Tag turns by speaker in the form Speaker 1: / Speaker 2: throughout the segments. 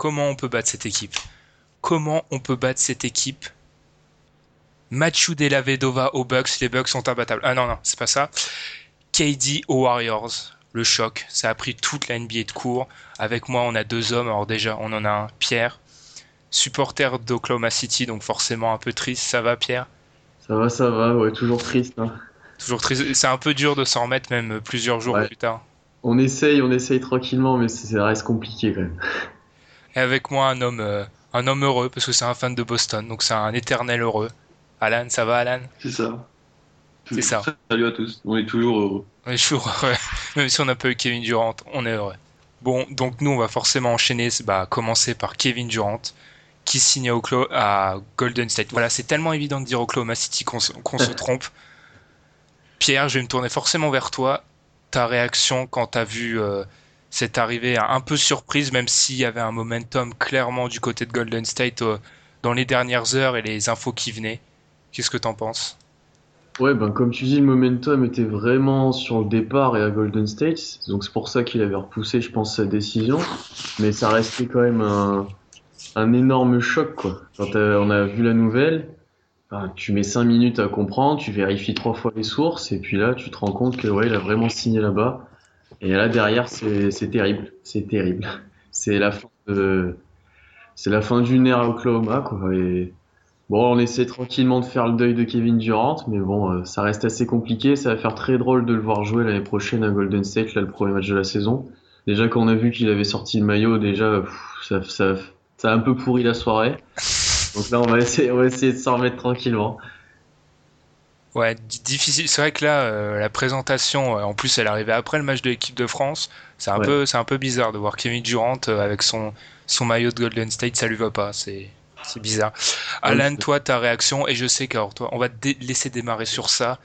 Speaker 1: Comment on peut battre cette équipe? Comment on peut battre cette équipe? Machu de la Vedova aux Bucks, les Bucks sont imbattables. Ah non, non, c'est pas ça. KD aux Warriors, le choc. Ça a pris toute la NBA de court. Avec moi, on a deux hommes. Alors déjà, on en a un, Pierre, supporter d'Oklahoma City, donc forcément un peu triste. Ça va, Pierre?
Speaker 2: Ça va, ça va, ouais, toujours triste. hein.
Speaker 1: Toujours triste. C'est un peu dur de s'en remettre, même plusieurs jours
Speaker 2: Ouais.
Speaker 1: plus tard.
Speaker 2: On essaye, on essaye tranquillement, mais ça reste compliqué quand même.
Speaker 1: Et avec moi, un homme, euh, un homme heureux, parce que c'est un fan de Boston, donc c'est un éternel heureux. Alan, ça va, Alan?
Speaker 3: C'est ça.
Speaker 1: C'est ça.
Speaker 3: Salut à tous. On est toujours heureux.
Speaker 1: On est toujours heureux. Même si on n'a pas eu Kevin Durant, on est heureux. Bon, donc nous, on va forcément enchaîner, bah, commencer par Kevin Durant, qui signe à, à Golden State. Voilà, c'est tellement évident de dire Oklahoma City qu'on se, qu'on se trompe. Pierre, je vais me tourner forcément vers toi. Ta réaction quand tu as vu euh, cette arrivée un peu surprise, même s'il y avait un momentum clairement du côté de Golden State euh, dans les dernières heures et les infos qui venaient. Qu'est-ce que t'en penses?
Speaker 2: Ouais, ben comme tu dis, le momentum était vraiment sur le départ et à Golden State, donc c'est pour ça qu'il avait repoussé, je pense, sa décision. Mais ça restait quand même un, un énorme choc, quoi. Quand euh, on a vu la nouvelle, ben, tu mets cinq minutes à comprendre, tu vérifies trois fois les sources, et puis là, tu te rends compte que ouais, il a vraiment signé là-bas. Et là derrière, c'est terrible, c'est terrible. C'est la fin de, c'est la fin d'une ère à Oklahoma, quoi. Et Bon, on essaie tranquillement de faire le deuil de Kevin Durant, mais bon, euh, ça reste assez compliqué. Ça va faire très drôle de le voir jouer l'année prochaine à Golden State, là, le premier match de la saison. Déjà, quand on a vu qu'il avait sorti le maillot, déjà, ça, ça, ça a un peu pourri la soirée. Donc là, on va essayer, on va essayer de s'en remettre tranquillement.
Speaker 1: Ouais, di- difficile. C'est vrai que là, euh, la présentation, en plus, elle arrivait après le match de l'équipe de France. C'est un
Speaker 2: Ouais.
Speaker 1: peu, c'est un peu bizarre de voir Kevin Durant euh, avec son son maillot de Golden State. Ça lui va pas. C'est c'est bizarre. Alan, toi, ta réaction et je sais qu'alors toi, on va te laisser démarrer sur ça.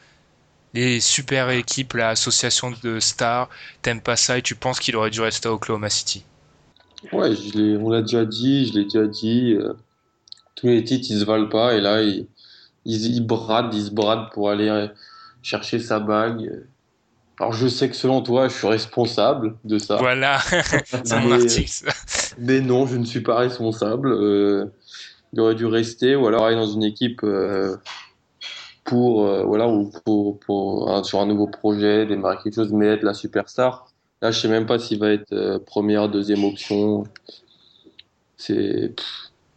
Speaker 1: Les super équipes, l'association de stars, t'aimes pas ça et tu penses qu'il aurait dû rester à Oklahoma City?
Speaker 3: Ouais, je l'ai- on l'a déjà dit, je l'ai déjà dit. euh, tous les titres, ils se valent pas. Et là, ils, ils, ils bradent, ils se bradent pour aller euh, chercher sa bague. Alors, je sais que selon toi, je suis responsable de ça.
Speaker 1: Voilà, c'est
Speaker 3: Mais-
Speaker 1: article. ça.
Speaker 3: Mais non, je ne suis pas responsable. Euh, il aurait dû rester ou alors aller dans une équipe euh, pour, euh, voilà, ou pour, pour un- sur un nouveau projet, démarrer quelque chose, mais être la superstar. Là, je sais même pas s'il va être première, deuxième option. C'est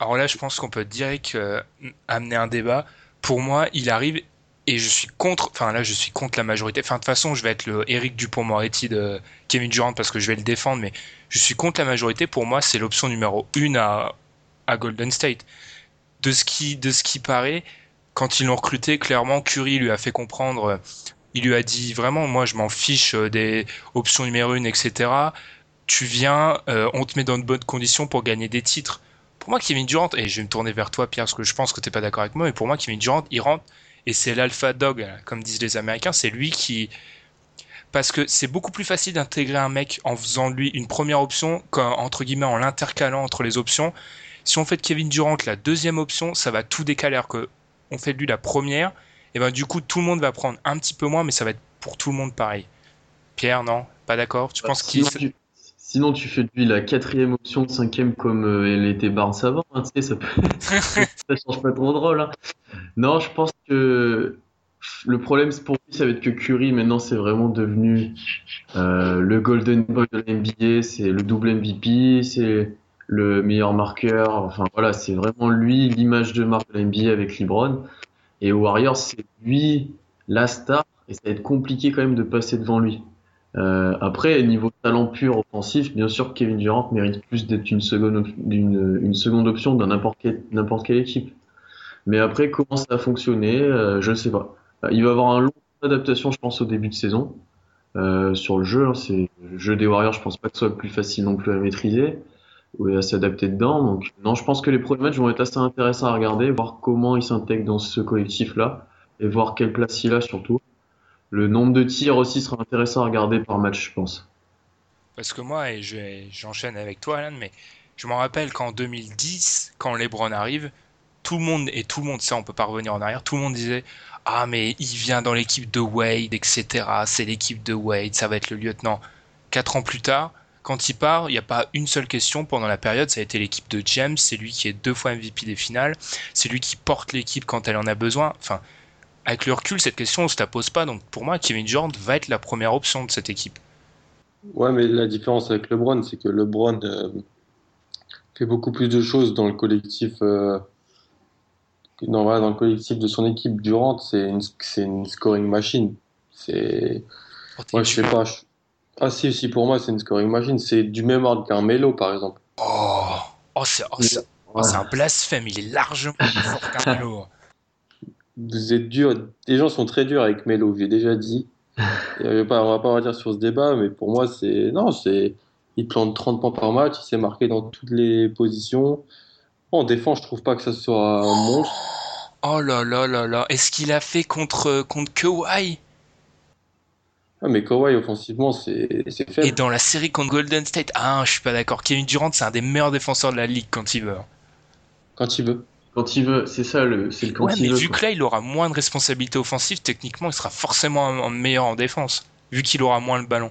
Speaker 1: Alors là, je pense qu'on peut direct euh, amener un débat. Pour moi, il arrive et je suis contre. Enfin là, je suis contre la majorité. Enfin de toute façon, je vais être le Eric Dupont-Moretti de Kevin Durant parce que je vais le défendre, mais je suis contre la majorité. Pour moi, c'est l'option numéro une à, Golden State. De ce qui, de ce qui paraît, quand ils l'ont recruté, clairement, Curry lui a fait comprendre. Il lui a dit vraiment, moi, je m'en fiche euh, des options numéro une, etc. tu viens, euh, on te met dans de bonnes conditions pour gagner des titres. Pour moi, Kevin Durant, et je vais me tourner vers toi, Pierre, parce que je pense que tu n'es pas d'accord avec moi, mais pour moi, Kevin Durant, il rentre et c'est l'alpha dog, comme disent les Américains. C'est lui qui. Parce que c'est beaucoup plus facile d'intégrer un mec en faisant lui une première option, entre guillemets, en l'intercalant entre les options. Si on fait de Kevin Durant la deuxième option, ça va tout décaler. Alors que on fait de lui la première, et ben du coup, tout le monde va prendre un petit peu moins, mais ça va être pour tout le monde pareil. Pierre, non? Pas d'accord? Tu bah, penses qu'il.
Speaker 2: Sinon, tu fais de lui la quatrième option, cinquième comme euh, elle était Barnes avant. Hein, tu sais, ça, peut... ça change pas trop drôle. Hein. Non, je pense que le problème pour lui, ça va être que Curry, maintenant, c'est vraiment devenu euh, le Golden Boy de l'NBA, c'est le double MVP, c'est le meilleur marqueur. Enfin, voilà, c'est vraiment lui, l'image de marque de l'NBA avec LeBron. Et Warriors, c'est lui la star, et ça va être compliqué quand même de passer devant lui. Euh, après, niveau talent pur offensif, bien sûr que Kevin Durant mérite plus d'être une seconde, une, une seconde option dans n'importe quelle, équipe. Mais après, comment ça va fonctionner, euh, je ne sais pas. Euh, il va avoir un long adaptation, je pense, au début de saison. Euh, sur le jeu, hein, c'est le jeu des Warriors, je pense pas que ce soit plus facile non plus à maîtriser ou à s'adapter dedans. Donc, non, je pense que les premiers matchs vont être assez intéressants à regarder, voir comment il s'intègre dans ce collectif-là et voir quelle place il a surtout. Le nombre de tirs aussi sera intéressant à regarder par match, je pense.
Speaker 1: Parce que moi, et j'enchaîne avec toi, Alan, mais je me rappelle qu'en 2010, quand LeBron arrive, tout le monde, et tout le monde, ça on peut pas revenir en arrière, tout le monde disait Ah, mais il vient dans l'équipe de Wade, etc. C'est l'équipe de Wade, ça va être le lieutenant. Quatre ans plus tard, quand il part, il n'y a pas une seule question pendant la période, ça a été l'équipe de James, c'est lui qui est deux fois MVP des finales, c'est lui qui porte l'équipe quand elle en a besoin. Enfin, avec le recul, cette question, on se la pose pas. Donc pour moi, Kevin Durant va être la première option de cette équipe.
Speaker 3: Ouais, mais la différence avec LeBron, c'est que LeBron euh, fait beaucoup plus de choses dans le collectif. Euh, dans, dans, le collectif de son équipe. Durant, c'est une, une, scoring machine. C'est. Oh, moi, je sais pas. Ah, si, si, pour moi, c'est une scoring machine. C'est du même ordre qu'un Melo, par exemple.
Speaker 1: Oh, oh c'est oh, un blasphème. Il est largement plus fort qu'un Melo
Speaker 3: vous êtes dur. Les gens sont très durs avec Melo, j'ai déjà dit. on va pas, on va pas revenir sur ce débat, mais pour moi, c'est non, c'est il plante 30 points par match, il s'est marqué dans toutes les positions. En défense, je trouve pas que ça soit un monstre.
Speaker 1: Oh là là là là, est-ce qu'il a fait contre contre Kawhi?
Speaker 3: Ah, mais Kawhi offensivement, c'est faible.
Speaker 1: Et dans la série contre Golden State, ah, je suis pas d'accord. Kevin Durant, c'est un des meilleurs défenseurs de la ligue quand il veut.
Speaker 3: Quand il veut.
Speaker 2: Quand il veut, c'est ça le, c'est le quand
Speaker 1: ouais, mais vu que là il aura moins de responsabilités offensives, techniquement il sera forcément meilleur en défense, vu qu'il aura moins le ballon.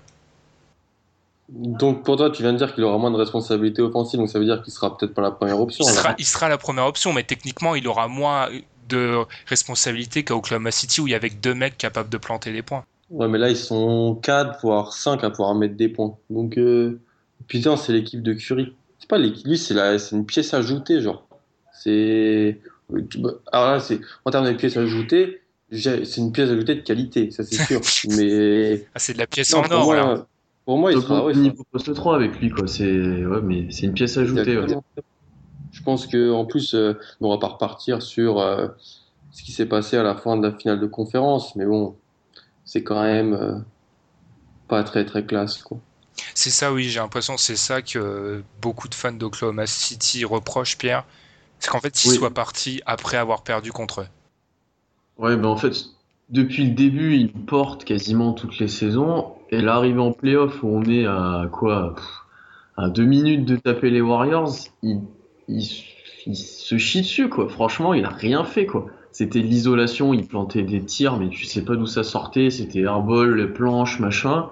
Speaker 3: Donc pour toi, tu viens de dire qu'il aura moins de responsabilités offensives, donc ça veut dire qu'il sera peut-être pas la première option.
Speaker 1: Il sera, il sera, la première option, mais techniquement il aura moins de responsabilités qu'à Oklahoma City où il y avait deux mecs capables de planter des points.
Speaker 3: Ouais, mais là ils sont 4 voire 5 à pouvoir mettre des points. Donc euh... putain, c'est l'équipe de Curry. C'est pas l'équipe, lui c'est une pièce ajoutée genre. C'est alors là, c'est en termes de pièces ajoutées, c'est une pièce ajoutée de qualité, ça c'est sûr. mais
Speaker 1: ah, c'est de la pièce en or. Pour moi,
Speaker 2: pour moi il sera ouais, niveau poste 3 avec lui quoi. C'est ouais, mais c'est une pièce ajoutée.
Speaker 3: Je pense que en plus, euh, on va pas repartir sur euh, ce qui s'est passé à la fin de la finale de conférence, mais bon, c'est quand même euh, pas très très classe quoi.
Speaker 1: C'est ça, oui, j'ai l'impression, c'est ça que beaucoup de fans d'Oklahoma City reprochent, Pierre c'est qu'en fait, il soit parti après avoir perdu contre eux.
Speaker 2: Ouais, ben en fait, depuis le début, il porte quasiment toutes les saisons. Et l'arrivée en playoff où on est à quoi À deux minutes de taper les Warriors, il, se chie dessus, quoi. Franchement, il a rien fait, quoi. C'était l'isolation, il plantait des tirs, mais tu sais pas d'où ça sortait. C'était airball, les planches, machin.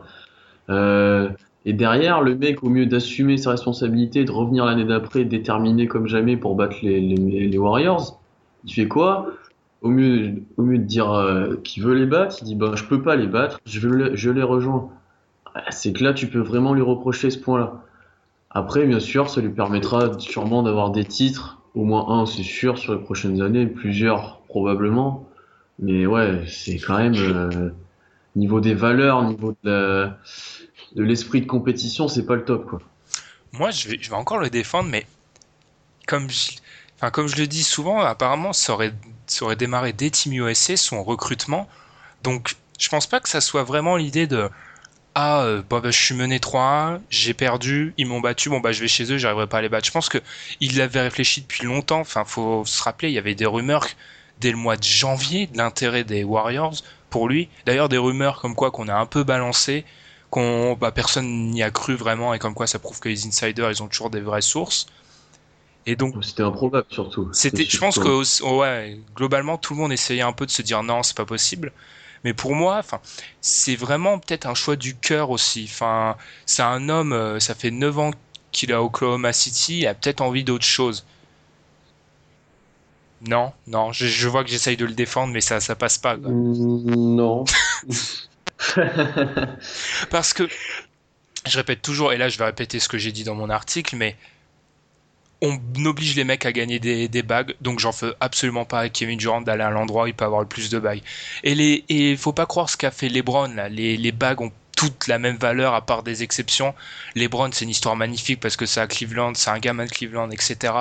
Speaker 2: Euh, et derrière, le mec, au mieux d'assumer ses responsabilités, de revenir l'année d'après déterminé comme jamais pour battre les, les, Warriors, il fait quoi? Au mieux, au mieux de dire euh, qu'il veut les battre, il dit bah, je peux pas les battre, je, je les rejoins. Ah, c'est que là, tu peux vraiment lui reprocher ce point-là. Après, bien sûr, ça lui permettra sûrement d'avoir des titres, au moins un, c'est sûr, sur les prochaines années, plusieurs probablement. Mais ouais, c'est quand même euh, niveau des valeurs, niveau de la de l'esprit de compétition, c'est pas le top, quoi.
Speaker 1: Moi, je vais, encore le défendre, mais comme je, enfin, comme je le dis souvent, apparemment, ça aurait, démarré dès Team USA, son recrutement. Donc, je pense pas que ça soit vraiment l'idée de ah euh, bah, je suis mené 3-1, j'ai perdu, ils m'ont battu, bon bah je vais chez eux, j'arriverai pas à les battre. Je pense que il l'avait réfléchi depuis longtemps. Enfin, faut se rappeler, il y avait des rumeurs dès le mois de janvier de l'intérêt des Warriors pour lui. D'ailleurs, des rumeurs comme quoi qu'on a un peu balancé, qu'on bah, personne n'y a cru vraiment et comme quoi ça prouve que les insiders ils ont toujours des vraies sources. Et donc
Speaker 2: C'était improbable surtout.
Speaker 1: c'était, je pense que ouais, globalement tout le monde essayait un peu de se dire non, c'est pas possible. Mais pour moi, enfin, c'est vraiment peut-être un choix du cœur aussi. Enfin, c'est un homme, euh, ça fait 9 ans qu'il est à Oklahoma City, il a peut-être envie d'autre chose. Non, non, je, je vois que j'essaye de le défendre, mais ça, ça passe pas. quoi.
Speaker 3: Mm, Non.
Speaker 1: Parce que, je répète toujours, et là je vais répéter ce que j'ai dit dans mon article, mais on oblige les mecs à gagner des, bagues, donc j'en fais absolument pas à Kevin Durant d'aller à l'endroit où il peut avoir le plus de bagues. Et et faut pas croire ce qu'a fait LeBron là, les, les bagues ont toutes la même valeur à part des exceptions. LeBron c'est une histoire magnifique parce que c'est à Cleveland, c'est un gamin de Cleveland, etc.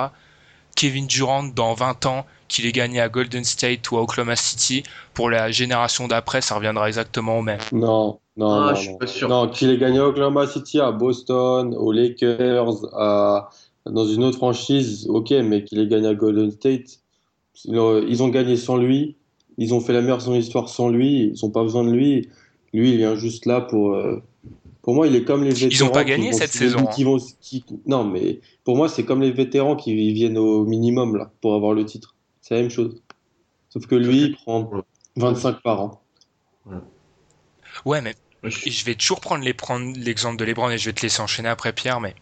Speaker 1: Kevin Durant dans 20 ans, qu'il ait gagné à Golden State ou à Oklahoma City, pour la génération d'après, ça reviendra exactement au même.
Speaker 3: Non, non,
Speaker 2: Ah,
Speaker 3: non,
Speaker 2: je suis
Speaker 3: non.
Speaker 2: pas sûr.
Speaker 3: Non, qu'il ait gagné à Oklahoma City, à Boston, aux Lakers, à... dans une autre franchise, ok, mais qu'il ait gagné à Golden State, ils ont- ils gagné sans lui, ils ont fait la meilleure de l'histoire sans lui, ils n'ont pas besoin de lui. Lui, il vient juste là pour. euh, Pour moi, il est comme les vétérans.
Speaker 1: ont pas
Speaker 3: qui
Speaker 1: gagné
Speaker 3: vont-
Speaker 1: cette saison,
Speaker 3: qui vont- qui- Non, mais pour moi, c'est comme les vétérans qui viennent au minimum là pour avoir le titre. C'est la même chose. Sauf que lui, il prend 25 par an.
Speaker 1: Ouais, mais
Speaker 2: je
Speaker 1: vais toujours prendre les- prendre l'exemple de LeBron et je vais te laisser enchaîner après Pierre, mais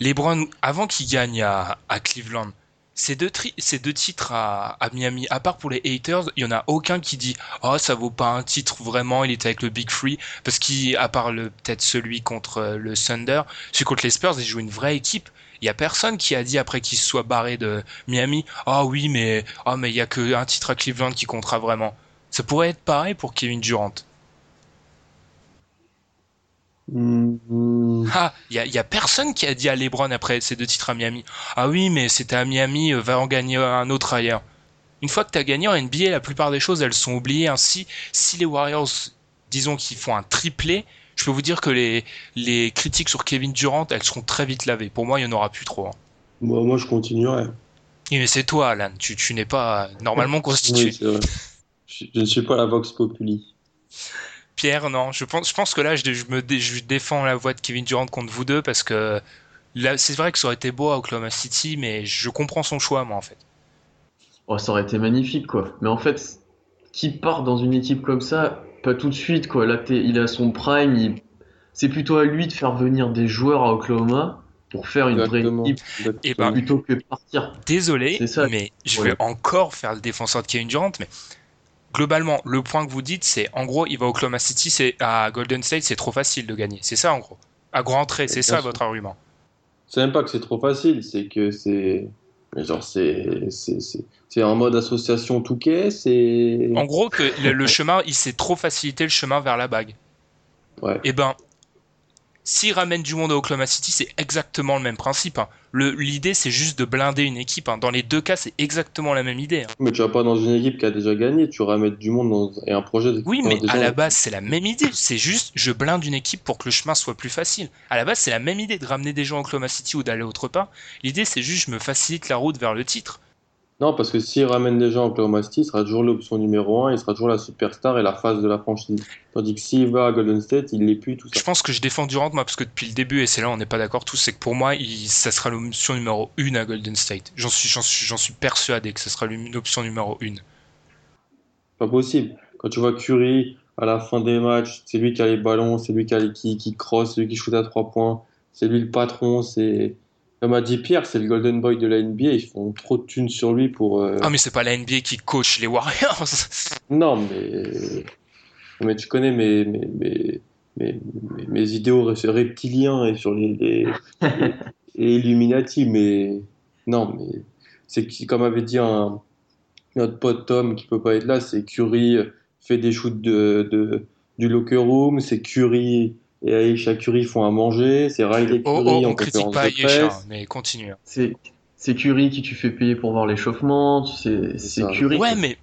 Speaker 1: LeBron, avant qu'il gagne à, à Cleveland, ces deux, tri- ces deux titres à, à Miami, à part pour les haters, il y en a aucun qui dit oh ça vaut pas un titre vraiment, il était avec le Big Free parce qu'à part le peut-être celui contre euh, le Thunder, celui contre les Spurs, ils jouent une vraie équipe. Il y a personne qui a dit après qu'il se soit barré de Miami ah oui mais ah mais il y a que un titre à Cleveland qui comptera vraiment. Ça pourrait être pareil pour Kevin Durant.
Speaker 3: Hmm,
Speaker 1: Ah, il y a, y a personne qui a dit à LeBron après ces deux titres à Miami. Ah oui, mais c'était à Miami, euh, va en gagner un autre ailleurs. Une fois que tu as gagné en NBA, la plupart des choses, elles sont oubliées. Ainsi, si les Warriors, disons qu'ils font un triplé, je peux vous dire que les, les critiques sur Kevin Durant, elles seront très vite lavées. Pour moi, il y en aura plus trop. hein.
Speaker 3: Moi, moi, je continuerai.
Speaker 1: Oui, mais c'est toi, Alan. Tu, tu n'es pas normalement constitué.
Speaker 3: Oui, c'est vrai. Je, je ne suis pas la Vox Populi.
Speaker 1: Pierre, non. Je pense, je pense que là, je, je me je défends la voix de Kevin Durant contre vous deux parce que là, c'est vrai que ça aurait été beau à Oklahoma City, mais je comprends son choix, moi, en fait.
Speaker 2: Oh, ça aurait été magnifique, quoi. Mais en fait, qui part dans une équipe comme ça, pas tout de suite, quoi. Là, il a son prime. il- C'est plutôt à lui de faire venir des joueurs à Oklahoma pour faire une
Speaker 3: Exactement.
Speaker 2: vraie équipe
Speaker 3: Exactement.
Speaker 1: Eh ben,
Speaker 2: plutôt que de partir.
Speaker 1: Désolé,
Speaker 2: ça.
Speaker 1: mais je
Speaker 2: Ouais.
Speaker 1: vais encore faire le défenseur de Kevin Durant, mais globalement, le point que vous dites, c'est en gros, il va au Oklahoma City, c'est à Golden State, c'est trop facile de gagner. C'est ça, en gros. À grand trait, c'est ça
Speaker 3: sûr.
Speaker 1: votre argument.
Speaker 3: C'est même pas que c'est trop facile, c'est que c'est. Mais Genre, c'est. C'est c'est- c'est en mode association Touquet, c'est.
Speaker 1: En gros, que le, le chemin, il s'est trop facilité le chemin vers la bague.
Speaker 3: Ouais.
Speaker 1: Eh ben, s'il ramène du monde à Oklahoma City, c'est exactement le même principe. hein. Le- L'idée, c'est juste de blinder une équipe. hein. Dans les deux cas, c'est exactement la même idée. hein.
Speaker 3: Mais tu vas pas dans une équipe qui a déjà gagné, tu mettre du monde dans et un projet. de-
Speaker 1: Oui, mais
Speaker 3: déjà-
Speaker 1: à la base, c'est la même idée. C'est juste, je blinde une équipe pour que le chemin soit plus facile. À la base, c'est la même idée de ramener des gens à Oklahoma City ou d'aller autre part. L'idée, c'est juste, je me facilite la route vers le titre.
Speaker 3: Non, parce que s'il ramène des gens à Oklahoma City, il sera toujours l'option numéro 1, il sera toujours la superstar et la face de la franchise. Tandis que s'il va à Golden State, il l'est plus, tout
Speaker 1: Je
Speaker 3: ça.
Speaker 1: pense que je défends Durant, moi, parce que depuis le début, et c'est là où on n'est pas d'accord tous, c'est que pour moi, il- ça sera l'option numéro 1 à Golden State. J'en suis, persuadé que ce sera l'option numéro 1.
Speaker 3: Pas possible. Quand tu vois Curry, à la fin des matchs, c'est lui qui a les ballons, c'est lui qui, a les- qui, qui cross, c'est lui qui shoot à trois points, c'est lui le patron, c'est. Comme a dit Pierre, c'est le Golden Boy de la NBA, ils font trop de thunes sur lui pour. euh,
Speaker 1: Ah, mais c'est pas la NBA qui coach les Warriors.
Speaker 3: Non, mais. Mais tu connais mes, mes, mes, mes, mes- mes idéaux reptiliens et sur les, les, les Illuminati, mais. Non, mais. C'est comme avait dit un, notre pote Tom qui peut pas être là, c'est Curry fait des shoots de, de, du locker room, c'est Curry et Aisha Curry font à manger, c'est Riley
Speaker 1: Oh,
Speaker 3: Curry
Speaker 1: oh,
Speaker 3: en
Speaker 1: on critique
Speaker 3: conférence
Speaker 1: pas
Speaker 3: presse.
Speaker 1: mais continue.
Speaker 2: C'est c'est Curry qui tu fais payer pour voir l'échauffement. C'est c'est. Curry.
Speaker 1: Ouais, mais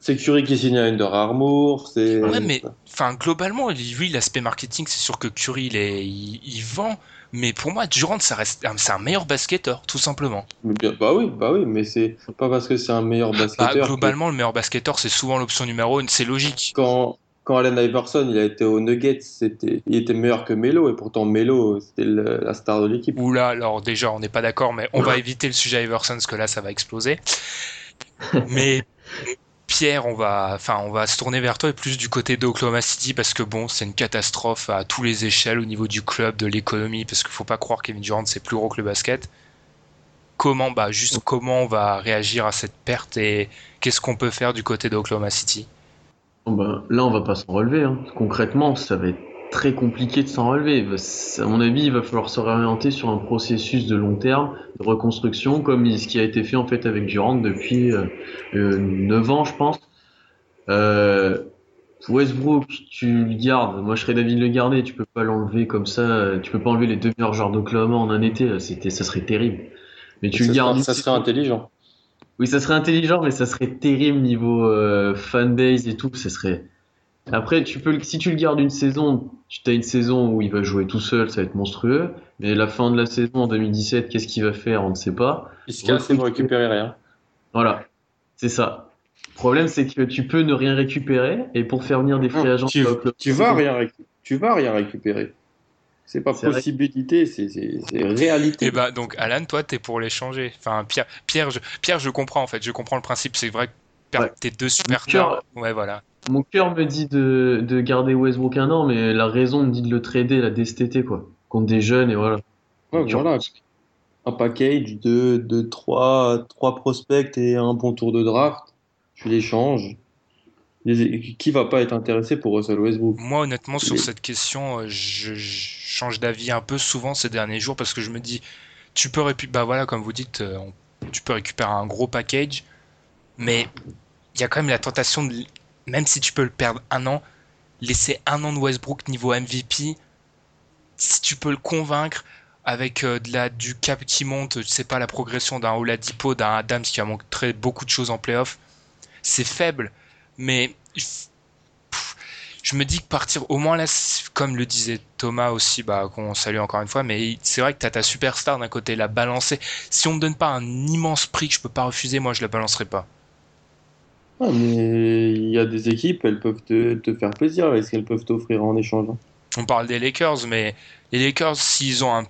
Speaker 3: C'est Curry qui signe à Under Armour. C'est.
Speaker 1: Ouais, mais enfin globalement, lui, l'aspect marketing, c'est sûr que Curry, il, est, il, il vend. Mais pour moi, Durant, ça reste, c'est un meilleur basketteur, tout simplement.
Speaker 3: Mais bien- bah oui, bah oui, mais c'est pas parce que c'est un meilleur
Speaker 1: Bah,
Speaker 3: basketteur. que
Speaker 1: globalement, le meilleur basketteur, c'est souvent l'option numéro une, c'est logique.
Speaker 3: quand quand Allen Iverson il a été aux Nuggets, c'était il était meilleur que Melo et pourtant Melo c'était le- la star de l'équipe.
Speaker 1: Oula, alors déjà, on n'est pas d'accord, mais on va éviter le sujet Iverson, parce que là, ça va exploser. Mais Pierre, on va, enfin, on va se tourner vers toi et plus du côté d'Oklahoma City, parce que bon, c'est une catastrophe à tous les échelles au niveau du club, de l'économie, parce qu'il faut pas croire que Kevin Durant, c'est plus gros que le basket. Comment, bah, juste comment on va réagir à cette perte et qu'est-ce qu'on peut faire du côté d'Oklahoma City?
Speaker 2: Ben, là, on va pas s'en relever. hein. Concrètement, ça va être très compliqué de s'en relever. À mon avis, il va falloir se réorienter sur un processus de long terme, de reconstruction, comme ce qui a été fait en fait avec Durant depuis euh, euh, 9 ans, je pense. Euh, Westbrook, tu le gardes. Moi, je serais d'avis de le garder. Tu peux pas l'enlever comme ça. Tu peux pas enlever les deux meilleurs joueurs d'Oklahoma en un été. C'était, ça serait terrible. Mais tu le gardes.
Speaker 3: ça serait intelligent.
Speaker 2: Oui, ça serait intelligent, mais ça serait terrible niveau euh, fanbase et tout. Ça serait. Après, tu peux, si tu le gardes une saison, tu as une saison où il va jouer tout seul, ça va être monstrueux. Mais la fin de la saison en 2017, qu'est-ce qu'il va faire On ne sait pas.
Speaker 3: Il se casse et ne récupérer rien.
Speaker 2: Voilà, c'est ça. Le problème, c'est que tu peux ne rien récupérer et pour faire venir des free agents,
Speaker 3: tu, tu vas rien tu vas rien récupérer. C'est pas possibilité, c'est réalité.
Speaker 1: Et bah donc Alan, toi t'es pour l'échanger. Enfin Pierre, Pierre, je, Pierre, je comprends en fait, je comprends le principe. C'est vrai que perdre
Speaker 2: Ouais.
Speaker 1: tes deux superstars.
Speaker 2: cœur-
Speaker 1: Ouais voilà.
Speaker 2: Mon cœur me dit de, de garder Westbrook un an, mais la raison me dit de le trader cet été, quoi. Contre des jeunes et voilà.
Speaker 3: Ouais, voilà. Un package de, de 3, prospects et un bon tour de draft. Tu l'échanges. Les- Qui va pas être intéressé pour Russell Westbrook?
Speaker 1: Moi honnêtement sur cette question, euh, je, je change d'avis un peu souvent ces derniers jours parce que je me dis, tu peux récupérer, bah voilà comme vous dites, euh, tu peux récupérer un gros package, mais il y a quand même la tentation même si tu peux le perdre un an, laisser un an de Westbrook niveau MVP, si tu peux le convaincre avec euh, de du cap qui monte, je sais pas, la progression d'un Oladipo, d'un Adams qui a montré beaucoup de choses en playoff, c'est faible, mais je me dis que partir au moins là, comme le disait Thomas aussi, bah, qu'on salue encore une fois, mais c'est vrai que tu as ta superstar d'un côté, la balancer. Si on me donne pas un immense prix que je peux pas refuser, moi je la balancerai pas.
Speaker 3: Ah, mais il y a des équipes, elles peuvent te, te faire plaisir avec ce qu'elles peuvent t'offrir en échange. hein?
Speaker 1: On parle des Lakers, mais les Lakers, s'ils ont un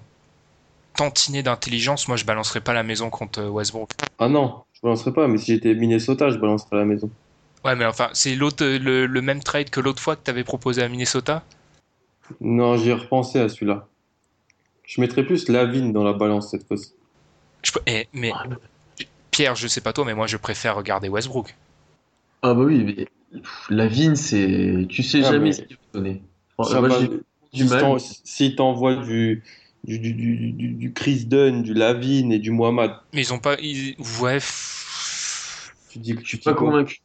Speaker 1: tantinet d'intelligence, moi je balancerai pas la maison contre euh, Westbrook.
Speaker 3: Ah non, je balancerai pas, mais si j'étais Minnesota, je balancerais la maison.
Speaker 1: Ouais, mais enfin, c'est l'autre, le, le même trade que l'autre fois que t'avais proposé à Minnesota?
Speaker 3: Non, j'y ai repensé à celui-là. Je mettrais plus Lavine dans la balance cette fois-ci.
Speaker 1: Je eh, mais Pierre, je sais pas toi, mais moi je préfère regarder Westbrook.
Speaker 2: Ah bah oui, mais pff, la vigne, c'est. Tu sais
Speaker 3: Ah,
Speaker 2: jamais
Speaker 3: mais-
Speaker 2: ce qu'il va donner.
Speaker 3: Je
Speaker 2: Moi, du
Speaker 3: si
Speaker 2: mal.
Speaker 3: t'en- Si t'envoies du, du, du, du, du, du Chris Dunn, du Lavine et du Mohamed,
Speaker 1: Mais ils ont pas. ils- Ouais. pff,
Speaker 3: tu dis que
Speaker 2: Je suis pas convaincu.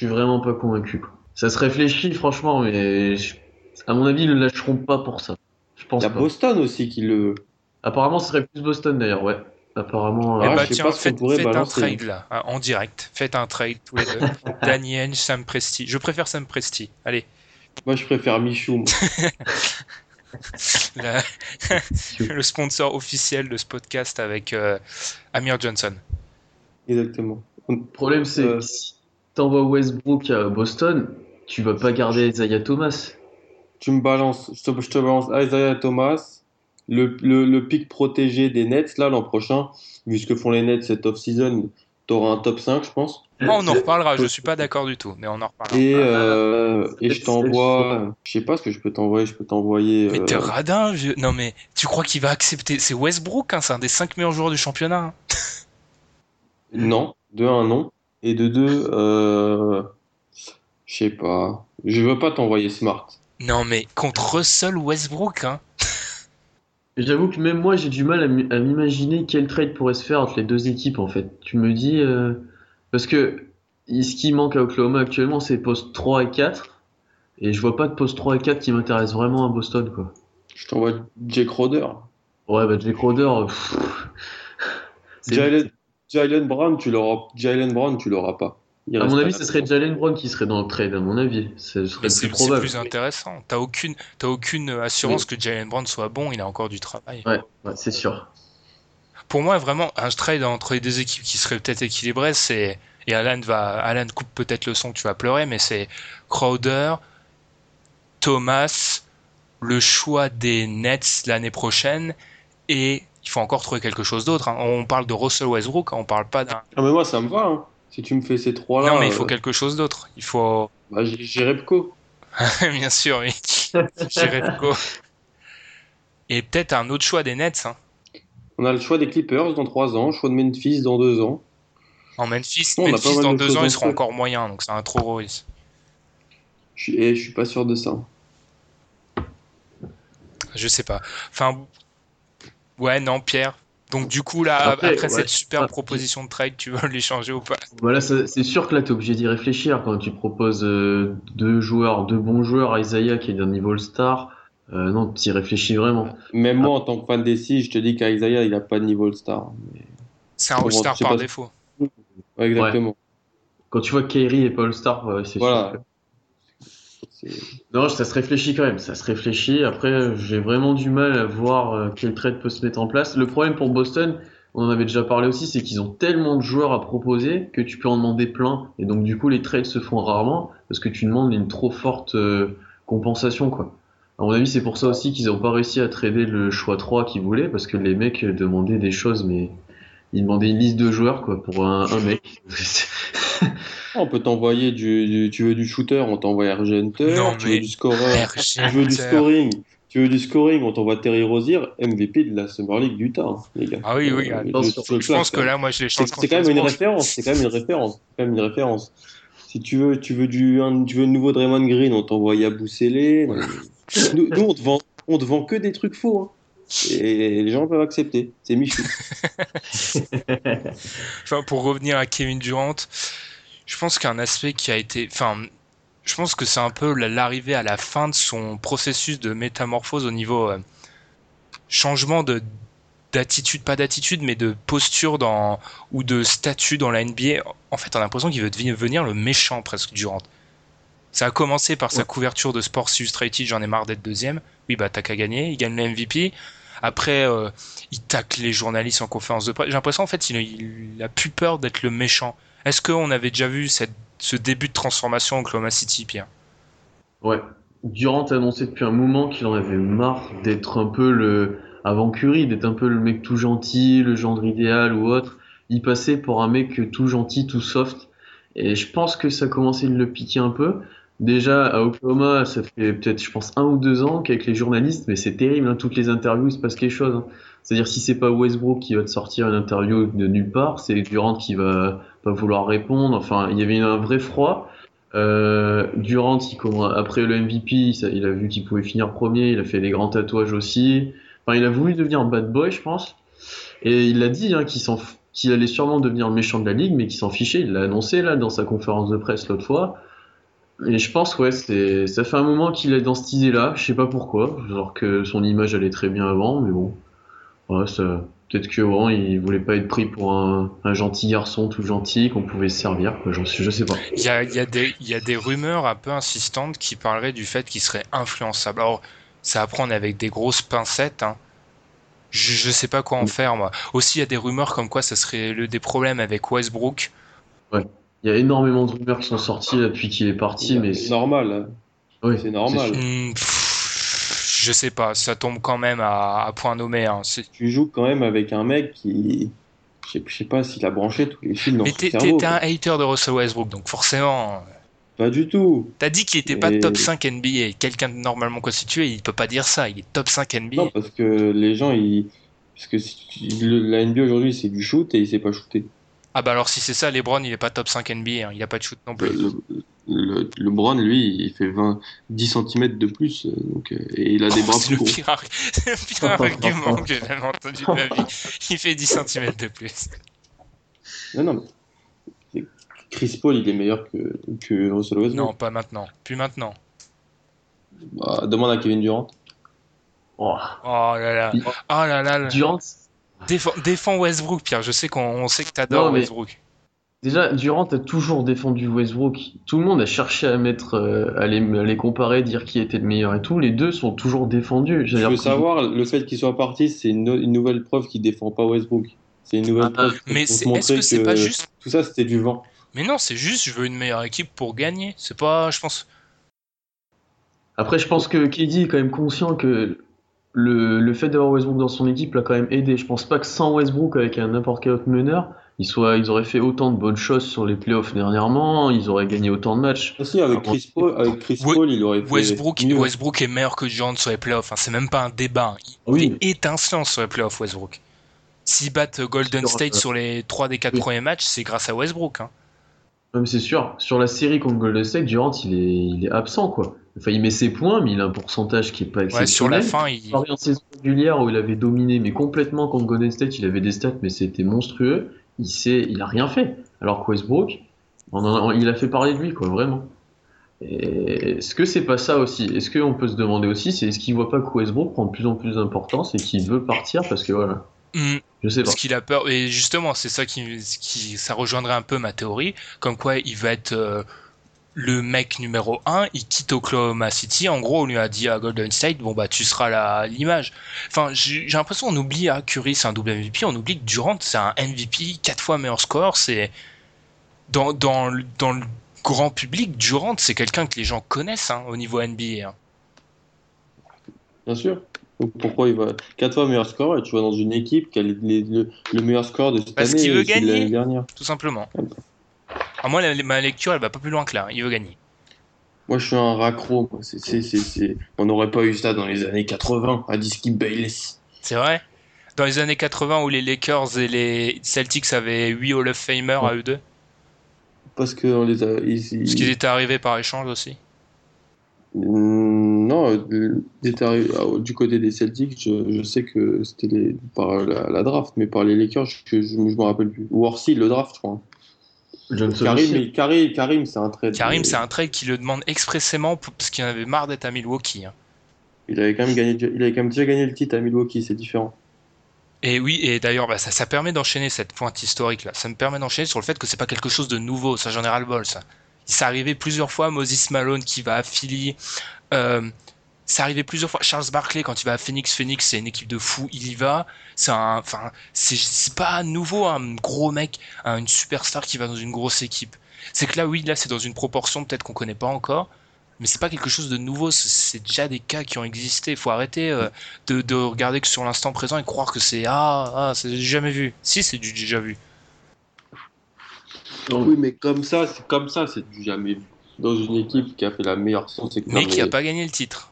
Speaker 2: Je suis vraiment pas convaincu. quoi. Ça se réfléchit, franchement, mais je- à mon avis, ils le lâcheront pas pour ça. Je pense
Speaker 3: Il y a
Speaker 2: pas.
Speaker 3: Boston aussi qui le.
Speaker 2: Apparemment, ce serait plus Boston d'ailleurs, ouais. Apparemment.
Speaker 1: Eh bah
Speaker 3: je sais
Speaker 1: tiens,
Speaker 3: pas
Speaker 1: faites, un trade là, hein, en direct. Faites un trade tous les deux. Danny Sam Presti. Je préfère Sam Presti. Allez.
Speaker 3: Moi, je préfère Michou.
Speaker 1: La- le sponsor officiel de ce podcast avec euh, Amir Johnson.
Speaker 3: Exactement.
Speaker 2: Le problème, c'est
Speaker 3: Euh,
Speaker 2: que si t'envoies Westbrook à Boston, tu vas pas garder Isaiah Thomas.
Speaker 3: Tu me balances, je te, je te balance Isaiah Thomas, le, le, le pic protégé des Nets, là, l'an prochain, vu ce que font les Nets cette off-season, t'auras un top 5, je pense.
Speaker 1: Oh, on en reparlera, je suis pas d'accord du tout, mais on en reparlera.
Speaker 3: Et, euh, et je
Speaker 2: c'est-
Speaker 3: t'envoie, je sais pas ce que je peux t'envoyer, je peux t'envoyer.
Speaker 1: Mais
Speaker 3: euh,
Speaker 1: t'es radin, vieux. Non mais tu crois qu'il va accepter C'est Westbrook, hein, c'est un des 5 meilleurs joueurs du championnat. hein.
Speaker 3: Non, de un non. Et de deux, euh, je sais pas. Je veux pas t'envoyer Smart.
Speaker 1: Non mais contre Russell Westbrook, hein.
Speaker 2: J'avoue que même moi, j'ai du mal à m'imaginer quel trade pourrait se faire entre les deux équipes, en fait. Tu me dis. euh, Parce que ce qui manque à Oklahoma actuellement, c'est postes 3 et 4. Et je vois pas de poste 3 et 4 qui m'intéresse vraiment à Boston, quoi.
Speaker 3: Je t'envoie Jake Roder.
Speaker 2: Ouais, bah Jake c'est-
Speaker 3: Jalen, Brown, tu l'auras. Jalen Brown, tu l'auras pas. Il
Speaker 2: À mon avis, ce serait Jalen Brown qui serait dans le trade, à mon avis. Ce serait
Speaker 1: Mais
Speaker 2: le
Speaker 1: c'est
Speaker 2: plus probable.
Speaker 1: plus intéressant. T'as aucune, t'as aucune assurance que Jalen Brown soit bon. Il a encore du travail.
Speaker 2: Ouais, ouais, c'est sûr.
Speaker 1: Pour moi, vraiment, un trade entre les deux équipes qui serait peut-être équilibré, c'est et Alan va, Alan coupe peut-être le son, tu vas pleurer, mais c'est Crowder, Thomas, le choix des Nets l'année prochaine et il faut encore trouver quelque chose d'autre. hein. On parle de Russell Westbrook, on parle pas d'un.
Speaker 3: Ah, mais moi, ça me va. hein. Si tu me fais ces trois-là.
Speaker 1: Non, mais il faut
Speaker 3: euh,
Speaker 1: quelque chose d'autre. Il faut,
Speaker 3: bah, j'ai Repco.
Speaker 1: bien sûr, oui. Jerebko. Et peut-être un autre choix des Nets. hein.
Speaker 3: On a le choix des Clippers dans trois ans, choix de Memphis dans deux ans.
Speaker 1: En Memphis, Memphis dans
Speaker 3: de
Speaker 1: deux
Speaker 3: choses
Speaker 1: ans,
Speaker 3: dans
Speaker 1: ils seront encore moyens, donc c'est un trop gros risque.
Speaker 3: Je suis, et je suis pas sûr de ça.
Speaker 1: Je sais pas. Enfin, ouais, non, Pierre. Donc du coup, là,
Speaker 2: Après,
Speaker 1: après,
Speaker 2: ouais.
Speaker 1: cette super proposition de trade, tu veux l'échanger ou pas?
Speaker 2: Voilà, ça- c'est sûr que là, tu es obligé d'y réfléchir quand tu proposes euh, deux joueurs, deux bons joueurs, Isaiah qui est d'un niveau All-Star. Euh, non, tu y réfléchis vraiment.
Speaker 3: Même moi, en tant que fan des Six, je te dis qu'Isaiah, il a pas de niveau All-Star.
Speaker 1: C'est un All-Star par
Speaker 3: pas.
Speaker 1: défaut.
Speaker 3: Ouais, exactement.
Speaker 2: Quand tu vois que Kyrie est pas All-Star, ouais, c'est
Speaker 3: Voilà.
Speaker 2: sûr. Non, ça se réfléchit quand même, ça se réfléchit. Après, j'ai vraiment du mal à voir euh, quel trade peut se mettre en place. Le problème pour Boston, on en avait déjà parlé aussi, c'est qu'ils ont tellement de joueurs à proposer que tu peux en demander plein. Et donc, du coup, les trades se font rarement parce que tu demandes une trop forte euh, compensation, quoi. À mon avis, c'est pour ça aussi qu'ils n'ont pas réussi à trader le choix 3 qu'ils voulaient parce que les mecs demandaient des choses, mais ils demandaient une liste de joueurs, quoi, pour un, un mec.
Speaker 3: On peut t'envoyer du, du- Tu veux du shooter, on t'envoie RG Hunter.
Speaker 1: Non,
Speaker 3: tu veux du scoreur, tu veux du scoring. Tu veux du scoring, on t'envoie Terry Rozier, MVP de la Summer League du temps, les gars.
Speaker 1: Ah oui, oui,
Speaker 3: Euh, je- je
Speaker 1: pense
Speaker 3: place,
Speaker 1: que là, moi, je
Speaker 3: C'est c'est quand même une référence. C'est quand même une référence. C'est quand même une référence. Si tu veux, tu veux du, un, tu veux le nouveau Draymond Green, on t'envoie Yabusele. Nous, nous, on te vend, on te vend que des trucs faux. hein. Et les gens peuvent accepter. C'est Michou.
Speaker 1: Enfin, pour revenir à Kevin Durant, je pense qu'un aspect qui a été, enfin, je pense que c'est un peu la- l'arrivée à la fin de son processus de métamorphose au niveau euh, changement de d'attitude, pas d'attitude, mais de posture dans ou de statut dans la NBA. En fait, on a l'impression qu'il veut devenir le méchant presque Durant. Ça a commencé par sa couverture de Sports Illustrated, j'en ai marre d'être deuxième. Oui, bah t'as qu'à gagner, il gagne le MVP. Après, euh, il tacle les journalistes en conférence de presse. J'ai l'impression en fait il, il a plus peur d'être le méchant. Est-ce qu'on avait déjà vu ce début de transformation en Oklahoma City, Pierre?
Speaker 2: Ouais. Durant a annoncé depuis un moment qu'il en avait marre d'être un peu le, avant Curry, d'être un peu le mec tout gentil, le gendre idéal ou autre. Il passait pour un mec tout gentil, tout soft. Et je pense que ça commençait de le piquer un peu. Déjà, à Oklahoma, ça fait peut-être, je pense, un ou deux ans qu'avec les journalistes, mais c'est terrible, hein, toutes les interviews, il se passe quelque chose. hein. C'est-à-dire, si c'est pas Westbrook qui va te sortir une interview de nulle part, c'est Durant qui va vouloir répondre. Enfin, il y avait un vrai froid. Euh, Durant, après le MVP, il a vu qu'il pouvait finir premier, il a fait des grands tatouages aussi. Enfin, il a voulu devenir bad boy, je pense. Et il a dit hein, qu'il allait sûrement devenir le méchant de la ligue, mais qu'il s'en fichait. Il l'a annoncé là dans sa conférence de presse l'autre fois. Et je pense, ouais, ça fait un moment qu'il est dans cette idée-là. Je sais pas pourquoi. Genre que son image allait très bien avant, mais bon. Ouais, ça, peut-être que bon, il voulait pas être pris pour un, un gentil garçon tout gentil qu'on pouvait se servir. Quoi. J'en sais- je sais pas.
Speaker 1: Il y a, y, a des- il y a des rumeurs un peu insistantes qui parleraient du fait qu'il serait influençable. Alors, ça à prendre avec des grosses pincettes. Hein. Je, je sais pas quoi en faire, moi. Aussi, il y a des rumeurs comme quoi ça serait le, des problèmes avec Westbrook.
Speaker 2: Il y a énormément de rumeurs qui sont sorties depuis qu'il est parti, mais
Speaker 3: c'est normal. hein.
Speaker 2: Oui,
Speaker 3: C'est normal.
Speaker 1: Je sais pas, ça tombe quand même à, à point nommé. Hein.
Speaker 3: Tu joues quand même avec un mec qui. Je sais, pas s'il a branché tous les fils dans
Speaker 1: Mais
Speaker 3: son cerveau.
Speaker 1: t'es un hater de Russell Westbrook, donc forcément.
Speaker 3: Pas du tout.
Speaker 1: T'as dit qu'il était pas top 5 NBA. Quelqu'un de normalement constitué, il peut pas dire ça. Il est top 5 NBA.
Speaker 3: Non, parce que les gens, ils. Parce que la NBA aujourd'hui, c'est du shoot et il sait pas shooter.
Speaker 1: Ah bah alors si c'est ça, LeBron, il est pas top 5 NBA. hein. Il a pas de shoot non plus.
Speaker 3: Le, le, le Bron, lui, il fait 20, 10 cm de plus. euh, Donc, euh, et il a des
Speaker 1: Oh,
Speaker 3: bras
Speaker 1: c'est
Speaker 3: plus
Speaker 1: le
Speaker 3: gros.
Speaker 1: pire, arg- c'est le pire argument que j'ai jamais entendu de ma vie. Il fait 10 cm de plus.
Speaker 3: Non, non, mais Chris Paul, il est meilleur que, que Russell Westbrook.
Speaker 1: Non, pas maintenant. Plus maintenant.
Speaker 3: Bah, demande à Kevin Durant.
Speaker 2: Oh.
Speaker 1: Oh là là.
Speaker 2: Il-
Speaker 1: Oh là là. là.
Speaker 2: Durant,
Speaker 1: Défends, défends Westbrook, Pierre. Je sais qu'on on sait que t'adores Westbrook.
Speaker 2: Déjà, Durant a toujours défendu Westbrook. Tout le monde a cherché à mettre, euh, à, les, à les comparer, dire qui était le meilleur et tout. Les deux sont toujours défendus.
Speaker 3: Je veux savoir, le fait qu'il soit parti, c'est une, une, nouvelle preuve qu'il défend pas Westbrook. C'est une nouvelle ah, preuve.
Speaker 1: Mais est-ce que c'est pas juste
Speaker 3: Tout ça, c'était du vent.
Speaker 1: Mais non, c'est juste, je veux une meilleure équipe pour gagner. C'est pas, je pense.
Speaker 2: Après, je pense que KD est quand même conscient que le, le fait d'avoir Westbrook dans son équipe l'a quand même aidé. Je pense pas que sans Westbrook, avec un n'importe quel autre meneur, ils, soient, ils auraient fait autant de bonnes choses sur les playoffs dernièrement, ils auraient gagné autant de matchs.
Speaker 3: Aussi, avec Chris Paul, avec Chris Paul il aurait fait
Speaker 1: Westbrook, Westbrook est meilleur que Durant sur les playoffs. Enfin, c'est même pas un débat. Il oui. est étincelant sur les playoffs, Westbrook. S'ils battent Golden State sur les 3 des 4 premiers matchs, c'est grâce à Westbrook. Hein.
Speaker 2: mais c'est sûr. Sur la série contre Golden State, Durant, il est, il est absent, quoi. Enfin, il met ses points, mais il a un pourcentage qui est pas exceptionnel.
Speaker 1: sur la fin, il...
Speaker 2: En saison régulière où il avait dominé, mais complètement contre Golden State, il avait des stats, mais c'était monstrueux il sait, il a rien fait. Alors que Westbrook, il a fait parler de lui, quoi, vraiment. Est-ce que c'est pas ça aussi? Est-ce qu'on peut se demander aussi, c'est est-ce qu'il voit pas que Westbrook prend de plus en plus d'importance et qu'il veut partir parce que voilà.
Speaker 1: Hmm. Je sais pas. Parce qu'il a peur. Et justement, c'est ça qui, qui, ça rejoindrait un peu ma théorie, comme quoi il va être euh, le mec numéro 1, il quitte Oklahoma City. En gros, on lui a dit à Golden State, bon bah tu seras l'image. Enfin, j'ai l'impression on oublie, à Curry c'est un double MVP, on oublie que Durant c'est un MVP, 4 fois meilleur score. C'est dans, dans, dans le grand public, Durant c'est quelqu'un que les gens connaissent hein, au niveau NBA. Hein.
Speaker 3: Bien sûr. Pourquoi il va 4 fois meilleur score et tu vas dans une équipe qui a le, meilleur score de cette
Speaker 1: Parce
Speaker 3: année
Speaker 1: qu'il veut gagner, dernière. tout simplement. À moi, ma lecture, elle va pas plus loin que là. Il veut gagner.
Speaker 3: Moi, je suis un raccro. On n'aurait pas eu ça dans les années 80 à Skip Bayless.
Speaker 1: C'est vrai? Dans les années 80 où les Lakers et les Celtics avaient 8 Hall of Famer à eux deux?
Speaker 3: Parce que les a...
Speaker 1: Parce qu'ils étaient arrivés par échange aussi?
Speaker 3: Mm, Non, ah, du côté des Celtics, je, sais que c'était par la, draft, mais par les Lakers, je, je, me rappelle plus. Ou Orsi, le draft, je crois. Karim, Karim, Karim c'est un trade.
Speaker 1: Karim, c'est un trade qui le demande expressément parce qu'il en avait marre d'être à Milwaukee. Hein.
Speaker 3: Il avait quand même gagné, il avait quand même déjà gagné le titre à Milwaukee, c'est différent.
Speaker 1: Et oui, et d'ailleurs, bah, ça, ça permet d'enchaîner cette pointe historique là. Ça me permet d'enchaîner sur le fait que c'est pas quelque chose de nouveau. Ça, j'en ai ras le bol, ça. Il s'est arrivé plusieurs fois. Moses Malone qui va affilier. Euh, c'est arrivé plusieurs fois. Charles Barkley, quand il va à Phoenix, Phoenix, c'est une équipe de fous, il y va. C'est un, enfin, c'est pas nouveau, un gros mec, une superstar qui va dans une grosse équipe. C'est que là, oui, là, c'est dans une proportion peut-être qu'on connaît pas encore, mais c'est pas quelque chose de nouveau. C'est déjà des cas qui ont existé. Il faut arrêter euh, de, de, regarder que sur l'instant présent et croire que c'est ah, ah c'est jamais vu. Si, c'est du déjà vu.
Speaker 3: Oui, mais comme ça, c'est comme ça, c'est du jamais vu. Dans une équipe qui a fait la meilleure saison, c'est
Speaker 1: Mais qui a pas gagné le titre.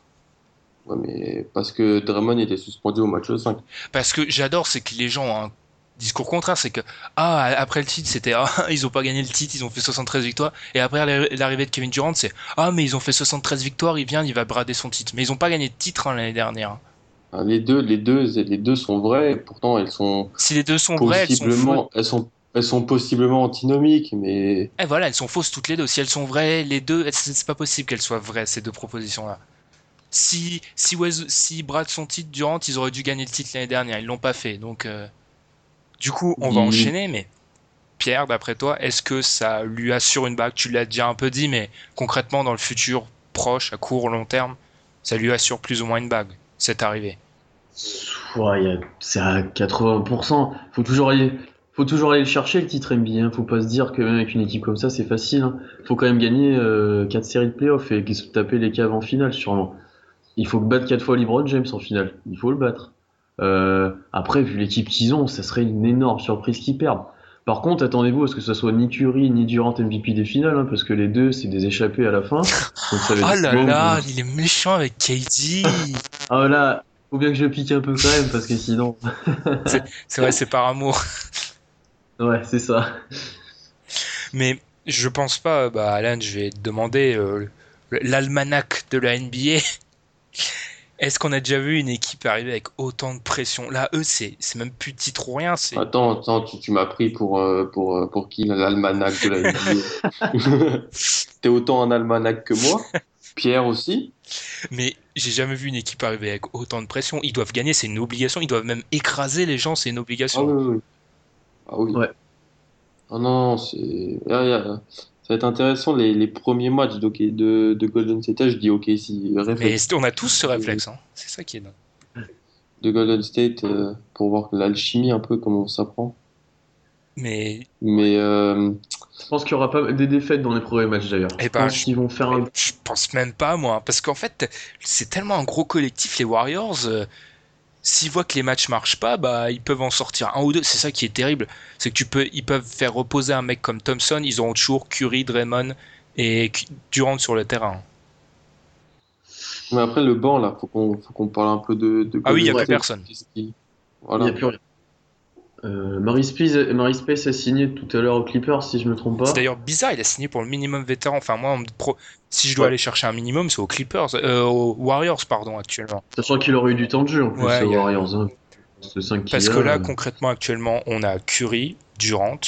Speaker 3: Ouais, mais parce que Draymond était suspendu au match 5.
Speaker 1: Parce que j'adore, c'est que les gens ont un discours contraire, c'est que ah après le titre c'était ah ils ont pas gagné le titre, ils ont fait 73 victoires et après l'arrivée de Kevin Durant c'est ah mais ils ont fait 73 victoires, il vient, il va brader son titre. Mais ils ont pas gagné de titre hein, l'année dernière.
Speaker 3: Ah, les deux, les deux, les deux sont vrais. Pourtant elles sont.
Speaker 1: Si les deux sont vraies, elles sont,
Speaker 3: elles sont elles sont possiblement antinomiques, mais.
Speaker 1: Et eh, voilà, elles sont fausses toutes les deux. Si elles sont vraies, les deux, c'est pas possible qu'elles soient vraies ces deux propositions si si si Brad son titre Durant, ils auraient dû gagner le titre l'année dernière, ils l'ont pas fait. Donc euh, du coup, on va enchaîner mais Pierre, d'après toi, est-ce que ça lui assure une bague? Tu l'as déjà un peu dit mais concrètement dans le futur proche, à court, long terme, ça lui assure plus ou moins une bague cette arrivée?
Speaker 2: Ouais, c'est à 80%. Faut toujours aller faut toujours aller le chercher le titre NBA. Hein. Faut pas se dire qu'avec une équipe comme ça c'est facile. Hein. Faut quand même gagner 4 euh, séries de playoffs et se taper les caves en finale sûrement il faut battre quatre fois LeBron James en finale. Il faut le battre. Euh, après, vu l'équipe qu'ils ont, ça serait une énorme surprise qu'ils perdent. Par contre, attendez-vous à ce que ce soit ni Curry ni Durant MVP des finales, hein, parce que les deux, c'est des échappés à la fin.
Speaker 1: oh là là, il est méchant avec KD.
Speaker 2: ah là, faut bien que je pique un peu quand même, parce que sinon.
Speaker 1: c'est vrai, c'est par amour.
Speaker 2: ouais, c'est ça.
Speaker 1: Mais je pense pas, bah Alan, je vais te demander euh, l'almanach de la NBA. Est-ce qu'on a déjà vu une équipe arriver avec autant de pression? Là, eux, c'est même plus titre ou rien.
Speaker 3: Attends, attends, tu, m'as pris pour, euh, pour, euh, pour qui L'almanach de la NBA. T'es autant un almanach que moi? Pierre aussi?
Speaker 1: Mais j'ai jamais vu une équipe arriver avec autant de pression. Ils doivent gagner, c'est une obligation. Ils doivent même écraser les gens, c'est une obligation.
Speaker 3: Ah oui, oui. Ah oui.
Speaker 2: Ouais.
Speaker 3: Ah non, c'est. ah, Ça va être intéressant les, les premiers matchs de, de Golden State. Je dis OK si
Speaker 1: Mais on a tous ce réflexe, hein. c'est ça qui est dingue.
Speaker 3: de Golden State euh, pour voir l'alchimie un peu comment ça prend.
Speaker 1: Mais
Speaker 3: Mais euh,
Speaker 2: Je pense qu'il y aura pas des défaites dans les premiers matchs d'ailleurs.
Speaker 1: Eh
Speaker 2: je
Speaker 1: ben,
Speaker 2: pense
Speaker 1: je-
Speaker 2: qu'ils vont faire un.
Speaker 1: je pense même pas, moi, parce qu'en fait, c'est tellement un gros collectif, les Warriors. euh, S'ils voient que les matchs marchent pas, bah ils peuvent en sortir un ou deux. C'est ça qui est terrible, c'est que tu peux, ils peuvent faire reposer un mec comme Thompson. Ils auront toujours Curry, Draymond et Durant sur le terrain.
Speaker 3: mais après le banc là, faut qu'on faut qu'on parle un peu de, de
Speaker 1: Ah oui, il a plus personne.
Speaker 3: Voilà.
Speaker 2: n'y a plus rien. Euh, Space a signé tout à l'heure aux Clippers, si je me trompe pas.
Speaker 1: C'est d'ailleurs bizarre, il a signé pour le minimum vétéran. Enfin, moi, on me pro- si je dois
Speaker 3: Ouais.
Speaker 1: aller chercher un minimum, c'est aux Clippers, euh, aux Warriors, pardon, actuellement.
Speaker 2: Sachant qu'il aurait eu du temps de jeu en plus
Speaker 1: Ouais,
Speaker 2: aux
Speaker 1: a-
Speaker 2: Warriors. Hein. Ce 5 qu'il
Speaker 1: Parce
Speaker 2: a,
Speaker 1: que là,
Speaker 2: euh,
Speaker 1: concrètement, actuellement, on a Curry, Durant,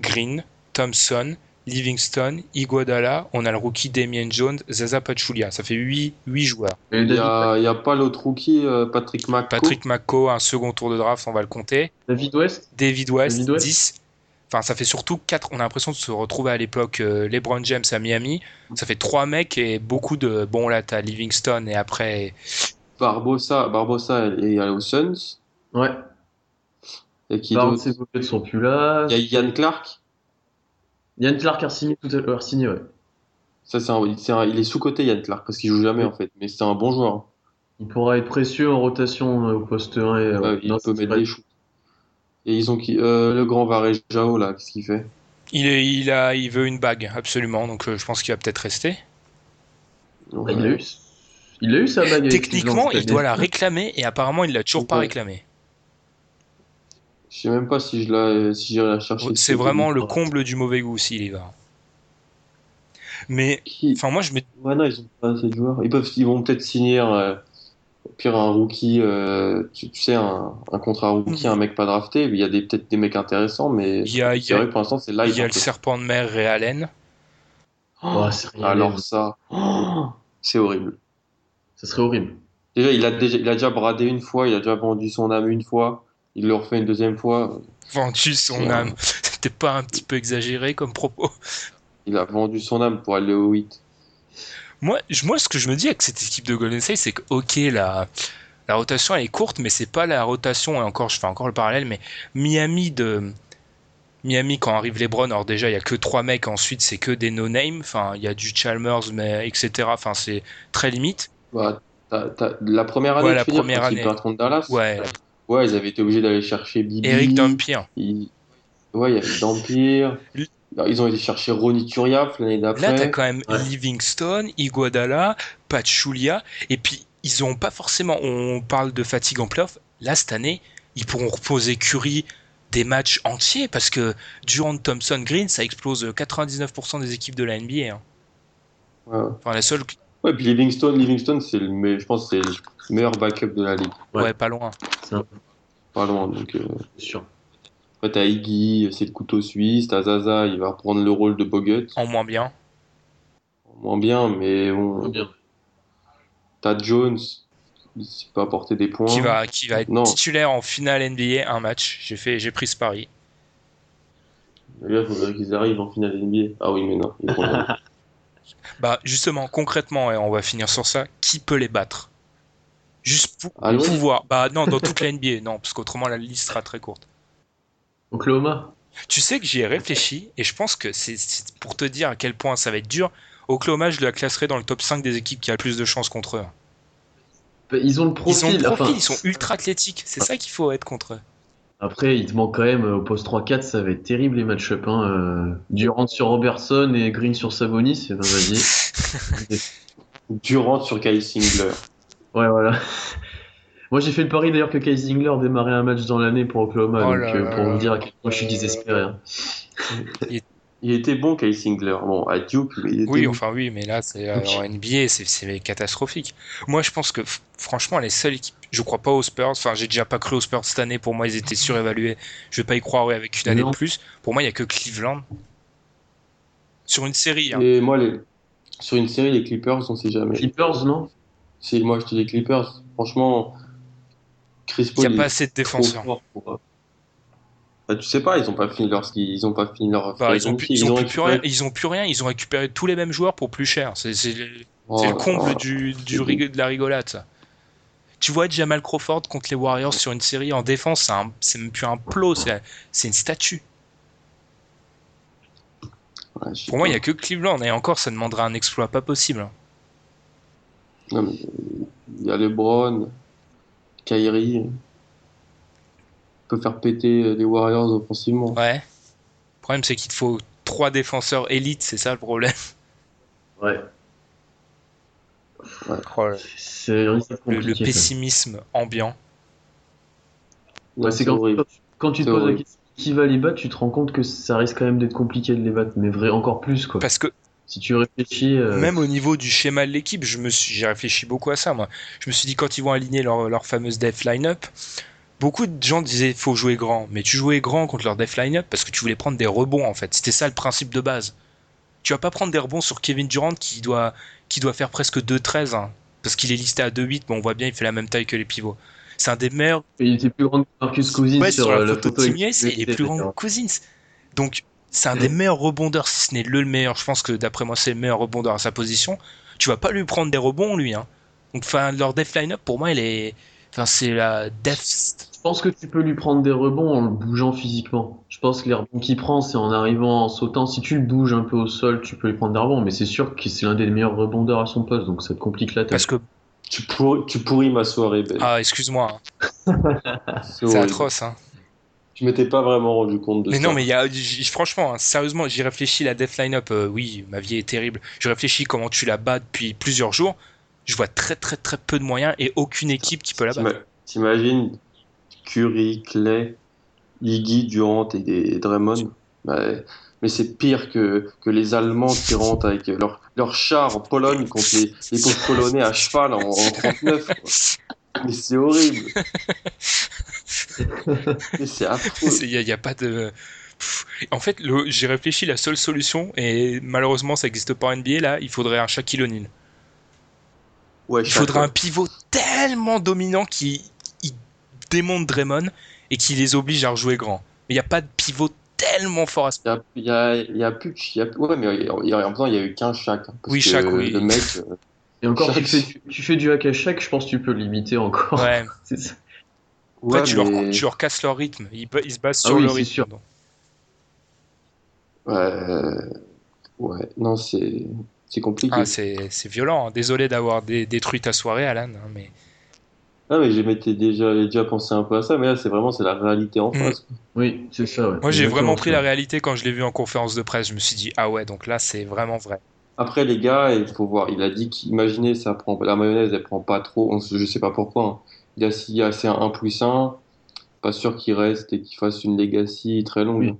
Speaker 1: Green, Thompson, Livingston, Iguodala, on a le rookie Damien Jones, Zaza Pachulia. Ça fait 8, joueurs.
Speaker 2: et
Speaker 3: Il y
Speaker 2: David,
Speaker 3: a, pas l'autre rookie, euh, Patrick McCaw.
Speaker 1: Patrick McCaw, un second tour de draft, on va le compter.
Speaker 2: David West?
Speaker 1: David West,
Speaker 2: David West?
Speaker 1: 10. Enfin, ça fait surtout 4. On a l'impression de se retrouver à l'époque euh, LeBron James à Miami. Ça fait 3 mecs et beaucoup de. Bon, là, t'as Livingston et après.
Speaker 3: Barbosa, Barbosa allé aux Suns.
Speaker 2: Ouais.
Speaker 3: Et qui
Speaker 2: Barnes
Speaker 3: d'autre?
Speaker 2: et sont plus là.
Speaker 3: Il y a Yann Clark.
Speaker 2: Yann Clark a signé tout à l'heure. signé, ouais.
Speaker 3: Ça, c'est un- c'est un- il est sous-côté Yann Clark parce qu'il joue jamais en fait. Mais c'est un bon joueur.
Speaker 2: Il pourra être précieux en rotation euh, au poste 1 et
Speaker 3: Ouais,
Speaker 2: euh,
Speaker 3: il
Speaker 2: non,
Speaker 3: peut mettre des shoots. Et ils ont qui euh, le grand Varejao là, qu'est-ce qu'il fait?
Speaker 1: Il, est, il, a, il veut une bague, absolument. Donc, euh, je pense qu'il va peut-être rester.
Speaker 2: Il a eu, il a eu sa bague.
Speaker 1: Techniquement, il doit la réclamer et apparemment, il l'a toujours pas
Speaker 3: Ouais. Je sais même pas si je la, si j'irai la chercher.
Speaker 1: C'est vraiment le comble du mauvais goût s'il y va. Mais, enfin, moi, je me
Speaker 3: Ouais, non, ils ont pas assez de joueurs. Ils peuvent, ils vont peut-être signer euh, au pire un rookie, euh, tu, tu sais, un, un contrat rookie, un mec pas drafté. Il y a peut-être des mecs intéressants, mais
Speaker 1: Il y a- il y
Speaker 3: c'est
Speaker 1: a-
Speaker 3: vrai que pour l'instant c'est là.
Speaker 1: il y a le serpent de mer Ray Allen.
Speaker 2: Oh, c'est rien.
Speaker 3: Alors ça, oh, c'est horrible.
Speaker 2: Ça serait horrible.
Speaker 3: Déjà, il a déjà, il a déjà bradé une fois, il a déjà vendu son âme une fois, il le refait une deuxième fois.
Speaker 1: Vendu son âme. C'était pas un petit peu exagéré comme propos
Speaker 3: Il a vendu son âme pour aller au 8.
Speaker 1: Moi, moi, ce que je me dis avec cette équipe de Golden State, c'est que, ok, la, la rotation elle est courte, mais c'est pas la rotation, et encore, je fais encore le parallèle, mais Miami de. Miami, quand arrive LeBron, alors déjà, il y a que trois mecs, ensuite, c'est que des no-name, enfin, il y a du Chalmers, mais, etc., enfin, c'est très limite.
Speaker 3: Bah, la première année,
Speaker 1: Ouais, la première année.
Speaker 3: Dallas,
Speaker 1: Ouais,
Speaker 3: ouais, ils avaient été obligés d'aller chercher Bibi.
Speaker 1: Eric Dampier.
Speaker 3: Ils... Ouais, il y avait Dampier. Ils ont été chercher Ronnie Turiaf l'année d'après.
Speaker 1: Là, t'as quand même
Speaker 2: Ouais.
Speaker 1: Livingston, Iguodala, Pachulia, et puis ils ont pas forcément. On parle de fatigue en playoff. Là, cette année, ils pourront reposer Curry des matchs entiers parce que Durant, Thompson, Green, ça explose 99% des équipes de la NBA. hein.
Speaker 3: Ouais.
Speaker 1: Enfin, la seule,
Speaker 3: Ouais, puis Livingston, Livingston, c'est le, me- je pense, que c'est le meilleur backup de la ligue.
Speaker 2: Ouais.
Speaker 1: ouais, pas loin.
Speaker 3: Pas loin. Donc, euh,
Speaker 2: C'est sûr.
Speaker 3: après, t'as Iggy, c'est le couteau suisse. T'as Zaza, il va reprendre le rôle de Bogut.
Speaker 1: En moins bien.
Speaker 3: Moins bien, mais bon.
Speaker 2: Très bien.
Speaker 3: T'as Jones, il peut apporter des points.
Speaker 1: Qui va, qui va être
Speaker 3: Non.
Speaker 1: titulaire en finale NBA, un match. J'ai fait, j'ai pris ce pari.
Speaker 3: Là, il faudrait qu'ils arrivent en finale NBA. Ah oui, mais non. ils.
Speaker 1: Bah, justement, concrètement, et on va finir sur ça. Qui peut les battre? Juste pour
Speaker 3: Ah,
Speaker 1: pouvoir. Bah, non, dans toute la NBA, non, parce qu'autrement la liste sera très courte.
Speaker 2: Oklahoma
Speaker 1: Tu sais que j'y ai réfléchi et je pense que c'est pour te dire à quel point ça va être dur. Oklahoma, je la classerai dans le top 5 des équipes qui a le plus de chances contre eux.
Speaker 2: Bah, Ils ont le
Speaker 1: Ils
Speaker 2: profil.
Speaker 1: ont le profil,
Speaker 2: enfin,
Speaker 1: ils sont ultra athlétiques. C'est ça qu'il faut être contre eux.
Speaker 2: Après, il te manque quand même euh, au poste 3-4, ça va être terrible les match-up. Hein. euh, Durant sur Robertson et Green sur Sabonis, et ben, vas-y.
Speaker 3: Durant sur Kyle Singler.
Speaker 2: Ouais, voilà. Moi, j'ai fait le pari d'ailleurs que Kai Zingler démarrait un match dans l'année pour Oklahoma,
Speaker 1: Oh
Speaker 2: donc,
Speaker 1: là
Speaker 2: euh,
Speaker 1: là
Speaker 2: pour
Speaker 1: là
Speaker 2: vous dire à quel point je suis désespéré. hein.
Speaker 3: Il était bon, Kyle Singler. Bon, à Duke, mais il était
Speaker 1: Oui,
Speaker 3: bon.
Speaker 1: enfin oui, mais là, c'est euh, en NBA, c'est- catastrophique. Moi, je pense que franchement, les seules équipes, je crois pas aux Spurs. Enfin, j'ai déjà pas cru aux Spurs cette année. Pour moi, ils étaient surévalués. Je vais pas y croire avec une année
Speaker 2: Non.
Speaker 1: de plus. Pour moi, il y a que Cleveland sur une série. hein.
Speaker 3: Et moi, les... sur une série, les Clippers, on sait jamais.
Speaker 2: Clippers, non?
Speaker 3: Si moi je te dis Clippers, franchement, Chris
Speaker 1: Il
Speaker 3: Paul
Speaker 1: n'y a pas assez de défenseurs.
Speaker 3: pour- Bah, tu sais pas, ils ont pas fini leur ils ont pas fini leur.
Speaker 1: Bah, ils ont, plus, ils ont rien. Ils ont plus rien. Ils ont récupéré tous les mêmes joueurs pour plus cher. C'est c'est le
Speaker 3: Oh
Speaker 1: le comble du, du rig- de la rigolade. Ça. Tu vois Jamal Crawford contre les Warriors sur une série en défense, c'est même plus un plot, c'est une statue.
Speaker 3: Ouais,
Speaker 1: Pour moi, il n'y a que Cleveland, et encore, ça demandera un exploit pas possible. hein.
Speaker 3: Non, mais il y a LeBron, Kyrie. Peut faire péter les Warriors offensivement.
Speaker 1: Ouais. Le problème, c'est qu'il te faut trois défenseurs élites, c'est ça le problème.
Speaker 2: Ouais. Risque d'être
Speaker 1: Le, le
Speaker 2: compliqué. ça.
Speaker 1: pessimisme ambiant.
Speaker 2: Ouais, c'est quand,
Speaker 3: horrible.
Speaker 2: quand tu te poses la question qui va les battre, tu te rends compte que ça risque quand même d'être compliqué de les battre, mais vrai encore plus quoi.
Speaker 1: Parce que
Speaker 2: Si tu réfléchis, euh,
Speaker 1: même au niveau du schéma de l'équipe, je me suis, j'ai réfléchi beaucoup à ça, moi. Je me suis dit, quand ils vont aligner leur, leur fameuse def line-up, beaucoup de gens disaient, faut jouer grand. Mais tu jouais grand contre leur def line-up parce que tu voulais prendre des rebonds, en fait. C'était ça le principe de base. Tu vas pas prendre des rebonds sur Kevin Durant qui doit, qui doit faire presque 2-13, hein, parce qu'il est listé à 2-8, mais on voit bien, il fait la même taille que les pivots. C'est un des meilleurs
Speaker 2: il était plus grand que Marcus Cousins
Speaker 1: Ouais,
Speaker 2: sur,
Speaker 1: sur la
Speaker 2: euh,
Speaker 1: photo de il est plus grand que Cousins. Donc, c'est un des meilleurs rebondeurs, si ce n'est le meilleur. Je pense que d'après moi, c'est le meilleur rebondeur à sa position. Tu vas pas lui prendre des rebonds, lui. Hein. Donc, enfin, leur def line-up, pour moi, il est. Enfin, c'est la def.
Speaker 2: Je pense que tu peux lui prendre des rebonds en le bougeant physiquement. Je pense que les rebonds qu'il prend, c'est en arrivant, en sautant. Si tu le bouges un peu au sol, tu peux lui prendre des rebonds, mais c'est sûr que c'est l'un des meilleurs rebondeurs à son poste, donc ça te complique la
Speaker 1: Parce
Speaker 2: tâche.
Speaker 1: que.
Speaker 3: Tu, pourris, tu pourris ma soirée, Ben.
Speaker 1: Ah, excuse-moi, hein.
Speaker 3: c'est
Speaker 1: atroce. Hein.
Speaker 3: Je m'étais pas vraiment rendu compte de
Speaker 1: Mais
Speaker 3: ça.
Speaker 1: non, mais il y a. Franchement, hein, sérieusement, j'y réfléchis, la def line-up. euh, oui, ma vie est terrible. Je réfléchis comment tu la bats depuis plusieurs jours. Je vois très, très, très peu de moyens et aucune équipe qui peut la battre.
Speaker 3: T'ima- T'imagines Curry, Clay, Iggy, Durant et, des- et Draymond Ouais. Mais c'est pire que, que les Allemands qui rentrent avec leur, leur char en Pologne contre les, les pauvres Polonais à cheval en, en 39. quoi. Mais c'est horrible. Mais c'est affreux.
Speaker 1: Il n'y a, pas de. En fait, j'ai réfléchi, la seule solution, et malheureusement ça n'existe pas en NBA là, il faudrait un Shaquille O'Neal.
Speaker 3: Ouais,
Speaker 1: Il faudrait un pivot tellement dominant qui il démonte Draymond et qui les oblige à rejouer grand. Mais il n'y a pas de pivot tellement fort à ce
Speaker 3: Il y a, il y a, plus y a- ouais, mais il y a- il y a- en même temps, il y a eu qu'un chaque. hein, parce
Speaker 1: Oui,
Speaker 3: que
Speaker 1: Shaq, oui.
Speaker 3: Le mec. euh,
Speaker 2: Et encore, tu
Speaker 3: Chaque-
Speaker 2: fais, du- tu fais du hack à chaque, je pense que tu peux limiter encore.
Speaker 1: Ouais.
Speaker 2: C'est ça.
Speaker 1: Après,
Speaker 3: ouais,
Speaker 1: tu, leur,
Speaker 3: mais-
Speaker 1: tu leur casses leur rythme. Ils, ils se basent
Speaker 2: Ah
Speaker 1: sur
Speaker 2: oui,
Speaker 1: le
Speaker 2: c'est
Speaker 1: rythme.
Speaker 2: sûr.
Speaker 3: Ouais, euh, ouais, non, c'est c'est compliqué.
Speaker 1: Ah, c'est violent. hein. Désolé d'avoir dé- détruit ta soirée, Alan. hein, mais...
Speaker 3: Ah, mais j'ai m'étais déjà, pensé un peu à ça, mais là, c'est vraiment c'est la réalité en
Speaker 1: Mm.
Speaker 3: face.
Speaker 2: Oui, c'est ça. ouais.
Speaker 1: Moi, j'ai vraiment pris
Speaker 2: ça.
Speaker 1: la réalité quand je l'ai vu en conférence de presse. Je me suis dit, ah ouais, donc là, c'est vraiment vrai.
Speaker 3: Après, les gars, il faut voir. Il a dit qu'imaginez, ça prend la mayonnaise, elle prend pas trop. On, je sais pas pourquoi. hein. Il a a c'est un 1 plus 1, pas sûr qu'il reste et qu'il fasse une legacy très longue.
Speaker 2: Oui.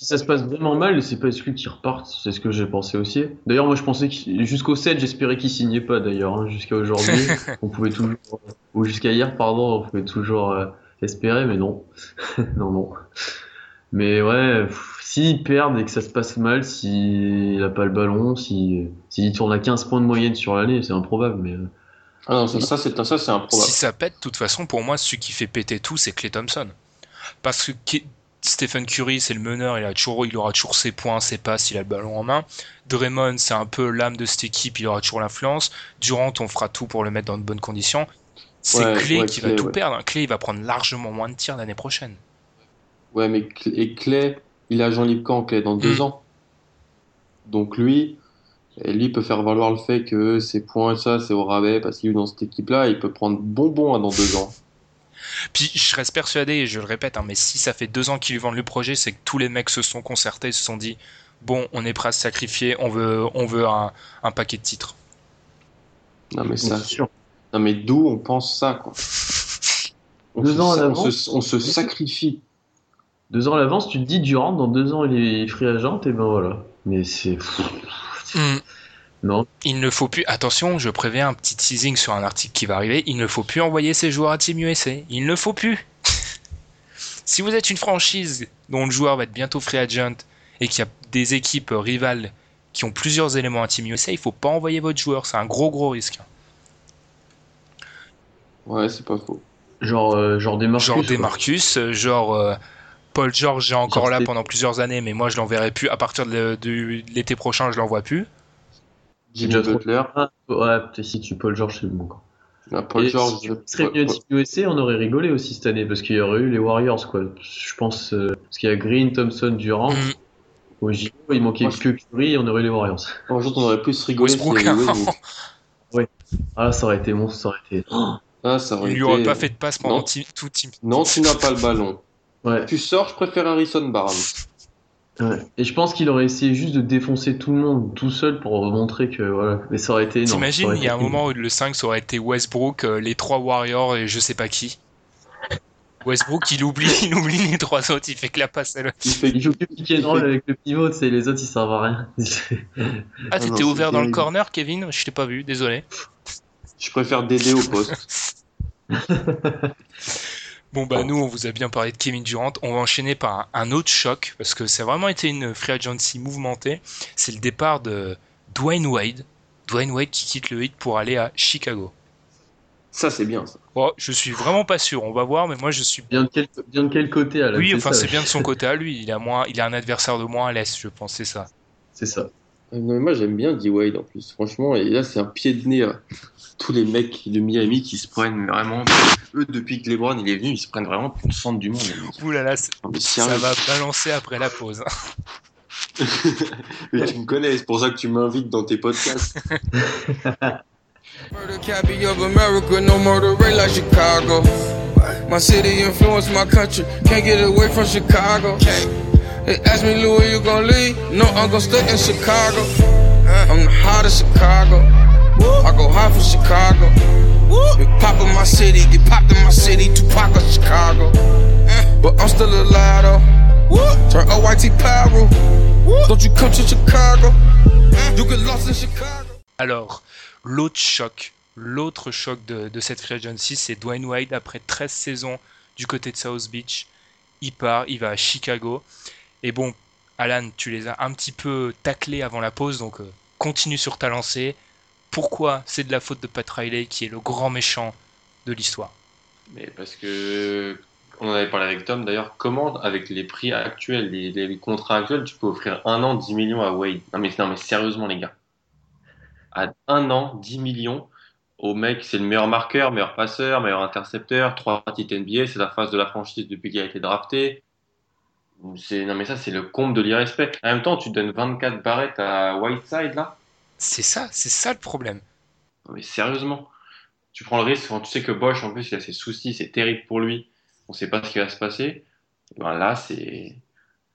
Speaker 2: Si ça se passe vraiment mal, c'est pas exclu qu'il reparte, c'est ce que j'ai pensé aussi. D'ailleurs, moi je pensais jusqu'au 7, j'espérais qu'il signait pas d'ailleurs, hein, jusqu'à aujourd'hui. on pouvait toujours, ou jusqu'à hier, pardon, on pouvait toujours euh, espérer, mais non. non, non. Mais ouais, pff, s'il perd et que ça se passe mal, s'il a pas le ballon, s'il s'il tourne à 15 points de moyenne sur l'année, c'est improbable, mais euh,
Speaker 3: Ah non, ça, ça c'est ça c'est improbable.
Speaker 1: Si ça pète, de toute façon, pour moi, celui qui fait péter tout, c'est Clay Thompson. Parce que Stephen Curry, c'est le meneur, il, a toujours, il aura toujours ses points, ses passes, il a le ballon en main. Draymond, c'est un peu l'âme de cette équipe, il aura toujours l'influence. Durant, on fera tout pour le mettre dans de bonnes conditions. C'est
Speaker 3: Ouais,
Speaker 1: Clay
Speaker 3: ouais,
Speaker 1: qui
Speaker 3: Clay,
Speaker 1: va tout
Speaker 3: ouais.
Speaker 1: perdre. Clay, il va prendre largement moins de tirs l'année prochaine.
Speaker 3: Ouais, mais et Clay, il a Jean libre quand Clay? Dans deux
Speaker 1: Mm.
Speaker 3: ans. Donc lui, lui peut faire valoir le fait que ses points et ça, c'est au rabais parce qu'il est dans cette équipe-là, il peut prendre bonbon hein, dans deux ans.
Speaker 1: Puis je reste persuadé, et je le répète, hein, mais si ça fait deux ans qu'ils lui vendent le projet, c'est que tous les mecs se sont concertés, se sont dit bon, on est prêt à se sacrifier, on veut, on veut un, un paquet de titres.
Speaker 3: Non mais ça,
Speaker 2: c'est sûr.
Speaker 3: non mais d'où on pense ça quoi? On,
Speaker 2: Deux
Speaker 3: se,
Speaker 2: ans à
Speaker 3: on
Speaker 2: l'avance.
Speaker 3: se- on se sacrifie.
Speaker 2: Deux ans à l'avance, tu te dis Durant, dans deux ans il est free agent, et ben voilà. Mais c'est. Non,
Speaker 1: Il ne faut plus, attention, je préviens un petit teasing sur un article qui va arriver, il ne faut plus envoyer ses joueurs à Team USA. Il ne faut plus. si vous êtes une franchise dont le joueur va être bientôt free agent et qu'il y a des équipes rivales qui ont plusieurs éléments à Team USA, il faut pas envoyer votre joueur. C'est un gros gros risque.
Speaker 3: Ouais, c'est pas faux.
Speaker 2: Genre, euh, genre des Marcus.
Speaker 1: genre
Speaker 2: quoi.
Speaker 1: des Marcus, euh, genre euh, Paul George est encore
Speaker 2: Genre
Speaker 1: là pendant plusieurs années, mais moi je l'enverrai plus. À partir de, de l'été prochain, je l'envoie plus.
Speaker 3: Jimmy
Speaker 2: déjà trop-
Speaker 3: Butler,
Speaker 2: ouais, peut-être si tu Paul George, c'est bon. quoi.
Speaker 3: Ah, Paul
Speaker 2: Et
Speaker 3: George.
Speaker 2: si tu serais venu à Team USA, on aurait rigolé aussi cette année parce qu'il y aurait eu les Warriors, quoi. Je pense, euh, parce qu'il y a Green, Thompson, Durant.
Speaker 1: Mm.
Speaker 2: Au JO, il manquait
Speaker 3: Moi,
Speaker 2: que Curry et on aurait eu les Warriors.
Speaker 3: Un jour, on aurait plus rigolé
Speaker 1: Westbrook.
Speaker 3: Westbrook.
Speaker 2: Ah, ça aurait été monstre, ça aurait été.
Speaker 3: Ah, ça aurait
Speaker 1: Il lui
Speaker 3: été-
Speaker 1: aurait pas fait de passe pendant
Speaker 3: Non.
Speaker 1: tout team.
Speaker 3: Non, tu n'as pas le ballon.
Speaker 2: ouais,
Speaker 3: Tu sors, je préfère Harrison Barnes.
Speaker 2: Ouais. Et je pense qu'il aurait essayé juste de défoncer tout le monde tout seul pour montrer que voilà. Mais ça aurait été énorme.
Speaker 1: T'imagines, il y a un moment où le 5 ça aurait été Westbrook, euh, les trois Warriors et je sais pas qui. Westbrook, il oublie, il oublie les trois autres, il fait que la passe à l'autre.
Speaker 3: Il fait
Speaker 2: Il joue que pick and roll avec le pivot, c'est les autres ils servent à rien.
Speaker 1: Ah, t'étais ouvert dans le corner, Kevin? Je t'ai pas vu, désolé.
Speaker 3: Je préfère Dédé au poste.
Speaker 1: Bon, bah, nous, on vous a bien parlé de Kevin Durant. On va enchaîner par un, autre choc, parce que ça a vraiment été une free agency mouvementée. C'est le départ de Dwayne Wade. Dwayne Wade qui quitte le Heat pour aller à Chicago.
Speaker 3: Ça, c'est bien, ça.
Speaker 1: Bon, je suis vraiment pas sûr, on va voir, mais moi je suis.
Speaker 2: Bien de quel, bien de quel côté à la
Speaker 1: Oui, enfin, c'est bien de son côté à lui. Il a, moins, il a un adversaire de moins à l'Est, je pense, c'est ça.
Speaker 2: C'est ça.
Speaker 3: Euh, Non, mais moi, j'aime bien D-Wade en plus, franchement. Et là, c'est un pied de nez à tous les mecs de Miami qui se prennent vraiment. Eux, depuis que LeBron il est venu, ils se prennent vraiment pour le centre du monde.
Speaker 1: Ouh là là, ça va balancer après la pause.
Speaker 3: Mais tu me connais, c'est pour ça que tu m'invites dans tes podcasts.
Speaker 4: Murder cappy of America, no murder rate like Chicago. My city influenced my country, can't get away from Chicago. They ask me, Lou, where you gonna leave? No, I'm gonna stay in Chicago. I'm the hottest Chicago. I go high for Chicago. Big pop in my city, get popped in my city, Tupac of Chicago. But I'm still alive though. Turn OYT pyro. Don't you come to Chicago? You get lost in Chicago.
Speaker 1: Alors, l'autre choc, l'autre choc de, de cette free agency, c'est Dwayne Wade après 13 saisons du côté de South Beach. Il part, il va à Chicago. Et bon, Alan, tu les as un petit peu taclés avant la pause, donc euh, continue sur ta lancée. Pourquoi c'est de la faute de Pat Riley qui est le grand méchant de l'histoire?
Speaker 3: Mais parce que, on en avait parlé avec Tom d'ailleurs, comment, avec les prix actuels, les, contrats actuels, tu peux offrir un an 10 millions à Wade non mais, non, mais sérieusement, les gars. À un an, 10 millions au mec, c'est le meilleur marqueur, meilleur passeur, meilleur intercepteur, trois titres NBA, c'est la phase de la franchise depuis qu'il a été drafté. C'est, non mais ça, c'est le comble de l'irrespect. En même temps, tu donnes 24 barrettes à Whiteside là.
Speaker 1: C'est ça, c'est ça le problème.
Speaker 3: Non, mais sérieusement, tu prends le risque, quand tu sais que Bosch, en plus, il a ses soucis, c'est terrible pour lui, on sait pas ce qui va se passer. Ben là, c'est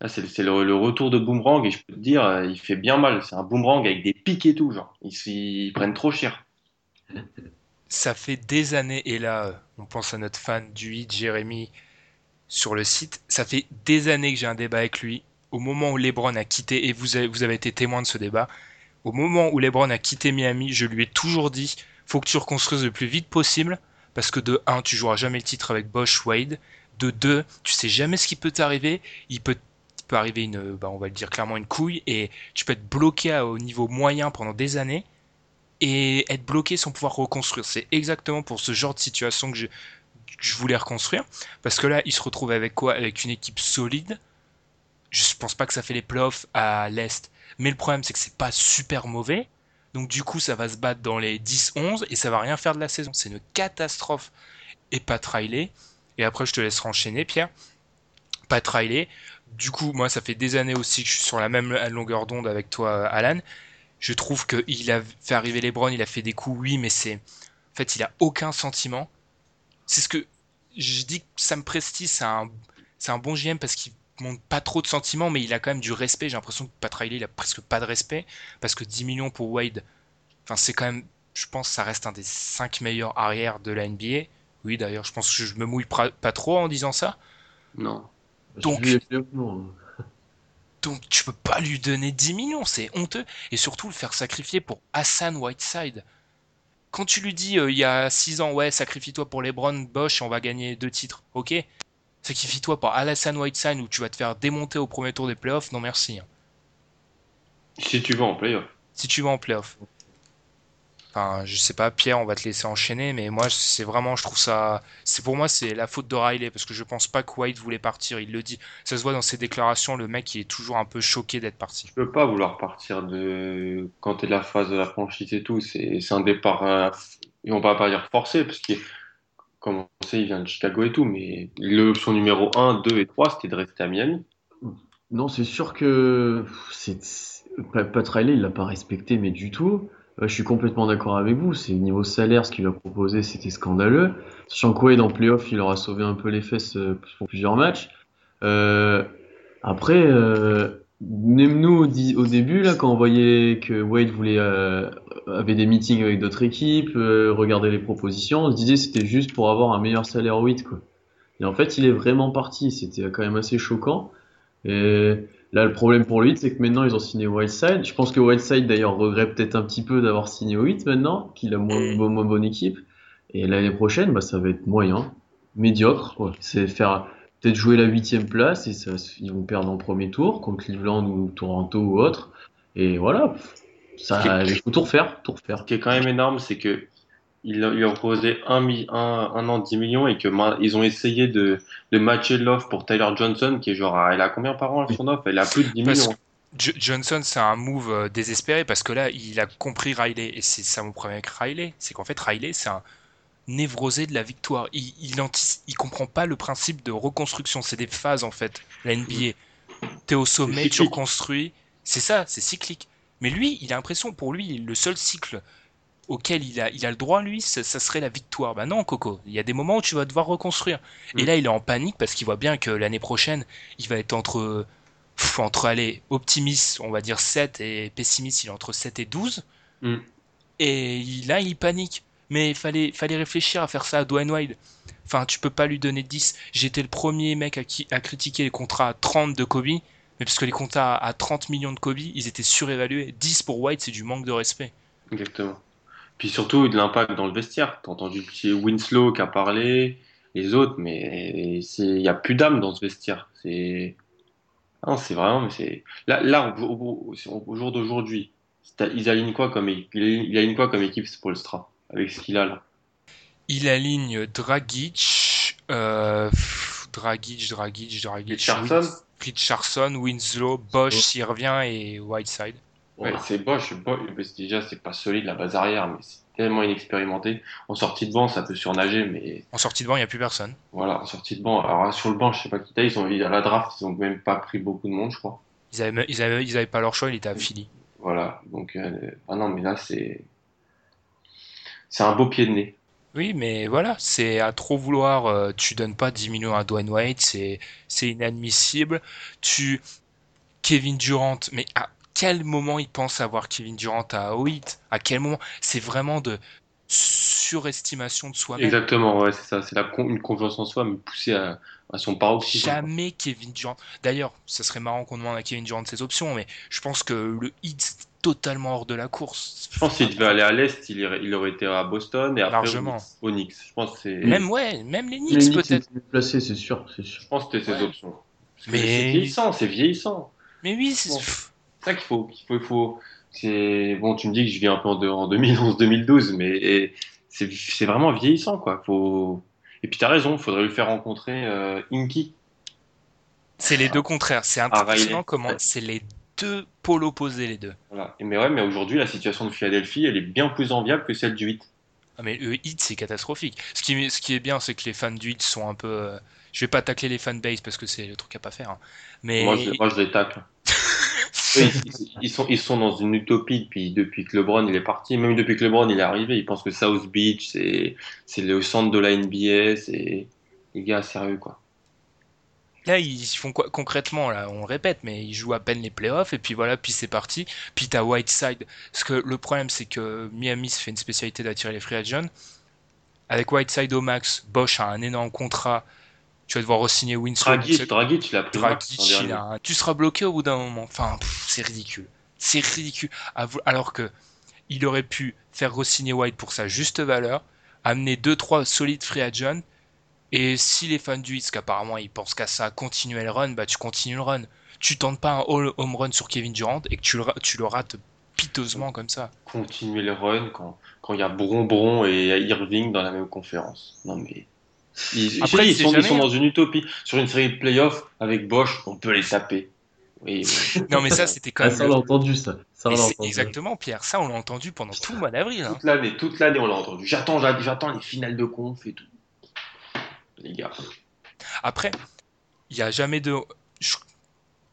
Speaker 3: là, c'est c'est le, le retour de Boomerang, et je peux te dire, euh, il fait bien mal. C'est un Boomerang avec des pics et tout, genre. Ils, ils prennent trop cher.
Speaker 1: Ça fait des années, et là, euh, on pense à notre fan du hit, Jérémy, sur le site. Ça fait des années que j'ai un débat avec lui. Au moment où LeBron a quitté, et vous avez, été témoin de ce débat, au moment où LeBron a quitté Miami, je lui ai toujours dit faut que tu reconstruises le plus vite possible, parce que de 1, tu joueras jamais le titre avec Bosch Wade. De 2, tu sais jamais ce qui peut t'arriver. Il peut, arriver une, bah, on va le dire clairement, une couille, et tu peux être bloqué au niveau moyen pendant des années et être bloqué sans pouvoir reconstruire. C'est exactement pour ce genre de situation que je, je voulais reconstruire. Parce que là, il se retrouve avec quoi? Avec une équipe solide. Je pense pas que ça fait les playoffs à l'Est. Mais le problème, c'est que c'est pas super mauvais. Donc du coup, ça va se battre dans les 10-11 et ça va rien faire de la saison. C'est une catastrophe. Et Pat Riley. Et après, je te laisserai enchaîner, Pierre. Pat Riley. Du coup, moi, ça fait des années aussi que je suis sur la même longueur d'onde avec toi, Alan. Je trouve qu'il a fait arriver LeBron, il a fait des coups, oui, mais c'est. En fait, il a aucun sentiment. C'est ce que. Je dis que Sam Presti, c'est un, c'est un bon GM parce qu'il montre pas trop de sentiments, mais il a quand même du respect. J'ai l'impression que Pat Riley, il a presque pas de respect. Parce que 10 millions pour Wade, enfin, c'est quand même. Je pense que ça reste un des 5 meilleurs arrières de la NBA. Oui, d'ailleurs, je pense que je me mouille pra- pas trop en disant ça.
Speaker 3: Non.
Speaker 1: Donc-. Donc tu peux pas lui donner 10 millions, c'est honteux. Et surtout le faire sacrifier pour Hassan Whiteside. Quand tu lui dis euh, il y a 6 ans, ouais, sacrifie-toi pour LeBron, Bosch, et on va gagner deux titres, ok Sacrifie-toi pour Hassan Whiteside où tu vas te faire démonter au premier tour des playoffs, non merci. hein.
Speaker 3: Si tu vas en playoff.
Speaker 1: Si tu vas en playoff. Enfin, je sais pas, Pierre, on va te laisser enchaîner, mais moi, c'est vraiment, je trouve ça, c'est pour moi, c'est la faute de Riley parce que je pense pas que White voulait partir. Il le dit, ça se voit dans ses déclarations. Le mec, il est toujours un peu choqué d'être parti.
Speaker 3: Tu peux pas vouloir partir de quand t'es de la phase de la franchise et tout. C'est c'est un départ, euh, et on va pas dire forcé parce qu'il, comme on sait, il vient de Chicago et tout, mais l'option numéro 1, 2 et 3, c'était de rester à Miami.
Speaker 2: Non, c'est sûr que Pat Riley, il l'a pas respecté, mais du tout. Je suis complètement d'accord avec vous. C'est niveau salaire, ce qu'il a proposé, c'était scandaleux. Sachant que Wade en playoff, il aura sauvé un peu les fesses euh, pour plusieurs matchs. Euh, après, euh, même nous au, début, là, quand on voyait que Wade voulait euh, avait des meetings avec d'autres équipes, euh, regarder les propositions, on se disait c'était juste pour avoir un meilleur salaire au 8, quoi. Et en fait, il est vraiment parti. C'était quand même assez choquant. Là, le problème pour le 8, c'est que maintenant, ils ont signé Whiteside. Je pense que Whiteside, d'ailleurs, regrette peut-être un petit peu d'avoir signé au 8 maintenant, qu'il a moins, moins, moins bonne équipe. Et l'année prochaine, bah, ça va être moyen, médiocre. C'est faire peut-être jouer la huitième place et ça, ils vont perdre en premier tour contre Cleveland ou Toronto ou autre. Et voilà, ça, il faut tout refaire, tout refaire.
Speaker 3: Ce qui est quand même énorme, c'est que il lui a proposé un, un, un an 10 millions et que ils ont essayé de, de matcher l'offre pour Tyler Johnson, qui est genre, elle a combien par an son offre? Elle a plus de 10
Speaker 1: Parce
Speaker 3: millions.
Speaker 1: Jo- Johnson, c'est un move euh, désespéré parce que là, il a compris Riley. Et c'est ça mon problème avec Riley. C'est qu'en fait, Riley, c'est un névrosé de la victoire. Il, il, il comprend pas le principe de reconstruction. C'est des phases, en fait. La NBA. T'es au sommet, tu reconstruis. C'est ça, c'est cyclique. Mais lui, il a l'impression, pour lui, le seul cycle auquel il a, il a le droit, lui, ça, ça serait la victoire. Bah non, Coco. Il y a des moments où tu vas devoir reconstruire. Et
Speaker 3: Mm.
Speaker 1: là, il est en panique parce qu'il voit bien que l'année prochaine, il va être entre, pff, entre, allez, optimiste, on va dire 7, et pessimiste, il est entre 7 et 12.
Speaker 3: Mm.
Speaker 1: Et là, il panique. Mais il fallait, fallait réfléchir à faire ça à Dwayne Wade. Enfin, tu peux pas lui donner 10. J'étais le premier mec à, qui, à critiquer les contrats à 30 de Kobe. Mais parce que les contrats à 30 millions de Kobe, ils étaient surévalués. 10 pour White, c'est du manque de respect.
Speaker 3: Exactement. Puis surtout de l'impact dans le vestiaire. T'as entendu le petit Winslow qui a parlé, les autres, mais c'est, il y a plus d'âme dans ce vestiaire. C'est, non, c'est vraiment, mais c'est, là, là, au, au- au- au jour d'aujourd'hui, ils alignent quoi comme, équipe- il aligne quoi comme équipe Spolstra, avec ce qu'il a là?
Speaker 1: Il aligne Dragic, euh, Dragic, Dragic, Dragic,
Speaker 3: Richardson?
Speaker 1: Richardson, Winslow, Bosch s'il revient et Whiteside.
Speaker 3: Ouais, c'est Bosch, déjà, c'est pas solide la base arrière, mais c'est tellement inexpérimenté. En sortie de banc, ça peut surnager, mais
Speaker 1: En sortie de banc, il n'y a plus personne.
Speaker 3: voilà, en sortie de banc. Alors, sur le banc, je sais pas qui t'as, ils ont, à la draft, ils ont même pas pris beaucoup de monde, je crois.
Speaker 1: Ils avaient, ils avaient, ils avaient pas leur choix, il était à Philly.
Speaker 3: Voilà, donc, euh, ah non, mais là, c'est, c'est un beau pied de nez.
Speaker 1: Oui, mais voilà, c'est à trop vouloir. euh, tu donnes pas 10 millions à Dwayne Wade, c'est c'est inadmissible. Tu Kevin Durant, mais à quel moment il pense avoir Kevin Durant à 8 À quel moment? C'est vraiment de surestimation de soi-même.
Speaker 3: Exactement, ouais, c'est ça, c'est une confiance en soi, mais poussée à, à son paroxysme.
Speaker 1: Jamais Kevin Durant. D'ailleurs, ça serait marrant qu'on demande à Kevin Durant ses options, mais je pense que le hit totalement hors de la course.
Speaker 3: Je pense qu'il devait aller à l'Est, il, irait- il aurait été à Boston et après
Speaker 1: Largement.
Speaker 3: au Knicks. Je pense que c'est,
Speaker 1: Même ouais, même les Knicks peut-être.
Speaker 2: placés, c'est sûr, c'est sûr.
Speaker 3: je pense que c'était ses
Speaker 1: Ouais.
Speaker 3: options. Parce que
Speaker 1: Mais-
Speaker 3: c'est vieillissant, c'est vieillissant.
Speaker 1: Mais oui, c'est
Speaker 3: Bon. Ça qu'il faut, qu'il faut, c'est bon. Tu me dis que je vis un peu en, de- en 2011-2012, mais c'est, vraiment vieillissant, quoi. Faut. Et puis t'as raison, il faudrait lui faire rencontrer euh, Inky.
Speaker 1: c'est les deux contraires. C'est
Speaker 3: Ah,
Speaker 1: impressionnant comment
Speaker 3: Ouais.
Speaker 1: c'est les deux pôles opposés les deux.
Speaker 3: Voilà. Mais ouais, mais aujourd'hui, la situation de Philadelphie, elle est bien plus enviable que celle du 8.
Speaker 1: Ah, mais le hit, c'est catastrophique. Ce qui, ce qui est bien, c'est que les fans du hit sont un peu. euh, Je vais pas tacler les fanbase parce que c'est le truc à pas faire. hein. Mais
Speaker 3: Moi, je, moi, je les tacle. Ils, sont, ils sont dans une utopie depuis, depuis que LeBron il est parti. Même depuis que LeBron il est arrivé, ils pensent que South Beach, c'est, le centre de la NBA. C'est les gars sérieux, quoi.
Speaker 1: là, ils font quoi concrètement là On répète, mais ils jouent à peine les playoffs et puis voilà, puis c'est parti. Puis t'as Whiteside. Parce que le problème, c'est que Miami se fait une spécialité d'attirer les free agents. Avec Whiteside au max, Bosch a un énorme contrat. Tu vas devoir re-signer Winslow.
Speaker 3: Dragic, Dragic, il a pris
Speaker 1: Dragic, il a un- tu seras bloqué au bout d'un moment. Enfin, c'est ridicule. C'est ridicule. Alors que il aurait pu faire re-signer White pour sa juste valeur, amener 2-3 solides free agents, et si les fans du Hits, qu'apparemment ils pensent qu'à ça, continuer le run, bah tu continues le run. Tu tentes pas un all home run sur Kevin Durant et que tu le, tu le rates piteusement comme ça.
Speaker 3: Continuer le run quand quand il y a Bron et Irving dans la même conférence. Non mais ils,
Speaker 1: Après,
Speaker 3: ils sont, ils sont
Speaker 1: hein.
Speaker 3: dans une utopie. Sur une série de playoffs avec Bosch, on peut les taper. Oui, oui.
Speaker 1: Non, mais ça, c'était quand
Speaker 2: Ah,
Speaker 1: même.
Speaker 2: ça, on l'a entendu, ça. On entendu.
Speaker 1: exactement, Pierre. Ça, on l'a entendu pendant tout le mois d'avril. hein.
Speaker 3: toute l'année, toute l'année, on l'a entendu. J'attends, j'a- j'attends les finales de conf et tout. Les gars.
Speaker 1: Après, il n'y a jamais de. je-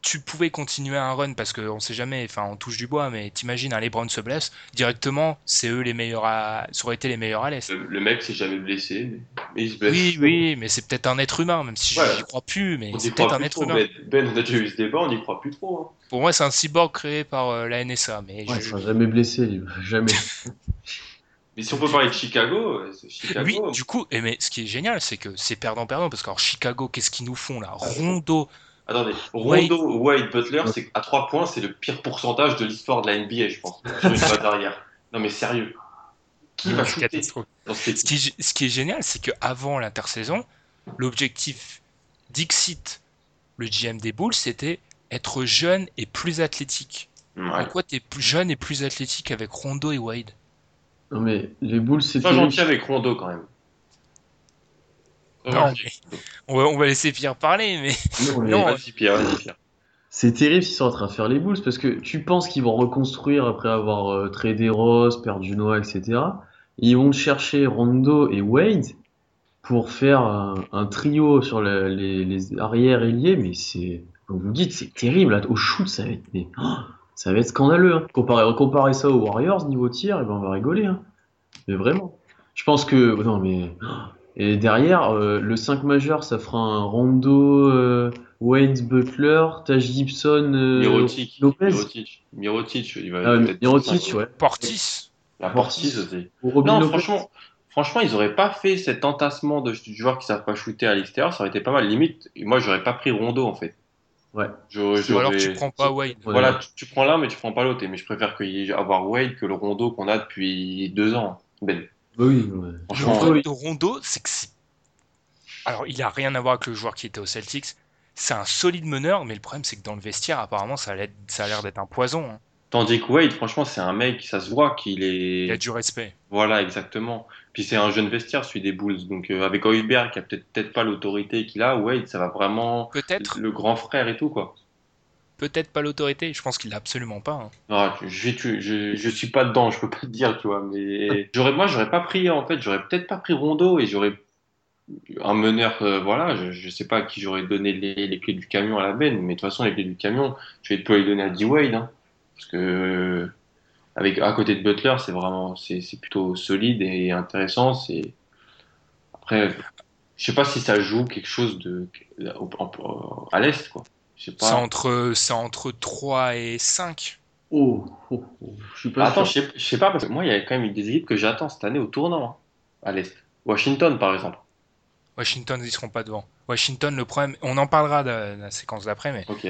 Speaker 1: Tu pouvais continuer un run parce qu'on sait jamais, enfin on touche du bois, mais t'imagines un LeBron se blesse, directement c'est eux les meilleurs à. Ça aurait été les meilleurs à l'Est.
Speaker 3: Le, le mec s'est jamais blessé, mais, il se blesse.
Speaker 1: Oui, oui, mais c'est peut-être un être humain, même si
Speaker 3: Ouais.
Speaker 1: j'y crois plus, mais
Speaker 3: On
Speaker 1: c'est
Speaker 3: n'y croit
Speaker 1: peut-être un
Speaker 3: plus
Speaker 1: être
Speaker 3: trop.
Speaker 1: humain.
Speaker 3: Ben, Ben, on a déjà eu ce débat, on n'y croit plus trop. hein.
Speaker 1: Pour moi, c'est un cyborg créé par euh, la NSA, mais
Speaker 2: Ouais, il
Speaker 1: je-
Speaker 2: sera jamais blessé, lui. Jamais.
Speaker 3: Mais si on peut parler de Chicago, euh, c'est Chicago.
Speaker 1: Oui, du coup, et mais ce qui est génial, c'est que c'est perdant-perdant, parce que alors, Chicago, qu'est-ce qu'ils nous font là? Rondo,
Speaker 3: Attendez. Rondo, Wade, Butler, c'est à 3 points, c'est le pire pourcentage de l'histoire de la NBA, je pense, sur une phase arrière. Non mais sérieux. Qui va shooter cette
Speaker 1: Ce qui, est- ce qui est génial, c'est qu'avant l'intersaison, l'objectif d'Ixit, le GM des Bulls, c'était être jeune et plus athlétique.
Speaker 3: Ouais.
Speaker 1: Pourquoi t'es plus jeune et plus athlétique avec Rondo et Wade?
Speaker 2: Non, mais les Bulls, c'est
Speaker 3: Sois
Speaker 2: terrible.
Speaker 3: gentil avec Rondo quand même.
Speaker 1: Non, mais on va, on va laisser Pierre parler, mais
Speaker 2: Non, mais
Speaker 1: Non,
Speaker 3: Vas-y Pierre, vas-y Pierre.
Speaker 2: C'est terrible qu'ils sont en train de faire les Bulls parce que tu penses qu'ils vont reconstruire après avoir euh, tradé Ross, perdu Noah, etc. Ils vont chercher Rondo et Wade pour faire un, un trio sur la- les, les arrières ailiers, mais c'est, comme vous dites, c'est terrible. Là, au shoot, ça va être, mais, oh, ça va être scandaleux. Hein. Comparer, comparer ça aux Warriors niveau tir, et ben on va rigoler. Hein. Mais vraiment. Je pense que non, mais oh. Et derrière euh, le 5 majeur, ça fera un Rondo, euh, Wade, Butler, Taj Gibson, euh,
Speaker 3: Mirotic,
Speaker 2: Lopez.
Speaker 3: Mirotic, Mirotic, il va
Speaker 2: Ah,
Speaker 3: peut-être
Speaker 2: Mirotic, ouais.
Speaker 1: Portis,
Speaker 3: La Portis aussi. Non,
Speaker 2: Lopez.
Speaker 3: franchement, franchement, ils auraient pas fait cet entassement de joueurs qui savent pas shooter à l'extérieur, ça aurait été pas mal. Limite, moi, j'aurais pas pris Rondo en fait.
Speaker 2: Ouais.
Speaker 1: Ou alors tu prends pas Wade.
Speaker 2: Ouais.
Speaker 3: Voilà, tu, tu prends l'un, mais tu prends pas l'autre. Mais je préfère qu'il y ait- avoir Wade que le Rondo qu'on a depuis deux ans. Ben,
Speaker 2: oui, ouais.
Speaker 3: Franchement,
Speaker 2: Rondo,
Speaker 1: problème
Speaker 2: oui.
Speaker 1: de Rondo, c'est que c'est. Alors, il a rien à voir avec le joueur qui était au Celtics. C'est un solide meneur, mais le problème, c'est que dans le vestiaire, apparemment, ça a l'air d'être un poison. hein.
Speaker 3: tandis que Wade, franchement, c'est un mec, ça se voit qu'il est.
Speaker 1: Il a du respect.
Speaker 3: Voilà, exactement. Puis c'est un jeune vestiaire, celui des Bulls. Donc euh, avec Hoiberg, qui a peut-être peut-être pas l'autorité qu'il a, Wade, ça va vraiment
Speaker 1: Peut-être,
Speaker 3: le grand frère et tout quoi.
Speaker 1: Peut-être pas l'autorité. Je pense qu'il l'a absolument pas. hein.
Speaker 3: Je, je, suis pas dedans, je peux pas te dire, tu vois. Mais j'aurais, moi, j'aurais pas pris, en fait, j'aurais peut-être pas pris Rondo et j'aurais un meneur, euh, voilà, je, je sais pas à qui j'aurais donné les, clés du camion à la benne, mais de toute façon, les clés du camion, je vais pas les donner à D-Wade, hein, parce que avec à côté de Butler, c'est vraiment, c'est, plutôt solide et intéressant. C'est après, je sais pas si ça joue quelque chose de à l'est, quoi. Je
Speaker 1: C'est entre, c'est entre 3 et 5.
Speaker 2: Oh, oh, oh, je suis pas
Speaker 3: Attends, je
Speaker 2: sûr.
Speaker 3: sais, je sais pas, parce que moi, il y a quand même des équipes que j'attends cette année au tournant, hein, à l'Est. Washington, par exemple.
Speaker 1: Washington, ils seront pas devant. Washington, le problème, on en parlera de de la séquence d'après, mais
Speaker 3: Ok.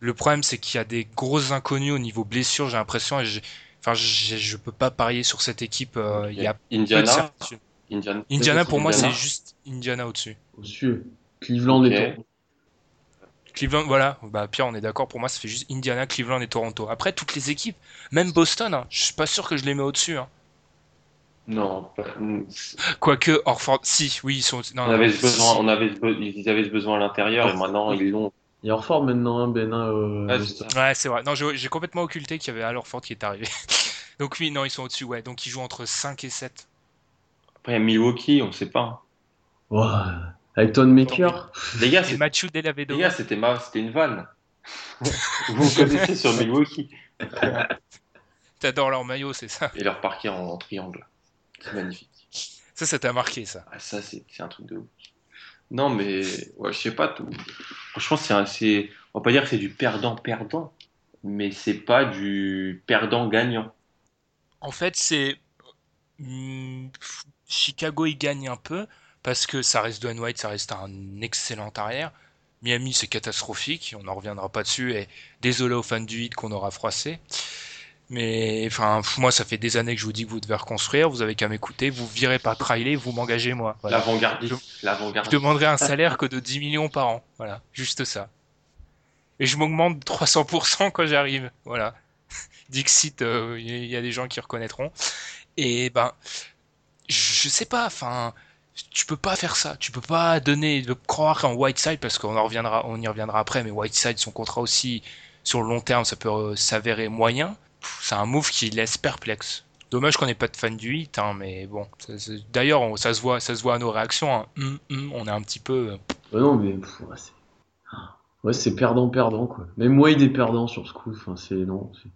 Speaker 1: le problème, c'est qu'il y a des grosses inconnues au niveau blessure, j'ai l'impression, et j'ai- enfin, je peux pas parier sur cette équipe. euh, Il y a
Speaker 3: Indiana. Indiana,
Speaker 1: Indiana, pour moi, c'est juste Indiana au-dessus.
Speaker 2: Au-dessus. Cleveland
Speaker 3: Ok.
Speaker 2: et Toronto.
Speaker 1: Cleveland, voilà, bah Pierre, on est d'accord, pour moi, ça fait juste Indiana, Cleveland et Toronto. Après, toutes les équipes, même Boston, hein, je suis pas sûr que je les mets au-dessus. hein.
Speaker 3: Non, pas-
Speaker 1: Quoique, Orford, si, oui, ils sont. Non,
Speaker 3: on avait ce
Speaker 1: si.
Speaker 3: besoin, on avait ce be- ils avaient ce besoin à l'intérieur et maintenant ils l'ont.
Speaker 2: Il y a Orford maintenant, hein, Ben. hein, euh,
Speaker 3: Ouais, c'est ça.
Speaker 1: Ouais, c'est vrai. Non, j'ai j'ai complètement occulté qu'il y avait Al Orford qui est arrivé. Donc oui, non, ils sont au-dessus, ouais. Donc ils jouent entre 5 et 7.
Speaker 3: Après, il y a Milwaukee, on sait pas.
Speaker 2: Ouais. Avec Ton Maker.
Speaker 3: Les gars, c'est-
Speaker 1: Mathieu Delavedo.
Speaker 3: les gars, c'était une vanne. Vous me connaissez sur Milwaukee.
Speaker 1: T'adores leur maillot, c'est ça.
Speaker 3: Et leur parquet en, en triangle. C'est magnifique.
Speaker 1: Ça, ça t'a marqué, ça.
Speaker 3: Ah, ça, c'est un truc de ouf. Non, mais ouais, je sais pas. Tout... Franchement, c'est c'est- on va pas dire que c'est du perdant-perdant, mais c'est pas du perdant-gagnant.
Speaker 1: En fait, c'est. Hmm, Chicago, il gagne un peu parce que ça reste Dwayne White, ça reste un excellent arrière. Miami, c'est catastrophique, on n'en reviendra pas dessus. Et désolé aux fans du hit qu'on aura froissé. Mais enfin, moi, ça fait des années que je vous dis que vous devez reconstruire. Vous avez qu'à m'écouter. Vous virez pas Riley, vous m'engagez moi. Voilà.
Speaker 3: L'avant-gardiste.
Speaker 1: Je
Speaker 3: L'avant-gardiste.
Speaker 1: demanderai un salaire que de 10 millions par an. Voilà, juste ça. Et je m'augmente de 300% quand j'arrive. Voilà. Dixit, euh, il y a des gens qui reconnaîtront. Et ben, je sais pas, enfin, tu peux pas faire ça. Tu peux pas donner, de croire en Whiteside parce qu'on en reviendra, on y reviendra après, mais Whiteside, son contrat aussi, sur le long terme, ça peut euh, s'avérer moyen. C'est un move qui laisse perplexe. Dommage qu'on n'ait pas de fan du 8, hein, mais bon. D'ailleurs, on- ça se voit, ça se voit à nos réactions. hein. Hum, hum, on est un petit peu. euh,
Speaker 2: Ouais, non, mais pff, ouais, c'est ouais, c'est perdant-perdant, quoi. Même Wade est perdant sur ce coup. Enfin, c'est non. c'est-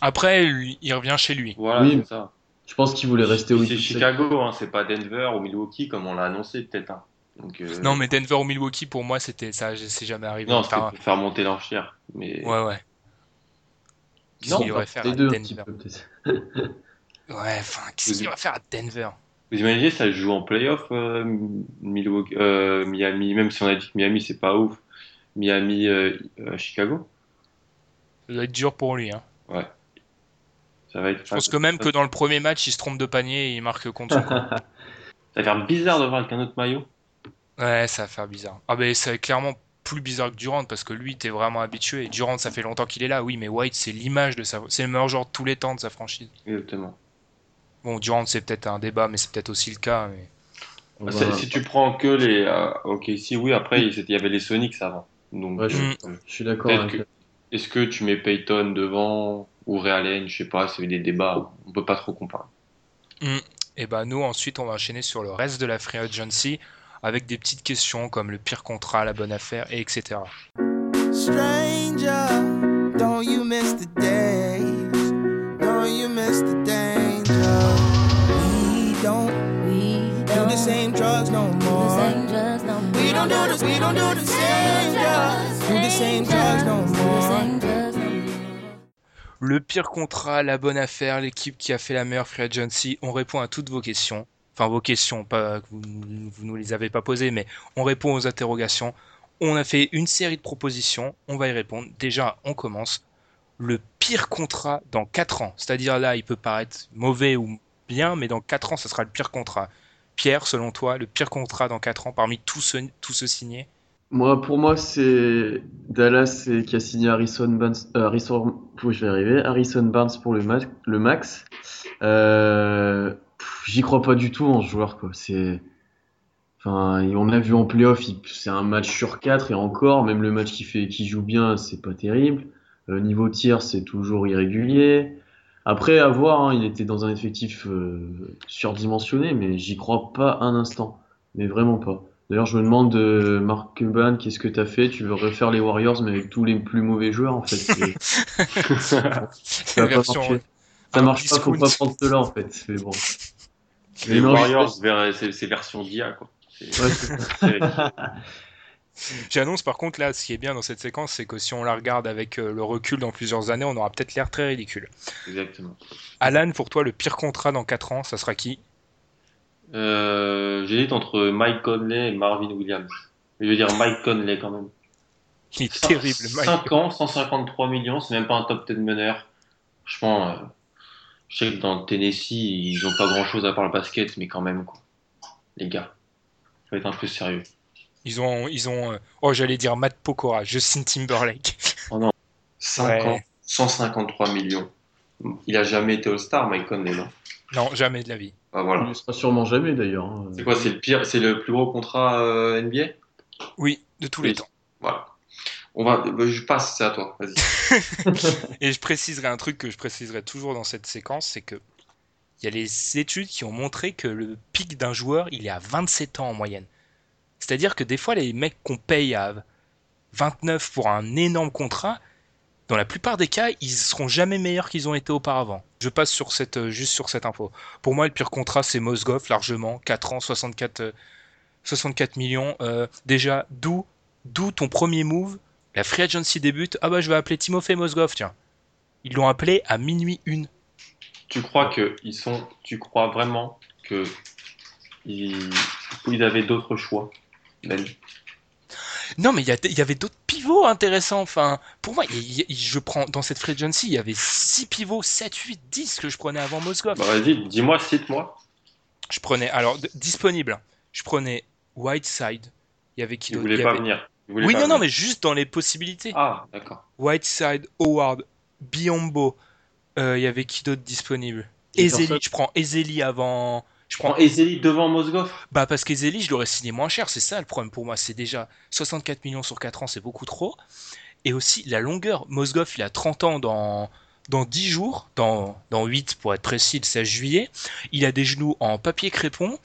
Speaker 1: Après, lui, il revient chez lui.
Speaker 3: Voilà,
Speaker 2: Oui.
Speaker 3: c'est ça.
Speaker 2: Je pense qu'il voulait rester au
Speaker 3: C'est Chicago, hein, c'est pas Denver ou Milwaukee comme on l'a annoncé peut-être. hein. Donc, euh,
Speaker 1: Non, mais Denver ou Milwaukee, pour moi, c'était ça, c'est jamais arrivé.
Speaker 3: non, c'était
Speaker 1: Enfin,
Speaker 3: pour faire monter l'enchère. Mais
Speaker 1: ouais, ouais. Qu'est-ce
Speaker 2: Non,
Speaker 1: qu'il aurait faire
Speaker 2: les
Speaker 1: à
Speaker 2: deux
Speaker 1: Denver
Speaker 2: peu.
Speaker 1: Ouais, enfin, qu'est-ce qu'il va faire à Denver?
Speaker 3: Vous imaginez, ça joue en playoff, euh, Milwaukee, euh, Miami, même si on a dit que Miami c'est pas ouf, Miami, euh, euh, Chicago,
Speaker 1: Ça doit être dur pour lui. Hein.
Speaker 3: Ça va être.
Speaker 1: Je pense que même que dans le premier match, il se trompe de panier et il marque contre.
Speaker 3: Ça va faire bizarre de voir avec un autre maillot.
Speaker 1: Ouais, ça va faire bizarre. Ah, ben, c'est clairement plus bizarre que Durant parce que lui, t'es vraiment habitué. Durant, ça fait longtemps qu'il est là. Oui, mais White, c'est l'image de sa. C'est le meilleur joueur de tous les temps de sa franchise.
Speaker 3: Exactement.
Speaker 1: Bon, Durant, c'est peut-être un débat, mais c'est peut-être aussi le cas. Mais...
Speaker 3: Bah,
Speaker 2: va-
Speaker 3: Si tu prends que les. euh, ok, si oui, après il y avait les Sonics avant. Donc,
Speaker 2: Ouais, je,
Speaker 1: Mm.
Speaker 3: euh,
Speaker 2: je suis d'accord avec
Speaker 3: que- est-ce que tu mets Peyton devant? Ou Ray Allen Je sais pas, c'est des débats. On peut pas trop comparer.
Speaker 1: Et bah, nous, ensuite, on va enchaîner sur le reste de la free agency avec des petites questions comme le pire contrat, la bonne affaire, et etc.
Speaker 5: Stranger, don't you miss the days? Don't you miss the danger? We don't
Speaker 6: We
Speaker 5: do
Speaker 6: don't
Speaker 5: the same drugs no
Speaker 6: do the
Speaker 5: more.
Speaker 6: same drugs no more.
Speaker 5: We don't do this, we don't do the same drugs. Do the same drugs no
Speaker 6: the
Speaker 5: more.
Speaker 1: Le pire contrat, la bonne affaire, l'équipe qui a fait la meilleure free agency. On répond à toutes vos questions. Enfin, vos questions, pas vous, vous nous les avez pas posées, mais on répond aux interrogations. On a fait une série de propositions. On va y répondre. Déjà, on commence. Le pire contrat dans 4 ans. C'est-à-dire là, il peut paraître mauvais ou bien, mais dans 4 ans, ce sera le pire contrat. Pierre, selon toi, le pire contrat dans 4 ans parmi tous ceux, tous ceux signés
Speaker 2: Moi, pour moi, c'est Dallas c'est- qui a signé Harrison Barnes, euh, Harrison, je vais arriver, Harrison Barnes pour le, le max. Euh, J'y crois pas du tout en ce joueur, quoi. C'est, enfin, et on a vu en playoff, c'est un match sur quatre et encore, même le match qui fait, qui joue bien, c'est pas terrible. Euh, niveau tir, c'est toujours irrégulier. Après, à voir, hein, il était dans un effectif surdimensionné, mais j'y crois pas un instant, mais vraiment pas. D'ailleurs, je me demande, euh, Mark Cuban, qu'est-ce que t'as fait? Tu veux refaire les Warriors, mais avec tous les plus mauvais joueurs, en fait. C'est- Ça pas
Speaker 1: Version, euh,
Speaker 2: Ça marche pas, faut pas prendre cela, en fait. Mais bon.
Speaker 3: Les
Speaker 2: Mais non,
Speaker 3: Warriors, vers- c'est c'est version d'IA quoi.
Speaker 2: Ouais,
Speaker 1: J'annonce par contre là, ce qui est bien dans cette séquence, c'est que si on la regarde avec euh, le recul dans plusieurs années, on aura peut-être l'air très ridicule.
Speaker 3: Exactement.
Speaker 1: Alan, pour toi, le pire contrat dans 4 ans, ça sera qui?
Speaker 3: Euh, J'hésite entre Mike Conley et Marvin Williams. Je veux dire Mike Conley quand même.
Speaker 1: Il est terrible, Mike.
Speaker 3: 5 ans, 153 millions, c'est même pas un top 10 meneur. Franchement, euh, je sais que dans le Tennessee, ils ont pas grand chose à part le basket, mais quand même, quoi. Les gars, faut être un peu sérieux.
Speaker 1: Ils ont, ils ont, euh, oh, j'allais dire Matt Pokora, Justin Timberlake.
Speaker 3: 5
Speaker 1: Ouais.
Speaker 3: ans, 153 millions. Il a jamais été All-Star, Mike Conley, non?
Speaker 1: Non, jamais de la vie.
Speaker 3: Bah
Speaker 2: Il
Speaker 3: voilà.
Speaker 2: ne sera sûrement jamais, d'ailleurs. hein.
Speaker 3: C'est quoi, c'est le pire, c'est le plus gros contrat euh, NBA
Speaker 1: Oui, de tous les temps.
Speaker 3: Voilà. On va, bah, je passe, c'est à toi, vas-y.
Speaker 1: Et je préciserai un truc que je préciserai toujours dans cette séquence, c'est que il y a les études qui ont montré que le pic d'un joueur, il est à 27 ans en moyenne. C'est-à-dire que des fois, les mecs qu'on paye à 29 pour un énorme contrat, dans la plupart des cas, ils seront jamais meilleurs qu'ils ont été auparavant. Je passe sur cette, euh, juste sur cette info. Pour moi, le pire contrat, c'est Mosgov, largement. 4 ans, 64, euh, 64 millions. Euh, déjà, d'où, d'où ton premier move? La free agency débute. Ah bah, je vais appeler Timofey Mosgov, tiens. Ils l'ont appelé à minuit une.
Speaker 3: Tu crois que ils sont, tu crois vraiment que ils, ils avaient d'autres choix Ben,
Speaker 1: Non, mais il y, a- il y avait d'autres pivots intéressants. Enfin, pour moi, il y- il- je prends dans cette free agency, il y avait 6 pivots, 7, 8, 10 que je prenais avant Mosgov.
Speaker 3: Bah vas-y, dis-moi, cite-moi.
Speaker 1: Je prenais, alors, d- disponible. Je prenais Whiteside. Il y avait qui d'autre? Il
Speaker 3: voulaient
Speaker 1: y
Speaker 3: pas
Speaker 1: avait-
Speaker 3: venir.
Speaker 1: Oui,
Speaker 3: pas
Speaker 1: non, non, mais juste dans les possibilités.
Speaker 3: Ah, d'accord.
Speaker 1: Whiteside, Howard, Biombo. Euh, Il y avait qui d'autre disponible?
Speaker 2: Et
Speaker 1: Ezeli, je prends Ezeli avant. Je
Speaker 3: Prends Ezeli devant Mozgov.
Speaker 1: Bah parce qu'Ezeli, je l'aurais signé moins cher, c'est ça le problème pour moi. C'est déjà 64 millions sur 4 ans, c'est beaucoup trop. Et aussi la longueur. Mozgov, il a 30 ans dans, dans 10 jours, dans, dans 8 pour être précis, le 16 juillet. Il a des genoux en papier crépon.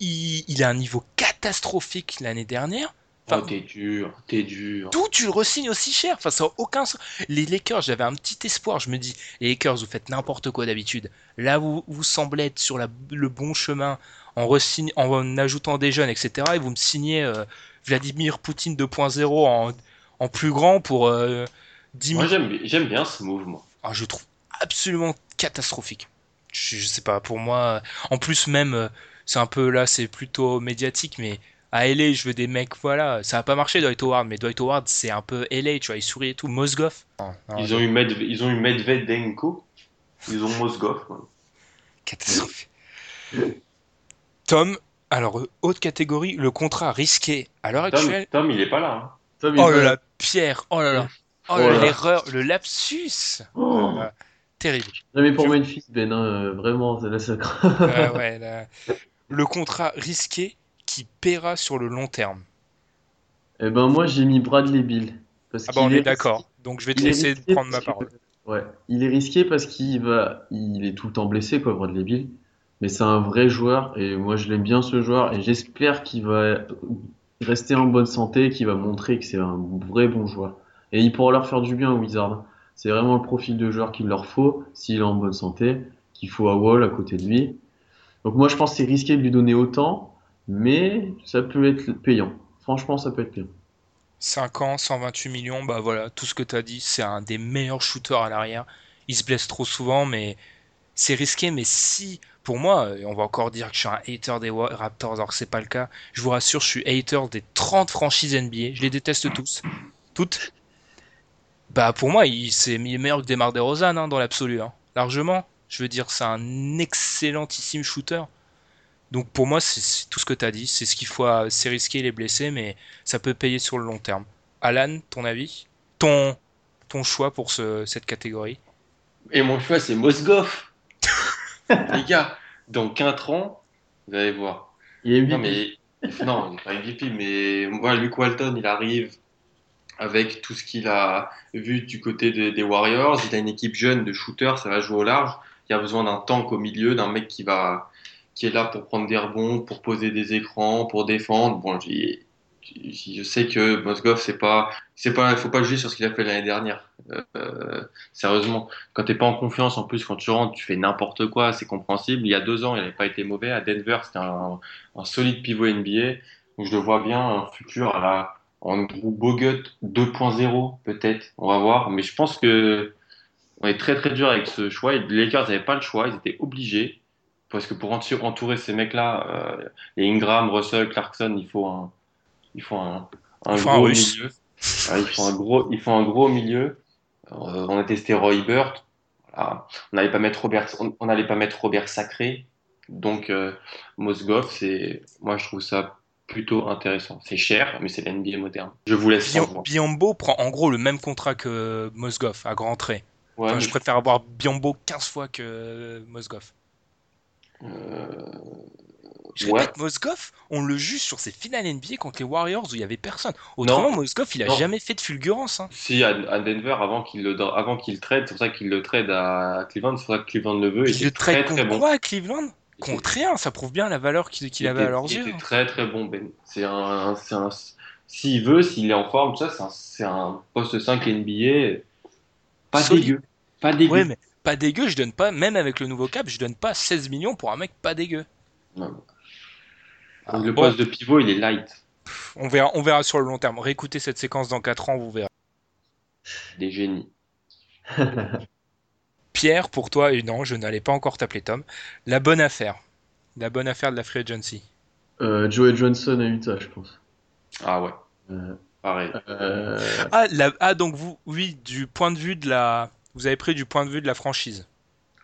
Speaker 1: Il a un niveau catastrophique l'année dernière. Enfin,
Speaker 3: oh, t'es dur, t'es dur.
Speaker 1: D'où tu le resignes aussi cher? Enfin, ça n'a aucun sens. Les Lakers, j'avais un petit espoir. Je me dis, les Lakers, vous faites n'importe quoi d'habitude. Là, vous, vous semblez être sur la- le bon chemin en, en ajoutant des jeunes, etc. Et vous me signez euh, Vladimir Poutine 2.0 en, en plus grand pour euh, 10
Speaker 3: Moi, j'aime j'aime bien ce mouvement.
Speaker 1: Ah, je trouve absolument catastrophique. Je, je sais pas, pour moi, en plus même, euh, c'est un peu là, c'est plutôt médiatique, mais à LA, je veux des mecs, voilà, ça a pas marché Dwight Howard, mais Dwight Howard, c'est un peu LA, tu vois, il sourit et tout. Non, non,
Speaker 3: Ils ont eu Medv ils ont eu Medvedenko. Ils ont Mozgov. quoi.
Speaker 1: catastrophe. Tom, alors, haute catégorie, le contrat risqué à l'heure
Speaker 3: Tom,
Speaker 1: actuelle.
Speaker 3: Tom, il est pas là. hein.
Speaker 2: Tom,
Speaker 1: Oh là là, Pierre, oh là là, oh là
Speaker 2: Oh
Speaker 1: l'erreur, le lapsus.
Speaker 2: Oh.
Speaker 1: Euh, terrible.
Speaker 2: Non, mais pour
Speaker 1: Je-
Speaker 2: Memphis, Ben, hein, euh, vraiment,
Speaker 1: Ouais, ouais, là. Le contrat risqué qui paiera sur le long terme.
Speaker 2: Eh ben, moi, j'ai mis Bradley Bill. Parce
Speaker 1: Ah bah on est d'accord. Donc je vais te laisser prendre ma
Speaker 2: que-
Speaker 1: parole.
Speaker 2: Ouais, il est risqué parce qu'il va, il est tout le temps blessé, quoi, Bradley Bill. Mais c'est un vrai joueur et moi je l'aime bien ce joueur et j'espère qu'il va rester en bonne santé, qu'il va montrer que c'est un vrai bon joueur. Et il pourra leur faire du bien, Wizard. C'est vraiment le profil de joueur qu'il leur faut s'il est en bonne santé, qu'il faut à Wall à côté de lui. Donc moi je pense que c'est risqué de lui donner autant, mais ça peut être payant. Franchement, ça peut être payant.
Speaker 1: 5 ans, 128 millions, bah voilà, tout ce que tu dit, c'est un des meilleurs shooters à l'arrière. Il se blesse trop souvent, mais c'est risqué. Mais si, pour moi, on va encore dire que je suis un hater des Raptors, alors que c'est pas le cas. Je vous rassure, je suis hater des 30 franchises NBA. Je les déteste tous. Toutes. Bah pour moi, il c'est il est meilleur que Demar DeRozan hein, dans l'absolu, hein. largement. Je veux dire, c'est un excellentissime shooter. Donc pour moi, c'est tout ce que tu as dit. C'est ce qu'il faut. à- C'est risqué, il est blessé, mais ça peut payer sur le long terme. Alan, ton avis? Ton, ton choix pour ce, cette catégorie?
Speaker 3: Et mon choix, c'est Mozgov. Les gars, dans 4 ans, vous allez voir.
Speaker 2: Il est
Speaker 3: Non,
Speaker 2: MVP.
Speaker 3: mais non, il n'est pas MVP, mais moi, Luke Walton, il arrive avec tout ce qu'il a vu du côté des, des Warriors. Il a une équipe jeune de shooters, ça va jouer au large. Il y a besoin d'un tank au milieu, d'un mec qui va qui est là pour prendre des rebonds, pour poser des écrans, pour défendre. Bon, je sais que Mozgov, c'est pas, c'est pas, faut pas juger sur ce qu'il a fait l'année dernière. Euh, sérieusement, quand t'es pas en confiance, en plus quand tu rentres, tu fais n'importe quoi, c'est compréhensible. Il y a deux ans, il n'avait pas été mauvais. À Denver, c'était un, solide pivot NBA. Je le vois bien un futur à la Andrew Bogut 2.0 peut-être. On va voir. Mais je pense que on est très très dur avec ce choix. Les Lakers n'avaient pas le choix, ils étaient obligés. Parce que pour entou- entourer ces mecs-là, euh, les Ingram, Russell, Clarkson, il faut un, il faut un,
Speaker 1: faut
Speaker 3: gros milieu. Ouais, il faut un gros, il faut un gros milieu. Euh, on a testé Roy Burt. Voilà. On n'allait pas mettre Robert, on on n'allait pas mettre Robert Sacré. Donc euh, Mozgov, c'est, moi je trouve ça plutôt intéressant. C'est cher, mais c'est la NBA moderne. Je vous laisse
Speaker 1: Biom-. Biombo prend en gros le même contrat que Mozgov à grands traits.
Speaker 3: Ouais,
Speaker 1: Enfin, je préfère avoir Biombo 15 fois que Mozgov.
Speaker 3: Euh,
Speaker 1: Je
Speaker 3: ouais.
Speaker 1: répète, Mozgov, on le juge sur ses finales NBA contre les Warriors où il y avait personne. Autrement, Mozgov, il a
Speaker 3: Non.
Speaker 1: jamais fait de fulgurance. hein.
Speaker 3: Si à, Denver avant qu'il le avant qu'il trade, c'est pour ça qu'il le trade à Cleveland, c'est pour ça que Cleveland le veut.
Speaker 1: Il
Speaker 3: Il
Speaker 1: le
Speaker 3: très
Speaker 1: trade
Speaker 3: très
Speaker 1: contre
Speaker 3: bon.
Speaker 1: quoi à Cleveland? Contre rien, ça prouve bien la valeur qu'il
Speaker 3: Il
Speaker 1: avait
Speaker 3: était-
Speaker 1: à leurs
Speaker 3: il
Speaker 1: yeux.
Speaker 3: était très très bon Ben. C'est un, c'est un, s'il veut, s'il est en forme, ça, c'est un, poste 5 NBA. Pas
Speaker 1: Solide.
Speaker 3: dégueu. Pas dégueu.
Speaker 1: Ouais, mais pas dégueu, je donne pas, même avec le nouveau cap, je donne pas 16 millions pour un mec pas dégueu.
Speaker 3: Non.
Speaker 1: Ah,
Speaker 3: le
Speaker 1: bon,
Speaker 3: poste de pivot, il est light.
Speaker 1: on, verra, on verra sur le long terme. Réécoutez cette séquence dans 4 ans, vous verrez.
Speaker 3: Des génies.
Speaker 1: Pierre, pour toi, et non, je n'allais pas encore t'appeler Tom, la bonne affaire. La bonne affaire de la Free Agency.
Speaker 2: Euh, Joey Johnson à Utah, je pense.
Speaker 3: Ah ouais.
Speaker 2: Euh,
Speaker 3: Pareil.
Speaker 2: euh,
Speaker 1: Ah, la- ah, donc vous, oui, du point de vue de la. Vous avez pris du point de vue de la franchise.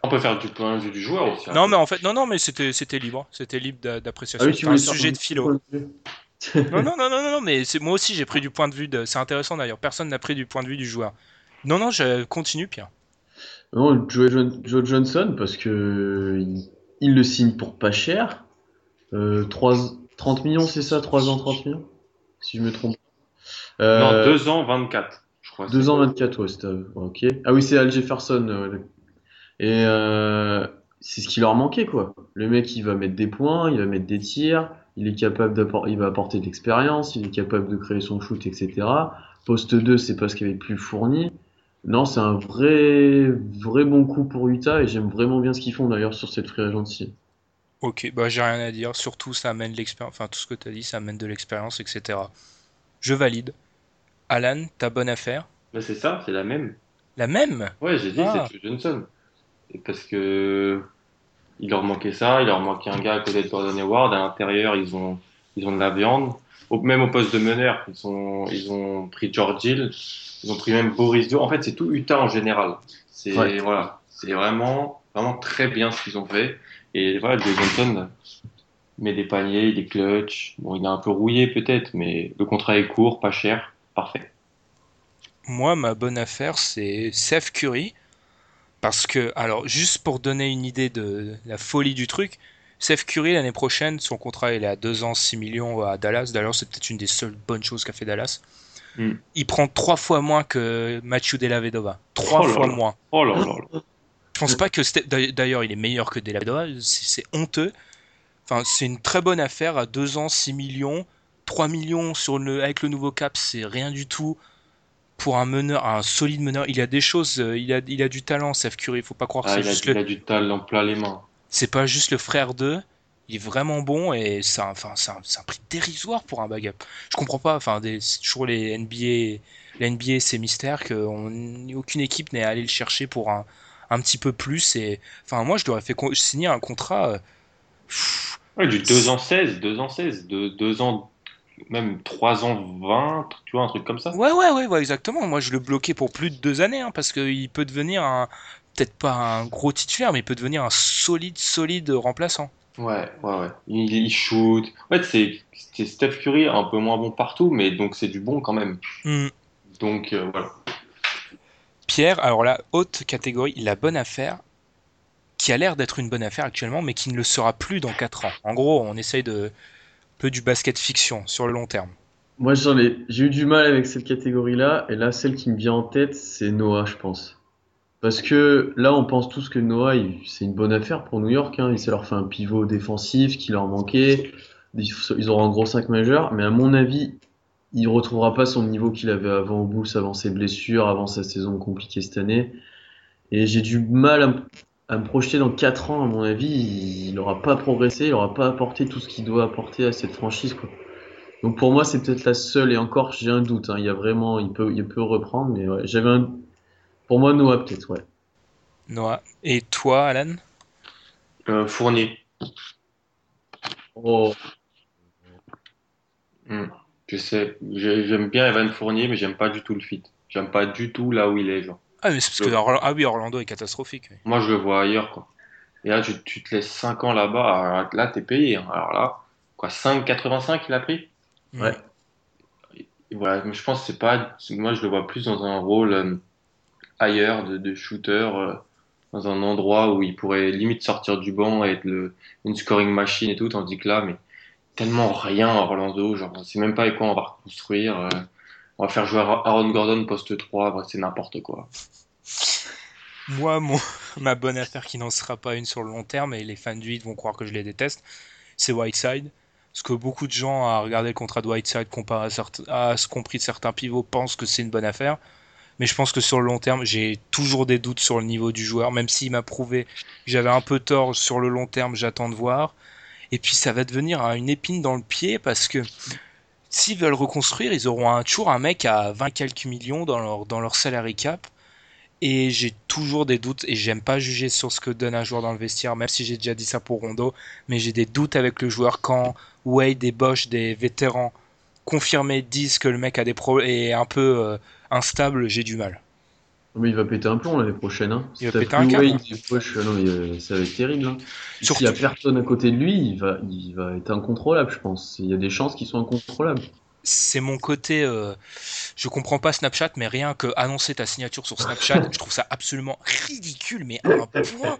Speaker 3: On peut faire du point de vue du joueur aussi. hein.
Speaker 1: Non, mais en fait, non, non, mais c'était, c'était libre. C'était libre d'a- d'appréciation.
Speaker 2: Ah oui,
Speaker 1: un sujet de philo. Non, non, non, non, non, non, mais c'est, moi aussi j'ai pris du point de vue de. C'est intéressant d'ailleurs. Personne n'a pris du point de vue du joueur. Non, non, je continue, Pierre.
Speaker 2: Non, Joe, Johnson, parce que il, il le signe pour pas cher. Euh, 3 30 millions, c'est ça? 3 ans, 30 millions? Si je me trompe. Euh,
Speaker 3: Non, 2 ans, 24, je crois.
Speaker 2: 2
Speaker 3: c'est-
Speaker 2: ans 24, ouais, c'était ok. Ah oui, c'est Al Jefferson. euh, et euh, c'est ce qui leur manquait, quoi. Le mec, il va mettre des points, il va mettre des tirs, il est capable d'apporter, il va apporter de l'expérience, il est capable de créer son shoot, etc. Poste 2, c'est pas ce qu'il y avait plus fourni. Non, c'est un vrai, vrai bon coup pour Utah et j'aime vraiment bien ce qu'ils font d'ailleurs sur cette free agency.
Speaker 1: Ok, bah j'ai rien à dire. Surtout, ça amène l'expérience. Enfin, tout ce que tu as dit, ça amène de l'expérience, etc. Je valide. Alan, ta bonne affaire
Speaker 3: Mais c'est ça, c'est la même.
Speaker 1: La même?
Speaker 3: Ouais, j'ai dit
Speaker 1: Ah.
Speaker 3: c'est Joe Johnson. Et parce que il leur manquait ça, il leur manquait un gars à côté de Gordon Hayward. À l'intérieur, ils ont, ils ont de la viande. Au, même au poste de meneur, ils ont, ils ont pris George Hill, ils ont pris même Boris Dio. En fait, c'est tout Utah en général. C'est
Speaker 2: Ouais.
Speaker 3: voilà, c'est vraiment, vraiment très bien ce qu'ils ont fait. Et voilà, Joe Johnson met des paniers, il est clutch. Bon, il est un peu rouillé peut-être, mais le contrat est court, pas cher, parfait.
Speaker 1: Moi, ma bonne affaire, c'est Seth Curry. Parce que, alors, juste pour donner une idée de la folie du truc, Seth Curry, l'année prochaine, son contrat, il est à 2 ans, 6 millions à Dallas. D'ailleurs, c'est peut-être une des seules bonnes choses qu'a fait Dallas.
Speaker 3: Mm.
Speaker 1: Il prend trois fois moins que Mathieu Della Vedova. Trois
Speaker 3: Oh là
Speaker 1: fois
Speaker 3: là.
Speaker 1: moins.
Speaker 3: Oh là là.
Speaker 1: Je pense pas que d'ailleurs il est meilleur que Della Vedova, c'est c'est honteux. Enfin, c'est une très bonne affaire à 2 ans, 6 millions, 3 millions sur le avec le nouveau cap, c'est rien du tout pour un meneur, un solide meneur. Il a des choses, euh, il a il a du talent, Seth Curry, faut pas croire que
Speaker 3: Ah,
Speaker 1: c'est
Speaker 3: il, a,
Speaker 1: juste
Speaker 3: il
Speaker 1: le
Speaker 3: a du talent plein les mains.
Speaker 1: c'est pas juste le frère d'eux. Il est vraiment bon et c'est un, enfin, c'est un, un prix dérisoire pour un backup. Je comprends pas. Enfin, c'est toujours les NBA, la NBA, c'est mystère que on- aucune équipe n'est allé le chercher pour un, un petit peu plus. Et enfin, moi, je devrais fait signer un contrat. euh, pff,
Speaker 3: Ouais, du 2 ans 16, 2 ans 16, de 2 ans, même 3 ans 20, tu vois, un truc comme ça.
Speaker 1: Ouais, ouais, ouais, ouais, exactement. Moi, je le bloquais pour plus de deux années hein, parce qu'il peut devenir un, peut-être pas un gros titulaire, mais il peut devenir un solide, solide remplaçant.
Speaker 3: Ouais, ouais, ouais. Il, il shoot. En fait, c'est c'est Steph Curry, un peu moins bon partout, mais donc c'est du bon quand même.
Speaker 1: Hmm.
Speaker 3: Donc euh, voilà.
Speaker 1: Pierre, alors là, haute catégorie, la bonne affaire, qui a l'air d'être une bonne affaire actuellement, mais qui ne le sera plus dans 4 ans. En gros, on essaye de peu du basket fiction sur le long terme.
Speaker 2: Moi, j'ai eu du mal avec cette catégorie-là, et là, celle qui me vient en tête, c'est Noah, je pense. Parce que là, on pense tous que Noah, c'est une bonne affaire pour New York, hein, ça leur fait un pivot défensif qui leur manquait. Ils, ils auront un gros 5 majeur, mais à mon avis, il retrouvera pas son niveau qu'il avait avant au Bulls, avant ses blessures, avant sa saison compliquée cette année. Et j'ai du mal à, me- projeter dans 4 ans, à mon avis, il n'aura pas progressé, il n'aura pas apporté tout ce qu'il doit apporter à cette franchise, quoi. Donc pour moi, c'est peut-être la seule, et encore, j'ai un doute. hein. Il y a vraiment, il peut, il peut reprendre, mais ouais, j'avais un. Pour moi, Noah, peut-être, ouais.
Speaker 1: Noah. Et toi, Alan?
Speaker 3: Euh, Fournier.
Speaker 2: Oh,
Speaker 3: Hmm. Je sais, j'ai- j'aime bien Evan Fournier, mais j'aime pas du tout le fit. J'aime pas du tout là où il est, genre.
Speaker 1: Ah, mais c'est parce que ah oui, Orlando est catastrophique. oui.
Speaker 3: Moi, je le vois ailleurs, quoi. Et là, tu, tu te laisses 5 ans là-bas, là, t'es payé. hein. Alors là, quoi, 5,85 il a pris?
Speaker 2: Ouais.
Speaker 3: Et voilà, je pense que c'est pas. Moi, je le vois plus dans un rôle euh, ailleurs de, de shooter, euh, dans un endroit où il pourrait limite sortir du banc et être le, une scoring machine et tout, tandis que là, mais tellement rien à Orlando, genre, on sait même pas avec quoi on va reconstruire. euh, on va faire jouer Aaron Gordon poste 3, bref, c'est n'importe quoi.
Speaker 1: Moi, mon, ma bonne affaire qui n'en sera pas une sur le long terme, et les fans du Heat vont croire que je les déteste, c'est Whiteside. Parce que beaucoup de gens, à regarder le contrat de Whiteside comparé à, ce qu'ont pris certains pivots, pensent que c'est une bonne affaire. Mais je pense que sur le long terme, j'ai toujours des doutes sur le niveau du joueur, même s'il m'a prouvé que j'avais un peu tort sur le long terme, j'attends de voir. Et puis ça va devenir hein, une épine dans le pied parce que s'ils veulent reconstruire, ils auront un, toujours un mec à 20 quelques millions dans leur, dans leur salary cap. Et j'ai toujours des doutes, et j'aime pas juger sur ce que donne un joueur dans le vestiaire, même si j'ai déjà dit ça pour Rondo, mais j'ai des doutes avec le joueur quand Wade et Bosch, des vétérans confirmés, disent que le mec a des problèmes est un peu euh, instable, j'ai du mal.
Speaker 2: Mais il va péter un plomb l'année prochaine. Hein.
Speaker 1: Il va
Speaker 2: Si
Speaker 1: péter un câble.
Speaker 2: Non, mais, euh, ça va être terrible. Hein.
Speaker 1: Surtout-
Speaker 2: S'il y a personne à côté de lui, il va, il va être incontrôlable, je pense. Il y a des chances qu'ils soient incontrôlables.
Speaker 1: c'est mon côté. euh, je comprends pas Snapchat, mais rien que annoncer ta signature sur Snapchat, je trouve ça absolument ridicule, mais à un point.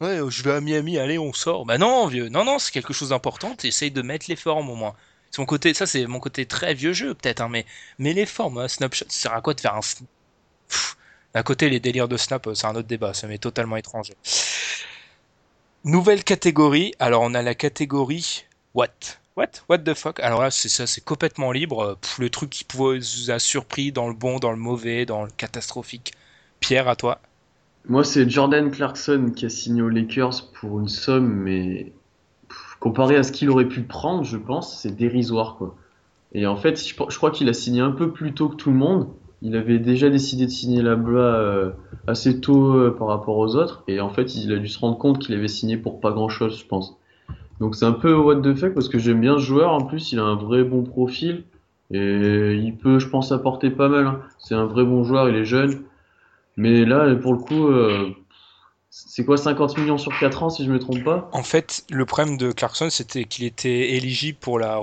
Speaker 1: Ouais, euh, je vais à Miami, allez, on sort. Bah non, vieux, non, non, c'est quelque chose d'important. Essaye de mettre les formes au moins. C'est mon côté, ça c'est mon côté très vieux jeu peut-être, hein, mais mais les formes, hein, Snapchat, ça sert à quoi de faire un. Pff, D'un côté, les délires de Snap, euh, c'est un autre débat, ça m'est totalement étranger. Nouvelle catégorie. Alors on a la catégorie What? What? What the fuck? Alors là, c'est ça, c'est complètement libre. Euh, pff, le truc qui vous a surpris dans le bon, dans le mauvais, dans le catastrophique. Pierre, à toi.
Speaker 2: Moi, c'est Jordan Clarkson qui a signé aux Lakers pour une somme, mais pff, comparé à ce qu'il aurait pu prendre, je pense, c'est dérisoire, quoi. Et en fait, je, je crois qu'il a signé un peu plus tôt que tout le monde. Il avait déjà décidé de signer là-bas euh, assez tôt euh, par rapport aux autres, et en fait, il a dû se rendre compte qu'il avait signé pour pas grand-chose, je pense. Donc c'est un peu what the fuck parce que j'aime bien ce joueur. En plus, il a un vrai bon profil et il peut, je pense, apporter pas mal. hein. C'est un vrai bon joueur. Il est jeune. Mais là, pour le coup, euh, c'est quoi 50 millions sur 4 ans si je me trompe pas?
Speaker 1: En fait, le problème de Clarkson, c'était qu'il était éligible pour la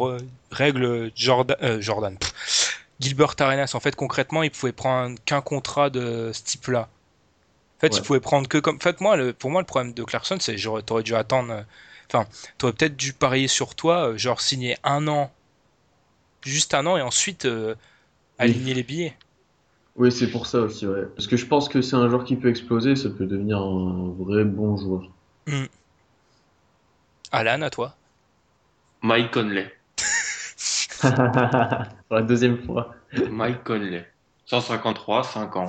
Speaker 1: règle Jordan, Jordan Gilbert Arenas. En fait, concrètement, il pouvait prendre qu'un contrat de ce type-là. En fait,
Speaker 2: Ouais.
Speaker 1: il pouvait prendre que comme. En fait, moi, le- pour moi, le problème de Clarkson, c'est que t'aurais dû attendre. euh, Enfin, t'aurais peut-être dû parier sur toi, euh, genre signer un an, juste un an, et ensuite euh, aligner les billets.
Speaker 2: Oui, c'est pour ça aussi, ouais. Parce que je pense que c'est un joueur qui peut exploser, ça peut devenir un vrai bon joueur.
Speaker 1: Alan, à toi.
Speaker 3: Mike Conley.
Speaker 2: pour la deuxième fois.
Speaker 3: Mike Conley. 153, 5 ans.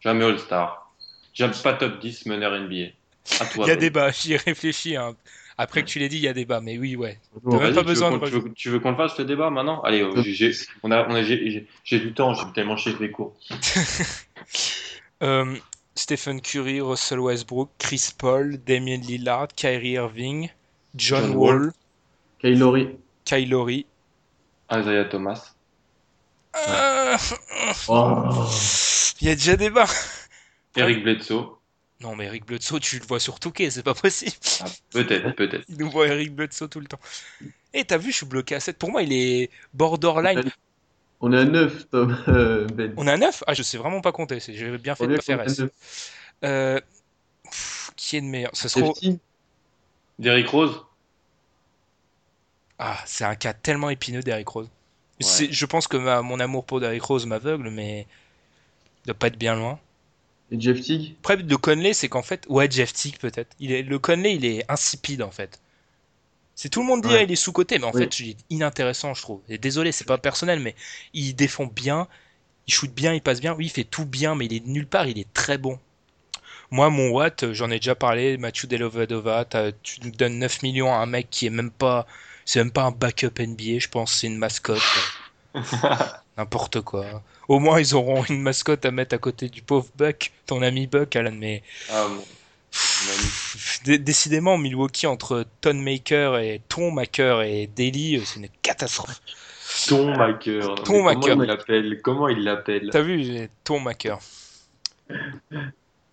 Speaker 3: Jamais All-Star. Jamais pas top 10 meneur NBA. À toi.
Speaker 1: Il y a débat, j'y ai réfléchi. hein. Après que tu l'aies dit, il y a débat, mais oui, ouais. T'as
Speaker 2: Bon,
Speaker 1: même
Speaker 3: Vas-y,
Speaker 1: pas
Speaker 3: tu veux
Speaker 1: besoin de
Speaker 3: qu'on- tu veux, tu veux qu'on le fasse le débat maintenant? Allez, euh, j'ai- on a, on a- j'ai- du temps, j'ai tellement chez les cours.
Speaker 1: Euh, Stephen Curry, Russell Westbrook, Chris Paul, Damien Lillard, Kyrie Irving, John,
Speaker 3: John
Speaker 1: Wall,
Speaker 3: Wall.
Speaker 2: Kylori.
Speaker 1: Lowry.
Speaker 3: Isaiah Thomas.
Speaker 1: Euh,
Speaker 2: Oh.
Speaker 1: Il y a déjà débat.
Speaker 3: Eric Bledsoe.
Speaker 1: Non, mais Eric Bledsoe, tu le vois sur Touquet, c'est pas possible.
Speaker 3: Ah, peut-être, peut-être.
Speaker 1: Il nous voit Eric Bledsoe tout le temps. Et t'as vu, je suis bloqué à 7. Pour moi, il est borderline.
Speaker 2: On est à 9, Tom. euh, Ben.
Speaker 1: On est à 9 Ah, je sais vraiment pas compter. c'est- J'avais bien fait
Speaker 2: On
Speaker 1: de pas faire S.
Speaker 2: 9.
Speaker 1: Euh, pff, qui est le meilleur? Ce sera...
Speaker 3: Derrick Rose.
Speaker 1: Ah, c'est un cas tellement épineux d'Eric Rose. Je pense que ma- mon amour pour Derrick Rose m'aveugle, mais il doit pas être bien loin.
Speaker 2: Et Jeff Teague?
Speaker 1: Après, le Conley, c'est qu'en fait, ouais, Jeff Teague peut-être. Il est, le Conley, il est insipide en fait. C'est tout le monde dit
Speaker 2: Ouais.
Speaker 1: ah, il est sous côté, mais en
Speaker 2: Oui.
Speaker 1: fait, il est inintéressant, je trouve. Et désolé, c'est pas personnel, mais il défend bien, il shoot bien, il passe bien. Oui, il fait tout bien, mais il est nulle part, il est très bon. Moi, mon Watt, euh, j'en ai déjà parlé, Mathieu Delovedova, tu nous donnes 9 millions à un mec qui est même pas, c'est même pas un backup NBA, je pense, c'est une mascotte. N'importe quoi. Au moins, ils auront une mascotte à mettre à côté du pauvre Buck, ton ami Buck, Alan, mais
Speaker 3: Ah, bon.
Speaker 1: Décidément, Milwaukee entre Ton Maker et Ton Maker et Daly, euh, c'est une catastrophe.
Speaker 3: Ton Maker.
Speaker 1: Ton
Speaker 3: Mais
Speaker 1: Maker.
Speaker 3: Comment il l'appelle? Comment il l'appelle?
Speaker 1: T'as vu, j'ai Ton Maker.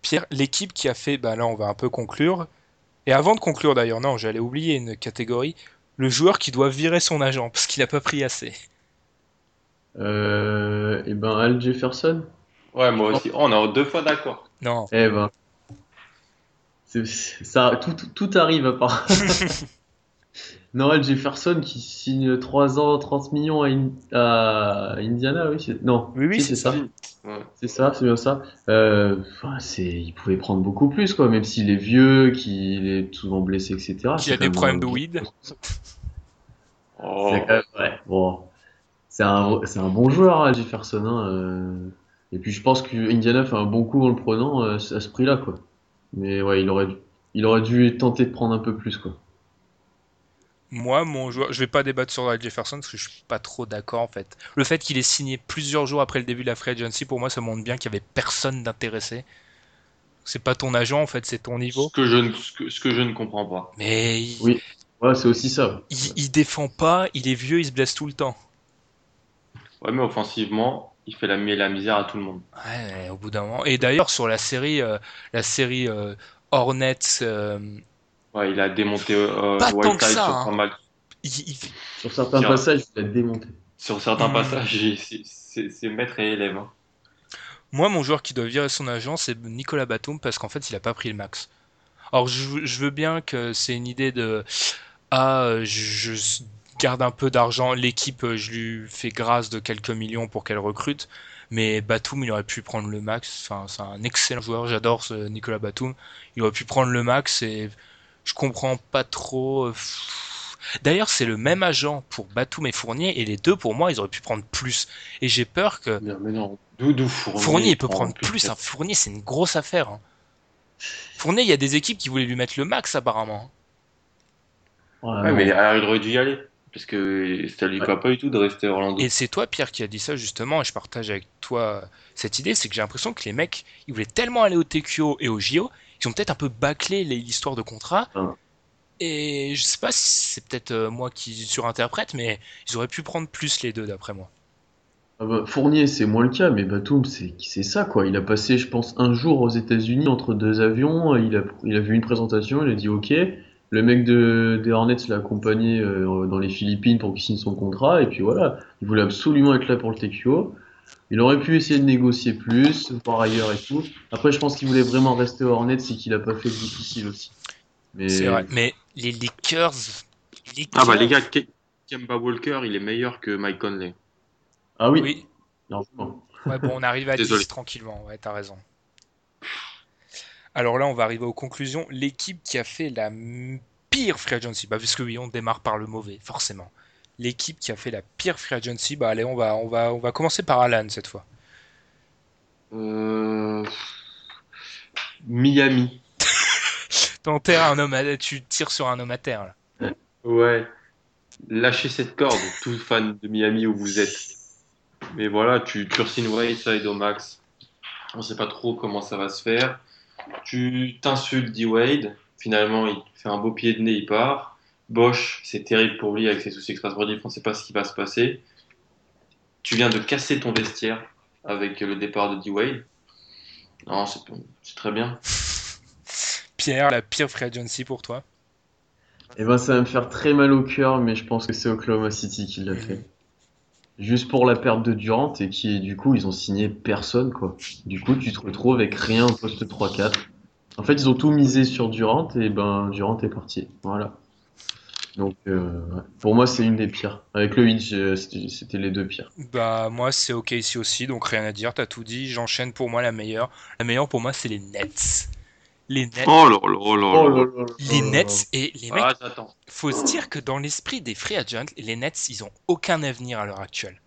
Speaker 1: Pierre, l'équipe qui a fait, bah là on va un peu conclure. Et avant de conclure d'ailleurs, non, j'allais oublier une catégorie. Le joueur qui doit virer son agent parce qu'il a pas pris assez.
Speaker 2: Euh, et ben Al Jefferson.
Speaker 3: Ouais, moi aussi. Oh, on est deux fois d'accord.
Speaker 1: Non.
Speaker 2: Eh ben. ça, tout, tout, tout arrive à part. non, Al Jefferson qui signe 3 ans, 30 millions à, In- à Indiana, oui. c'est- Non,
Speaker 1: Oui, oui, c'est
Speaker 2: c'est ça.
Speaker 3: Ouais.
Speaker 2: C'est ça, c'est bien ça. Euh, enfin, c'est, il pouvait prendre beaucoup plus, quoi, même s'il est vieux, qu'il est souvent blessé, etc.
Speaker 1: Qui a des problèmes de weed.
Speaker 3: Oh.
Speaker 2: C'est quand même- ouais, bon. C'est un, c'est un bon joueur, Al Jefferson. hein, euh. Et puis je pense que Indiana fait un bon coup en le prenant euh, à ce prix-là, quoi. Mais ouais, il aurait, dû- il aurait dû tenter de prendre un peu plus, quoi.
Speaker 1: Moi, mon joueur, je vais pas débattre sur Al Jefferson parce que je suis pas trop d'accord en fait. Le fait qu'il ait signé plusieurs jours après le début de la free agency, pour moi, ça montre bien qu'il y avait personne d'intéressé. C'est pas ton agent en fait, c'est ton niveau.
Speaker 3: Ce que, je ne, ce, que, ce que je ne comprends pas.
Speaker 1: Mais il,
Speaker 2: Oui. Ouais, c'est aussi ça.
Speaker 1: il, il défend pas, il est vieux, il se blesse tout le temps.
Speaker 3: Ouais, mais offensivement, il fait la, la misère à tout le monde.
Speaker 1: Ouais, au bout d'un moment. Et d'ailleurs, sur la série, euh, la série euh, Hornets, euh,
Speaker 3: Ouais, il a démonté euh,
Speaker 1: Pas tant
Speaker 3: Whiteside
Speaker 1: que ça,
Speaker 3: sur
Speaker 1: hein. il- il-
Speaker 2: Sur certains
Speaker 3: Tiens.
Speaker 2: passages, il a démonté.
Speaker 3: Sur certains
Speaker 1: Hmm.
Speaker 3: passages, c'est- c'est c'est maître et élève. hein.
Speaker 1: Moi, mon joueur qui doit virer son agent, c'est Nicolas Batum parce qu'en fait, il a pas pris le max. Alors, je, je veux bien que c'est une idée de ah, je, je garde un peu d'argent, l'équipe, je lui fais grâce de quelques millions pour qu'elle recrute. Mais Batum, il aurait pu prendre le max. Enfin, c'est un excellent joueur. J'adore ce Nicolas Batum. Il aurait pu prendre le max et je comprends pas trop. euh. D'ailleurs, c'est le même agent pour Batum et Fournier et les deux, pour moi, ils auraient pu prendre plus. Et j'ai peur que
Speaker 3: Mais, mais non, d'où d'où Fournier,
Speaker 1: Fournier, il peut
Speaker 3: prend
Speaker 1: prendre plus. hein. Fournier, c'est une grosse affaire. hein. Fournier, il y a des équipes qui voulaient lui mettre le max, apparemment.
Speaker 2: Ouais,
Speaker 3: Ouais,
Speaker 2: non.
Speaker 3: mais alors, il aurait dû y aller. Parce que ça lui
Speaker 2: Ouais.
Speaker 3: va pas du tout de rester Orlando.
Speaker 1: Et c'est toi, Pierre, qui a dit ça, justement, et je partage avec toi cette idée, c'est que j'ai l'impression que les mecs, ils voulaient tellement aller au TQO et au JO, ils ont peut-être un peu bâclé l'histoire de contrat.
Speaker 2: Ah.
Speaker 1: Et je sais pas si c'est peut-être euh, moi qui surinterprète, mais ils auraient pu prendre plus les deux, d'après moi.
Speaker 2: Ah bah, Fournier, c'est moins le cas, mais Batum, c'est c'est ça, quoi. Il a passé, je pense, un jour aux États-Unis entre deux avions. Il a, il a vu une présentation, il a dit OK. Le mec de, des Hornets l'a accompagné euh, dans les Philippines pour qu'il signe son contrat. Et puis voilà, il voulait absolument être là pour le TQO. Il aurait pu essayer de négocier plus, voir ailleurs et tout. Après, je pense qu'il voulait vraiment rester aux Hornets et qu'il a pas fait le difficile aussi. Mais
Speaker 1: C'est vrai. Mais les Lakers. les
Speaker 3: Ah bah les gars, Ke- Kemba Walker, il est meilleur que Mike Conley.
Speaker 2: Ah oui,
Speaker 1: Oui.
Speaker 2: largement.
Speaker 1: Ouais, bon, on arrive à
Speaker 3: Désolé.
Speaker 1: 10 tranquillement, ouais, t'as raison. Alors là, on va arriver aux conclusions. L'équipe qui a fait la pire free agency, bah, puisque oui, on démarre par le mauvais, forcément. L'équipe qui a fait la pire free agency, bah allez, on va, on va, on va commencer par Alan cette fois.
Speaker 3: Euh... Miami.
Speaker 1: T'enterres un homme à- tu tires sur un homme à terre, là.
Speaker 3: Ouais. Lâchez cette corde, tous fans de Miami où vous êtes. Mais voilà, tu, tu re-signes Whiteside au max. On sait pas trop comment ça va se faire. Tu t'insultes D-Wade. Finalement, il fait un beau pied de nez, il part. Bosch, c'est terrible pour lui avec ses soucis extra-sportifs. On sait pas ce qui va se passer. Tu viens de casser ton vestiaire avec le départ de D-Wade. Non, c'est c'est très bien.
Speaker 1: Pierre, la pire free agency pour toi.
Speaker 2: Et ben, ça va me faire très mal au cœur, mais je pense que c'est Oklahoma City qui l'a fait. Juste pour la perte de Durant et qui, du coup, ils ont signé personne, quoi. Du coup, tu te retrouves avec rien au poste 3-4. En fait, ils ont tout misé sur Durant et ben, Durant est parti. Voilà. Donc, euh, pour moi, c'est une des pires. Avec le Hitch, c'était les deux pires.
Speaker 1: Bah moi c'est ok ici aussi, donc rien à dire, t'as tout dit. J'enchaîne pour moi la meilleure. La meilleure pour moi c'est les Nets. Les Nets.
Speaker 3: Oh là là là
Speaker 2: Oh
Speaker 3: là.
Speaker 2: là là là
Speaker 1: Les Nets et les mecs
Speaker 3: Ah,
Speaker 1: faut se dire que dans l'esprit des free agents, les Nets, ils ont aucun avenir à l'heure actuelle.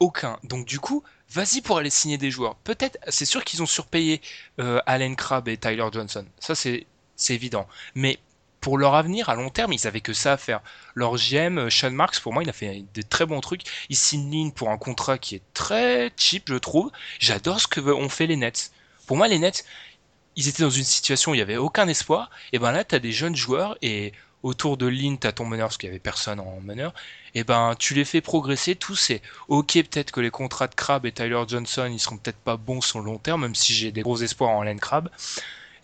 Speaker 1: Aucun. Donc du coup, vas-y pour aller signer des joueurs. Peut-être, c'est sûr qu'ils ont surpayé euh, Allen Crabbe et Tyler Johnson. Ça, c'est c'est évident. Mais pour leur avenir, à long terme, ils avaient que ça à faire. Leur GM, euh, Sean Marks, pour moi, il a fait de très bons trucs. Il signe Lin pour un contrat qui est très cheap, je trouve. J'adore ce que ont fait les Nets. Pour moi, les Nets, ils étaient dans une situation où il n'y avait aucun espoir. Et ben là, tu as des jeunes joueurs et autour de Lin, tu as ton meneur, parce qu'il n'y avait personne en meneur. Et ben, tu les fais progresser tous. Et ok, peut-être que les contrats de Crabbe et Tyler Johnson, ils seront peut-être pas bons sur le long terme, même si j'ai des gros espoirs en Allen Crabbe.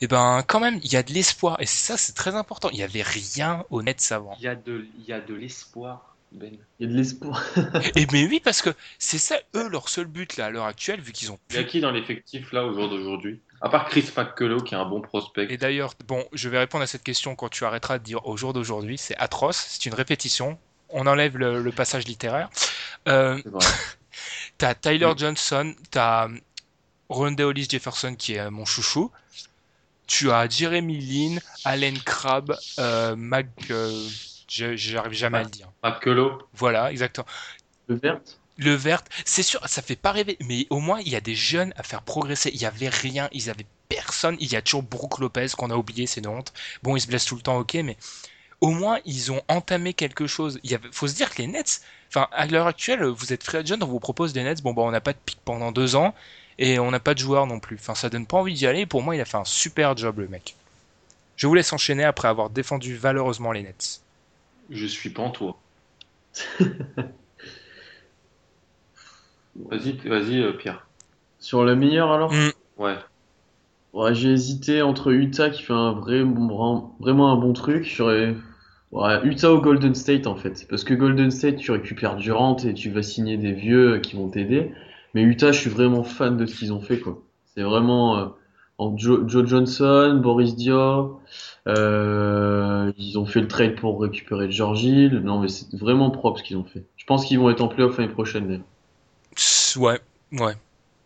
Speaker 1: Et ben, quand même, il y a de l'espoir. Et ça, c'est très important. Il n'y avait rien au Nets avant.
Speaker 3: Il y a de, il y a de l'espoir, Ben.
Speaker 2: Il y a de l'espoir.
Speaker 1: Et mais oui, parce que c'est ça, eux, leur seul but là, à l'heure actuelle, vu qu'ils ont
Speaker 3: Il y a qui dans l'effectif là au jour d'aujourd'hui? À part Chris McCullough qui est un bon prospect.
Speaker 1: Et d'ailleurs, bon, je vais répondre à cette question quand tu arrêteras de dire au jour d'aujourd'hui. C'est atroce, c'est une répétition. On enlève le, le passage littéraire. Euh, t'as Tyler. Johnson, t'as Rondé Hollis Jefferson qui est mon chouchou. Tu as Jeremy Lin, Allen Crabbe, euh, Mac. euh, J'arrive jamais à le dire.
Speaker 3: McCullough.
Speaker 1: Voilà, exactement.
Speaker 2: Le vert
Speaker 1: Le vert, c'est sûr, ça fait pas rêver, mais au moins il y a des jeunes à faire progresser. Il y avait rien, ils avaient personne. Il y a toujours Brook Lopez qu'on a oublié, c'est une honte. Bon, il se blesse tout le temps, ok, mais au moins ils ont entamé quelque chose. Il y avait, faut se dire que les Nets, enfin à l'heure actuelle, vous êtes free agent, on vous propose des Nets. Bon, bah on n'a pas de pick pendant deux ans et on n'a pas de joueurs non plus. Enfin, ça donne pas envie d'y aller. Pour moi, il a fait un super job le mec. Je vous laisse enchaîner après avoir défendu valeureusement les Nets.
Speaker 3: Je suis pantois. Vas-y, vas-y, euh, Pierre.
Speaker 2: Sur la meilleure alors?
Speaker 1: Mm.
Speaker 3: Ouais.
Speaker 2: Ouais, j'ai hésité entre Utah qui fait un vrai, bon- vraiment un bon truc. J'aurais Ouais, Utah ou Golden State en fait. Parce que Golden State, tu récupères Durant et tu vas signer des vieux qui vont t'aider. Mais Utah, je suis vraiment fan de ce qu'ils ont fait quoi. C'est vraiment euh, en Joe, Joe Johnson, Boris Diaw. euh, ils ont fait le trade pour récupérer George Hill. Non mais c'est vraiment propre ce qu'ils ont fait. Je pense qu'ils vont être en playoff l'année prochaine. d'ailleurs.
Speaker 1: Ouais, ouais.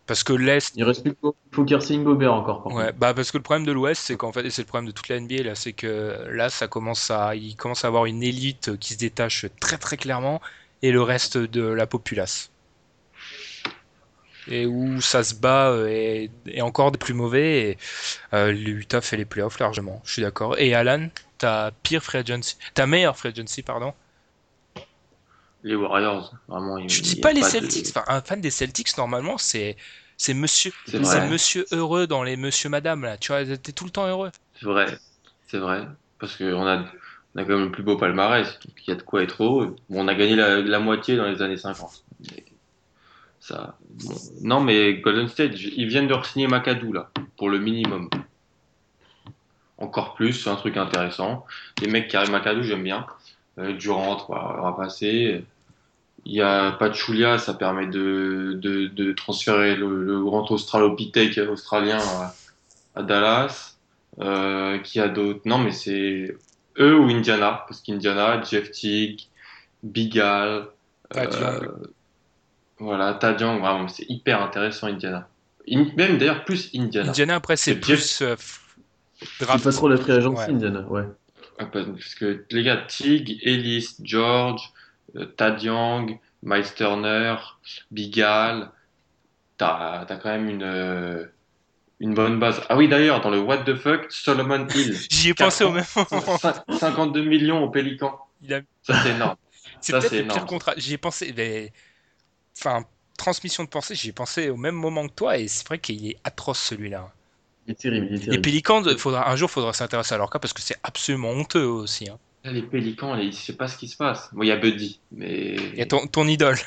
Speaker 1: Parce que l'Est,
Speaker 2: Il reste plus Foucault Gobert encore. Par
Speaker 1: Ouais, bah parce que le problème de l'Ouest, c'est qu'en fait, et c'est le problème de toute la NBA là, c'est que là, ça commence à, il commence à avoir une élite qui se détache très très clairement, et le reste de la populace. Et où ça se bat euh, est encore des plus mauvais, et euh, l'Utah fait les playoffs largement. Je suis d'accord. Et Alan, ta pire free agency, ta meilleure free agency, pardon?
Speaker 3: Les Warriors, vraiment. il-
Speaker 1: Je dis pas les
Speaker 3: de-
Speaker 1: Celtics. Enfin, un fan des Celtics normalement, c'est c'est monsieur,
Speaker 3: C'est
Speaker 1: monsieur heureux dans les monsieur madame là. Tu vois, t'es tout le temps heureux.
Speaker 3: C'est vrai, c'est vrai. Parce qu'on a, on a quand même le plus beau palmarès. Donc il y a de quoi être heureux. Bon, on a gagné la, la moitié dans les années 50. Mais ça, bon. Non, mais Golden State, ils viennent de re-signer McAdoo, là, pour le minimum. Encore plus, c'est un truc intéressant. Les mecs qui arrivent McAdoo, j'aime bien. Euh, Durant, on va passer. Il y a Pachulia, ça permet de, de, de transférer le, le grand australopithèque australien à, à Dallas. Euh, qui a d'autres? Non, mais c'est eux ou Indiana, parce qu'Indiana, Jeff Teague, Bigal, voilà, Tadiang, vraiment, c'est hyper intéressant Indiana. In- même d'ailleurs plus Indiana.
Speaker 1: Indiana après c'est plus euh, draft.
Speaker 2: pas trop la free agency,
Speaker 1: Ouais.
Speaker 2: Indiana. Ouais.
Speaker 3: Ah, Parce que les gars, Teague, Ellis, George, euh, Tadiang, Miles Turner, Bigal, t'as as quand même une, euh, une bonne base. Ah oui, d'ailleurs, dans le What the fuck, Solomon Hill.
Speaker 1: J'y ai pensé au même moment.
Speaker 3: Cin- 52 millions au Pélican.
Speaker 1: Il a-
Speaker 3: Ça, c'est énorme.
Speaker 1: C'est peut-être le pire contrat. J'y ai pensé. mais- Enfin, transmission de pensée, j'y ai pensé au même moment que toi et c'est vrai qu'il est atroce celui-là.
Speaker 2: Il est terrible. Il est
Speaker 1: Les. Pélicans, faudra, un jour, faudra s'intéresser à leur cas parce que c'est absolument honteux aussi. hein.
Speaker 3: Là, les Pélicans, là, je sais pas ce qui se passe. Bon, il y a Buddy, mais.
Speaker 1: Il y a ton, ton idole.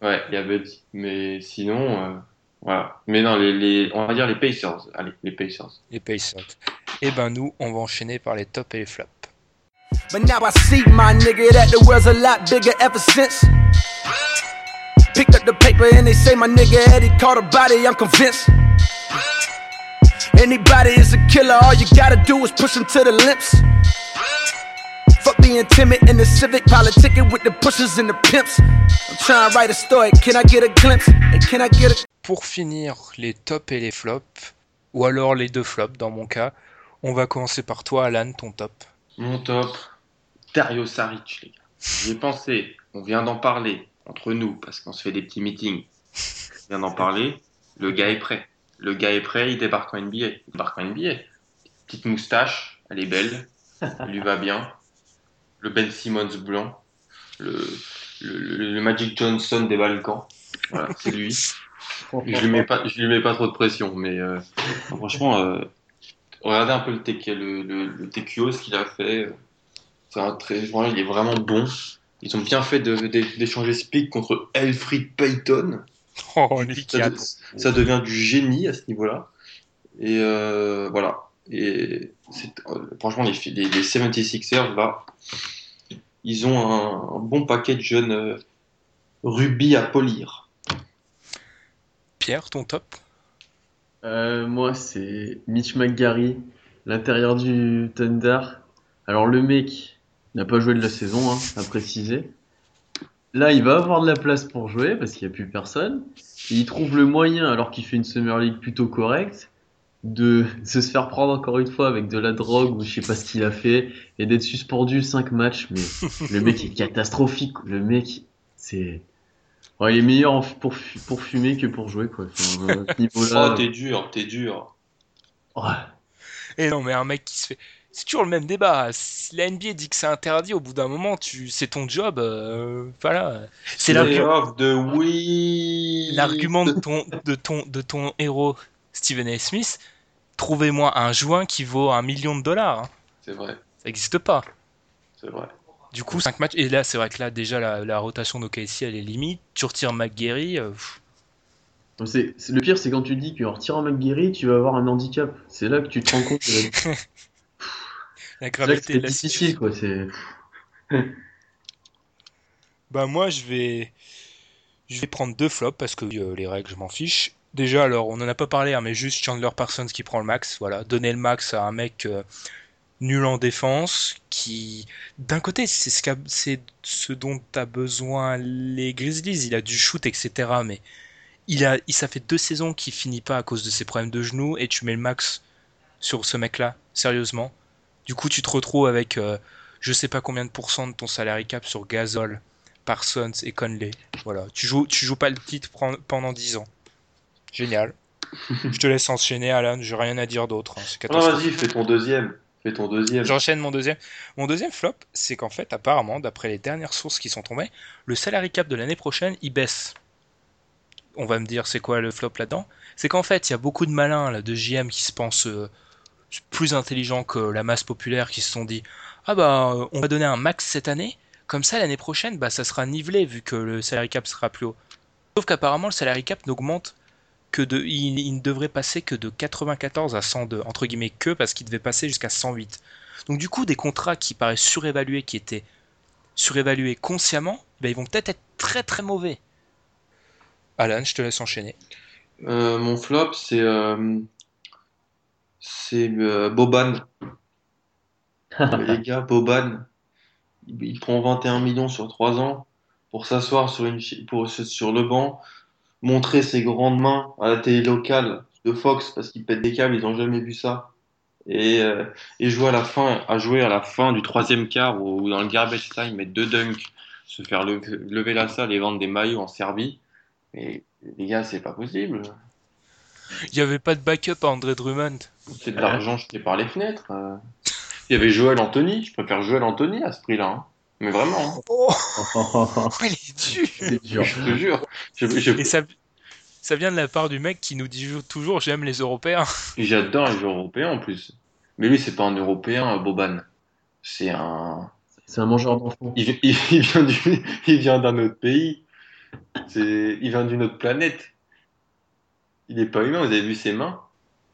Speaker 3: Ouais, il y a Buddy. Mais sinon, euh, voilà. Mais non, les, les, on va dire les Pacers. Allez, les Pacers.
Speaker 1: Les Pacers. Et ben nous, on va enchaîner par les tops et les flops.
Speaker 5: But now I see, my nigga, that the world's a lot bigger ever since. Picked up the paper and they say my nigga Eddie caught a body, I'm convinced. Anybody is a killer, all you gotta do is push them to the lips. Fuck being timid in the civic, politicking with the pushers and the pimps. I'm trying to write a story, can I get a glimpse? And can I get a
Speaker 1: Pour finir les tops et les flops, ou alors les deux flops dans mon cas, on va commencer par toi, Alan, ton top.
Speaker 3: Mon top, Dario Saric, les gars. J'ai pensé, on vient d'en parler entre nous, parce qu'on se fait des petits meetings. On vient d'en parler, le gars est prêt. Le gars est prêt, il débarque en NBA. Il débarque en NBA. Petite moustache, elle est belle, elle lui va bien. Le Ben Simmons blanc, le, le, le- le Magic Johnson des Balkans. Voilà, c'est lui. Je lui mets pas, je lui mets pas trop de pression, mais euh, franchement, euh, regardez un peu le, TQ, le, le, le TQO, ce qu'il a fait. C'est un très, il est vraiment bon. Ils ont bien fait de- de- d'échanger ce pick contre Elfrid Payton.
Speaker 1: Oh,
Speaker 3: Ça,
Speaker 1: a-
Speaker 3: de- ça devient du génie à ce niveau-là. Et euh, voilà. Et euh, franchement, les, les, les 76ers, là, ils ont un, un bon paquet de jeunes euh, rubis à polir.
Speaker 1: Pierre, ton top?
Speaker 2: Euh, moi, c'est Mitch McGarry, l'intérieur du Thunder. Alors, le mec n'a pas joué de la saison, hein, à préciser. Là, il va avoir de la place pour jouer parce qu'il n'y a plus personne. Et il trouve le moyen, alors qu'il fait une Summer League plutôt correcte, de se faire prendre encore une fois avec de la drogue ou je sais pas ce qu'il a fait et d'être suspendu 5 matchs. Mais le mec est catastrophique. Le mec, c'est. Ouais, il est meilleur pour, fu- pour fumer que pour jouer, quoi. Enfin, à ce niveau-là.
Speaker 3: Oh, t'es dur, t'es dur.
Speaker 2: Ouais.
Speaker 1: Et non, mais un mec qui se fait. C'est toujours le même débat. Si la NBA dit que c'est interdit, au bout d'un moment, tu... c'est ton job. euh, Voilà. C'est l'argument
Speaker 3: de oui.
Speaker 1: l'argument de ton, de, ton, de ton héros, Stephen A. Smith. Trouvez-moi un joint qui vaut un million de dollars. hein.
Speaker 3: C'est vrai,
Speaker 1: Ça n'existe pas.
Speaker 3: c'est vrai.
Speaker 1: Du coup, 5 matchs. Et là, c'est vrai que là, déjà, la, la rotation d'OKC, elle est limite. Tu retires McGarry. euh,
Speaker 2: c'est- c'est- le pire, c'est quand tu dis qu'en retirant McGarry, tu vas avoir un handicap. C'est là que tu te rends compte. la- C'est
Speaker 1: gravité
Speaker 2: c'était
Speaker 1: de la
Speaker 2: difficile, quoi. C'est...
Speaker 1: Bah moi je vais je vais prendre deux flops parce que euh, les règles je m'en fiche. Déjà alors on en a pas parlé hein, mais juste Chandler Parsons qui prend le max, voilà, donner le max à un mec euh, nul en défense qui d'un côté c'est ce, c'est dont a besoin les Grizzlies, il a du shoot etc mais il a il ça fait deux saisons qu'il finit pas à cause de ses problèmes de genoux et tu mets le max sur ce mec là sérieusement. Du coup tu te retrouves avec euh, je sais pas combien de pourcents de ton salary cap sur Gasol, Parsons et Conley. Voilà, tu joues, tu joues pas le titre pendant 10 ans. Génial. Je te laisse enchaîner, Alan. J'ai rien à dire d'autre. hein,
Speaker 3: vas-y, fais ton deuxième. Fais ton deuxième.
Speaker 1: J'enchaîne mon deuxième. Mon deuxième flop, c'est qu'en fait, apparemment, d'après les dernières sources qui sont tombées, le salary cap de l'année prochaine, il baisse. On va me dire, c'est quoi le flop là-dedans? C'est qu'en fait, il y a beaucoup de malins là, de JM qui se pensent euh, plus intelligents que la masse populaire, qui se sont dit, ah bah, euh, on va donner un max cette année, comme ça l'année prochaine, bah, ça sera nivelé vu que le salary cap sera plus haut. Sauf qu'apparemment, le salary cap n'augmente que de, il, il ne devrait passer que de 94 à 102, entre guillemets que parce qu'il devait passer jusqu'à 108. Donc du coup, des contrats qui paraissent surévalués, qui étaient surévalués consciemment, ben, ils vont peut-être être très très mauvais. Alan, je te laisse enchaîner.
Speaker 3: Euh, mon flop, c'est euh, c'est euh, Boban. Les gars, Boban, il, prend 21 millions sur 3 ans pour s'asseoir sur, une, pour, sur le banc, montrer ses grandes mains à la télé locale de Fox parce qu'il pète des câbles, ils n'ont jamais vu ça. Et, euh, et jouer à la fin, à jouer à la fin du troisième quart ou dans le garbage time, mettre deux dunks, se faire lever, lever la salle et vendre des maillots en Serbie. Mais les gars, c'est pas possible.
Speaker 1: Il n'y avait pas de backup à André Drummond.
Speaker 3: C'est de l'argent jeté par les fenêtres. euh. Il y avait Joël Anthony. Je préfère Joël Anthony à ce prix-là. hein. Mais vraiment, hein.
Speaker 1: Oh, il est dur.
Speaker 2: c'est dur.
Speaker 3: je te jure. Je- je-
Speaker 1: Et ça, ça vient de la part du mec qui nous dit toujours j'aime les Européens.
Speaker 3: J'adore les européens en plus. Mais lui, c'est pas un Européen, Boban. C'est un.
Speaker 2: C'est un mangeur d'enfants.
Speaker 3: Il, vi- il- il vient du- d'un autre pays. Il vient d'une autre planète. Il est pas humain. Vous avez vu ses mains?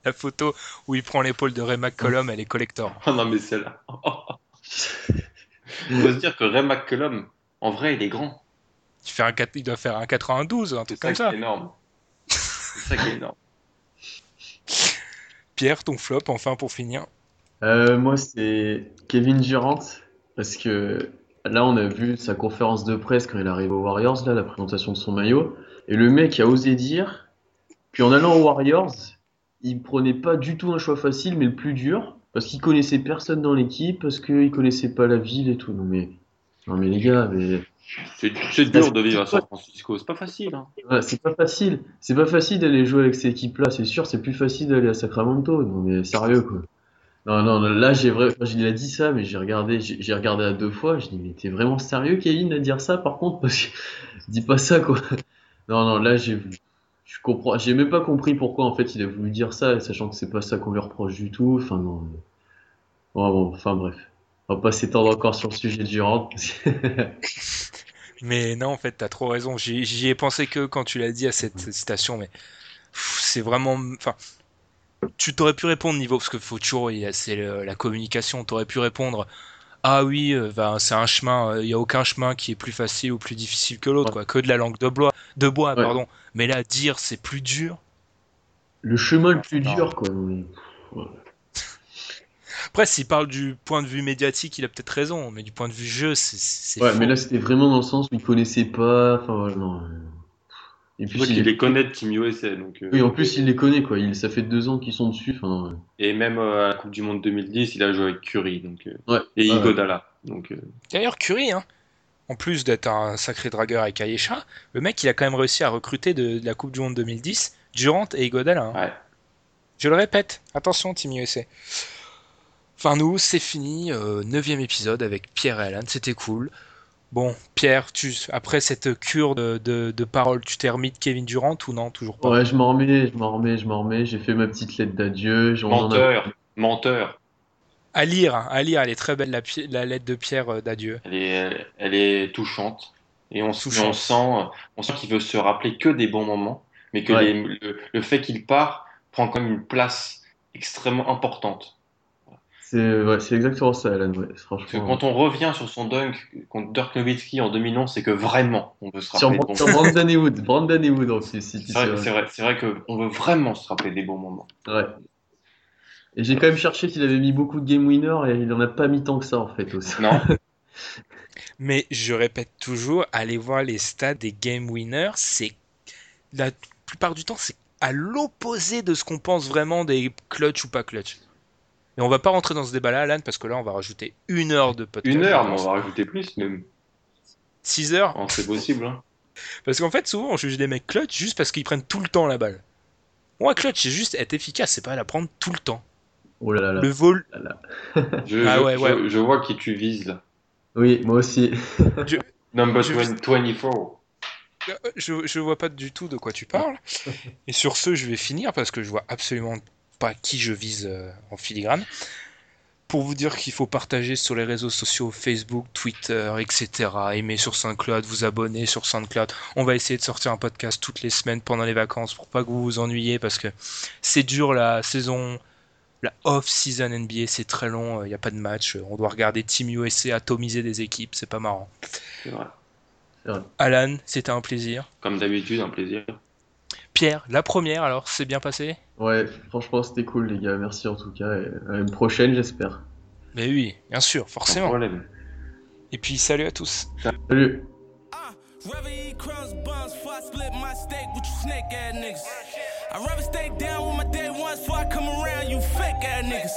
Speaker 1: La photo où il prend l'épaule de Ray McCollum, elle est collector.
Speaker 3: Oh non, mais celle-là. Il faut se dire que Ray McCollum, en vrai, il est grand.
Speaker 1: Il, fait un, quatre- il doit faire un 92, un
Speaker 3: C'est
Speaker 1: truc
Speaker 3: ça
Speaker 1: comme
Speaker 3: qui
Speaker 1: ça.
Speaker 3: est énorme. C'est ça qui est énorme.
Speaker 1: Pierre, ton flop, enfin pour finir.
Speaker 2: Euh, moi, c'est Kevin Durant, parce que là, on a vu sa conférence de presse quand il arrive aux Warriors, là, la présentation de son maillot, et le mec a osé dire, puis en allant aux Warriors, il prenait pas du tout un choix facile, mais le plus dur, parce qu'il connaissait personne dans l'équipe, parce qu'il connaissait pas la ville et tout. Non mais, non mais les gars, mais
Speaker 3: C'est, dur de vivre à San Francisco. C'est pas facile. Hein.
Speaker 2: Ouais, c'est pas facile. C'est pas facile d'aller jouer avec cette équipe-là, c'est sûr. C'est plus facile d'aller à Sacramento. Non, mais sérieux, quoi. Non, non, là, j'ai vrai... quand il a dit ça, mais j'ai regardé, j'ai regardé à deux fois. Je dis, mais t'es vraiment sérieux, Kevin, à dire ça, par contre, parce que dis pas ça, quoi. Non, non, là, j'ai, je comprends, j'ai même pas compris pourquoi, en fait, il a voulu dire ça, sachant que c'est pas ça qu'on lui reproche du tout. Enfin, non. Bon, bon, enfin, bref. On va pas s'étendre encore sur le sujet de Durant.
Speaker 1: Mais non, en fait, t'as trop raison. J'y ai pensé que quand tu l'as dit à cette citation, mais c'est vraiment. Enfin, tu t'aurais pu répondre niveau parce que faut toujours, c'est la communication. T'aurais pu répondre. Ah oui, euh, ben, c'est un chemin. euh, Il y a aucun chemin qui est plus facile ou plus difficile que l'autre, quoi. Que de la langue de bois, de bois,
Speaker 2: Ouais.
Speaker 1: pardon. Mais là, dire c'est plus dur.
Speaker 2: Le chemin le plus
Speaker 1: Non.
Speaker 2: dur, quoi.
Speaker 1: Après, s'il parle du point de vue médiatique, il a peut-être raison, mais du point de vue jeu, c'est c'est
Speaker 2: Ouais, mais là, c'était vraiment dans le sens où il connaissait pas. Enfin, ouais, non. Et puis,
Speaker 3: vois
Speaker 2: il
Speaker 3: les connaît de Team USA. Donc, euh,
Speaker 2: Oui, en plus, il les connaît, quoi. Il... Ça fait deux ans qu'ils sont dessus.
Speaker 3: Et même euh, à la Coupe du Monde 2010, il a joué avec Curry. Donc, euh,
Speaker 2: Ouais.
Speaker 3: et. Donc, euh,
Speaker 1: D'ailleurs, Curry, hein, en plus d'être un sacré dragueur avec Ayesha, le mec, il a quand même réussi à recruter de, de la Coupe du Monde 2010 Durant et Iguodala. hein.
Speaker 3: ouais.
Speaker 1: Je le répète, attention Team USA. Enfin nous, c'est fini, euh, neuvième épisode avec Pierre et Alan, c'était cool. Bon, Pierre, tu, après cette cure de, de, de paroles, tu t'es remis de Kevin Durant ou non Toujours pas?
Speaker 2: Ouais, je m'en remets, je m'en remets, je m'en remets. J'ai fait ma petite lettre d'adieu. a-
Speaker 3: Menteur. Menteur.
Speaker 1: À lire, hein, à lire, elle est très belle la, lettre de Pierre euh, d'adieu.
Speaker 3: Elle est, elle est touchante. Et on, s-
Speaker 1: Touchante.
Speaker 3: on sent, on sent qu'il veut se rappeler que des bons moments, mais que
Speaker 2: Ouais.
Speaker 3: les- le, le fait qu'il part prend quand même une place extrêmement importante.
Speaker 2: C'est ouais, exactement ça, Alan. ouais,
Speaker 3: que quand on revient sur son dunk contre Dirk Nowitzki en 2011, c'est que vraiment on veut se
Speaker 2: Sur,
Speaker 3: rappeler.
Speaker 2: sur
Speaker 3: moments.
Speaker 2: Brandon Wood, Brandon Wood en plus, si tu
Speaker 3: C'est vrai, vrai, c'est vrai qu'on veut vraiment se rappeler des bons moments.
Speaker 2: Ouais. Et j'ai quand même cherché s'il avait mis beaucoup de game winner et il en a pas mis tant que ça en fait aussi.
Speaker 3: Non,
Speaker 1: Mais je répète toujours, allez voir les stats des game winners, c'est la plupart du temps c'est à l'opposé de ce qu'on pense vraiment des clutch ou pas clutch. Et on va pas rentrer dans ce débat-là, Alan, parce que là on va rajouter une heure de podcast.
Speaker 3: une heure, mais on va rajouter plus, même.
Speaker 1: 6 heures.
Speaker 3: Oh, c'est possible. Hein.
Speaker 1: Parce qu'en fait, souvent on juge des mecs clutch juste parce qu'ils prennent tout le temps la balle. Moi, clutch, c'est juste être efficace, c'est pas la prendre tout le temps.
Speaker 2: Oh là là là.
Speaker 1: Le vol.
Speaker 2: là là.
Speaker 3: Je,
Speaker 1: Ah
Speaker 3: je-
Speaker 1: ouais, ouais.
Speaker 3: je- je vois qui tu vises là.
Speaker 2: Oui, moi aussi.
Speaker 3: Number
Speaker 1: Je-
Speaker 3: 20 24.
Speaker 1: Euh, Je, je vois pas du tout de quoi tu parles. Et sur ce, je vais finir parce que je vois absolument pas qui je vise euh, en filigrane. Pour vous dire qu'il faut partager sur les réseaux sociaux, Facebook, Twitter, etc. Aimer sur SoundCloud, vous abonner sur SoundCloud. On va essayer de sortir un podcast toutes les semaines pendant les vacances pour pas que vous vous ennuyiez parce que c'est dur la saison, la off-season NBA, c'est très long, il n'y a pas de match. On doit regarder Team USA atomiser des équipes, c'est pas marrant.
Speaker 3: C'est vrai.
Speaker 1: Alan, c'était un plaisir.
Speaker 3: Comme d'habitude, un plaisir.
Speaker 1: Pierre, la première alors, c'est bien passé?
Speaker 2: Ouais, franchement c'était cool les gars, merci en tout cas. Et à une prochaine j'espère.
Speaker 1: Mais oui, bien sûr,
Speaker 3: Sans
Speaker 1: forcément.
Speaker 3: problème.
Speaker 1: Et puis salut à tous.
Speaker 2: Salut
Speaker 5: Rather eat crumbs, buns, before I split my steak with you snake ass niggas. I'd rather stay down with my day ones before I come around you fake ass niggas.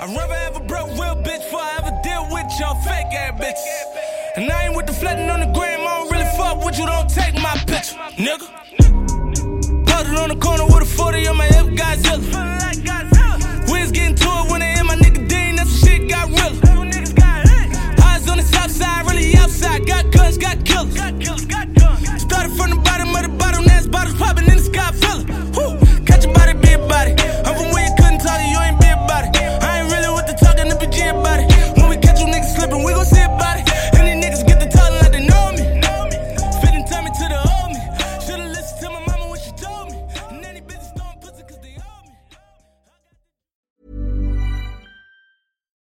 Speaker 5: I'd rather have a broke real bitch before I ever deal with y'all fake ass bitches. And I ain't with the flooding on the gram, I don't really fuck with you, don't take my picture, nigga. On the corner with a 40 on my hip, Godzilla. We was getting to it when they hit my nigga Dean, that's when shit got real. Eyes on the south side, really outside. Got guns, got killers. Started from the bottom of the bottom, that's bottles popping in the sky. Whew. Catch your body, about it. I'm from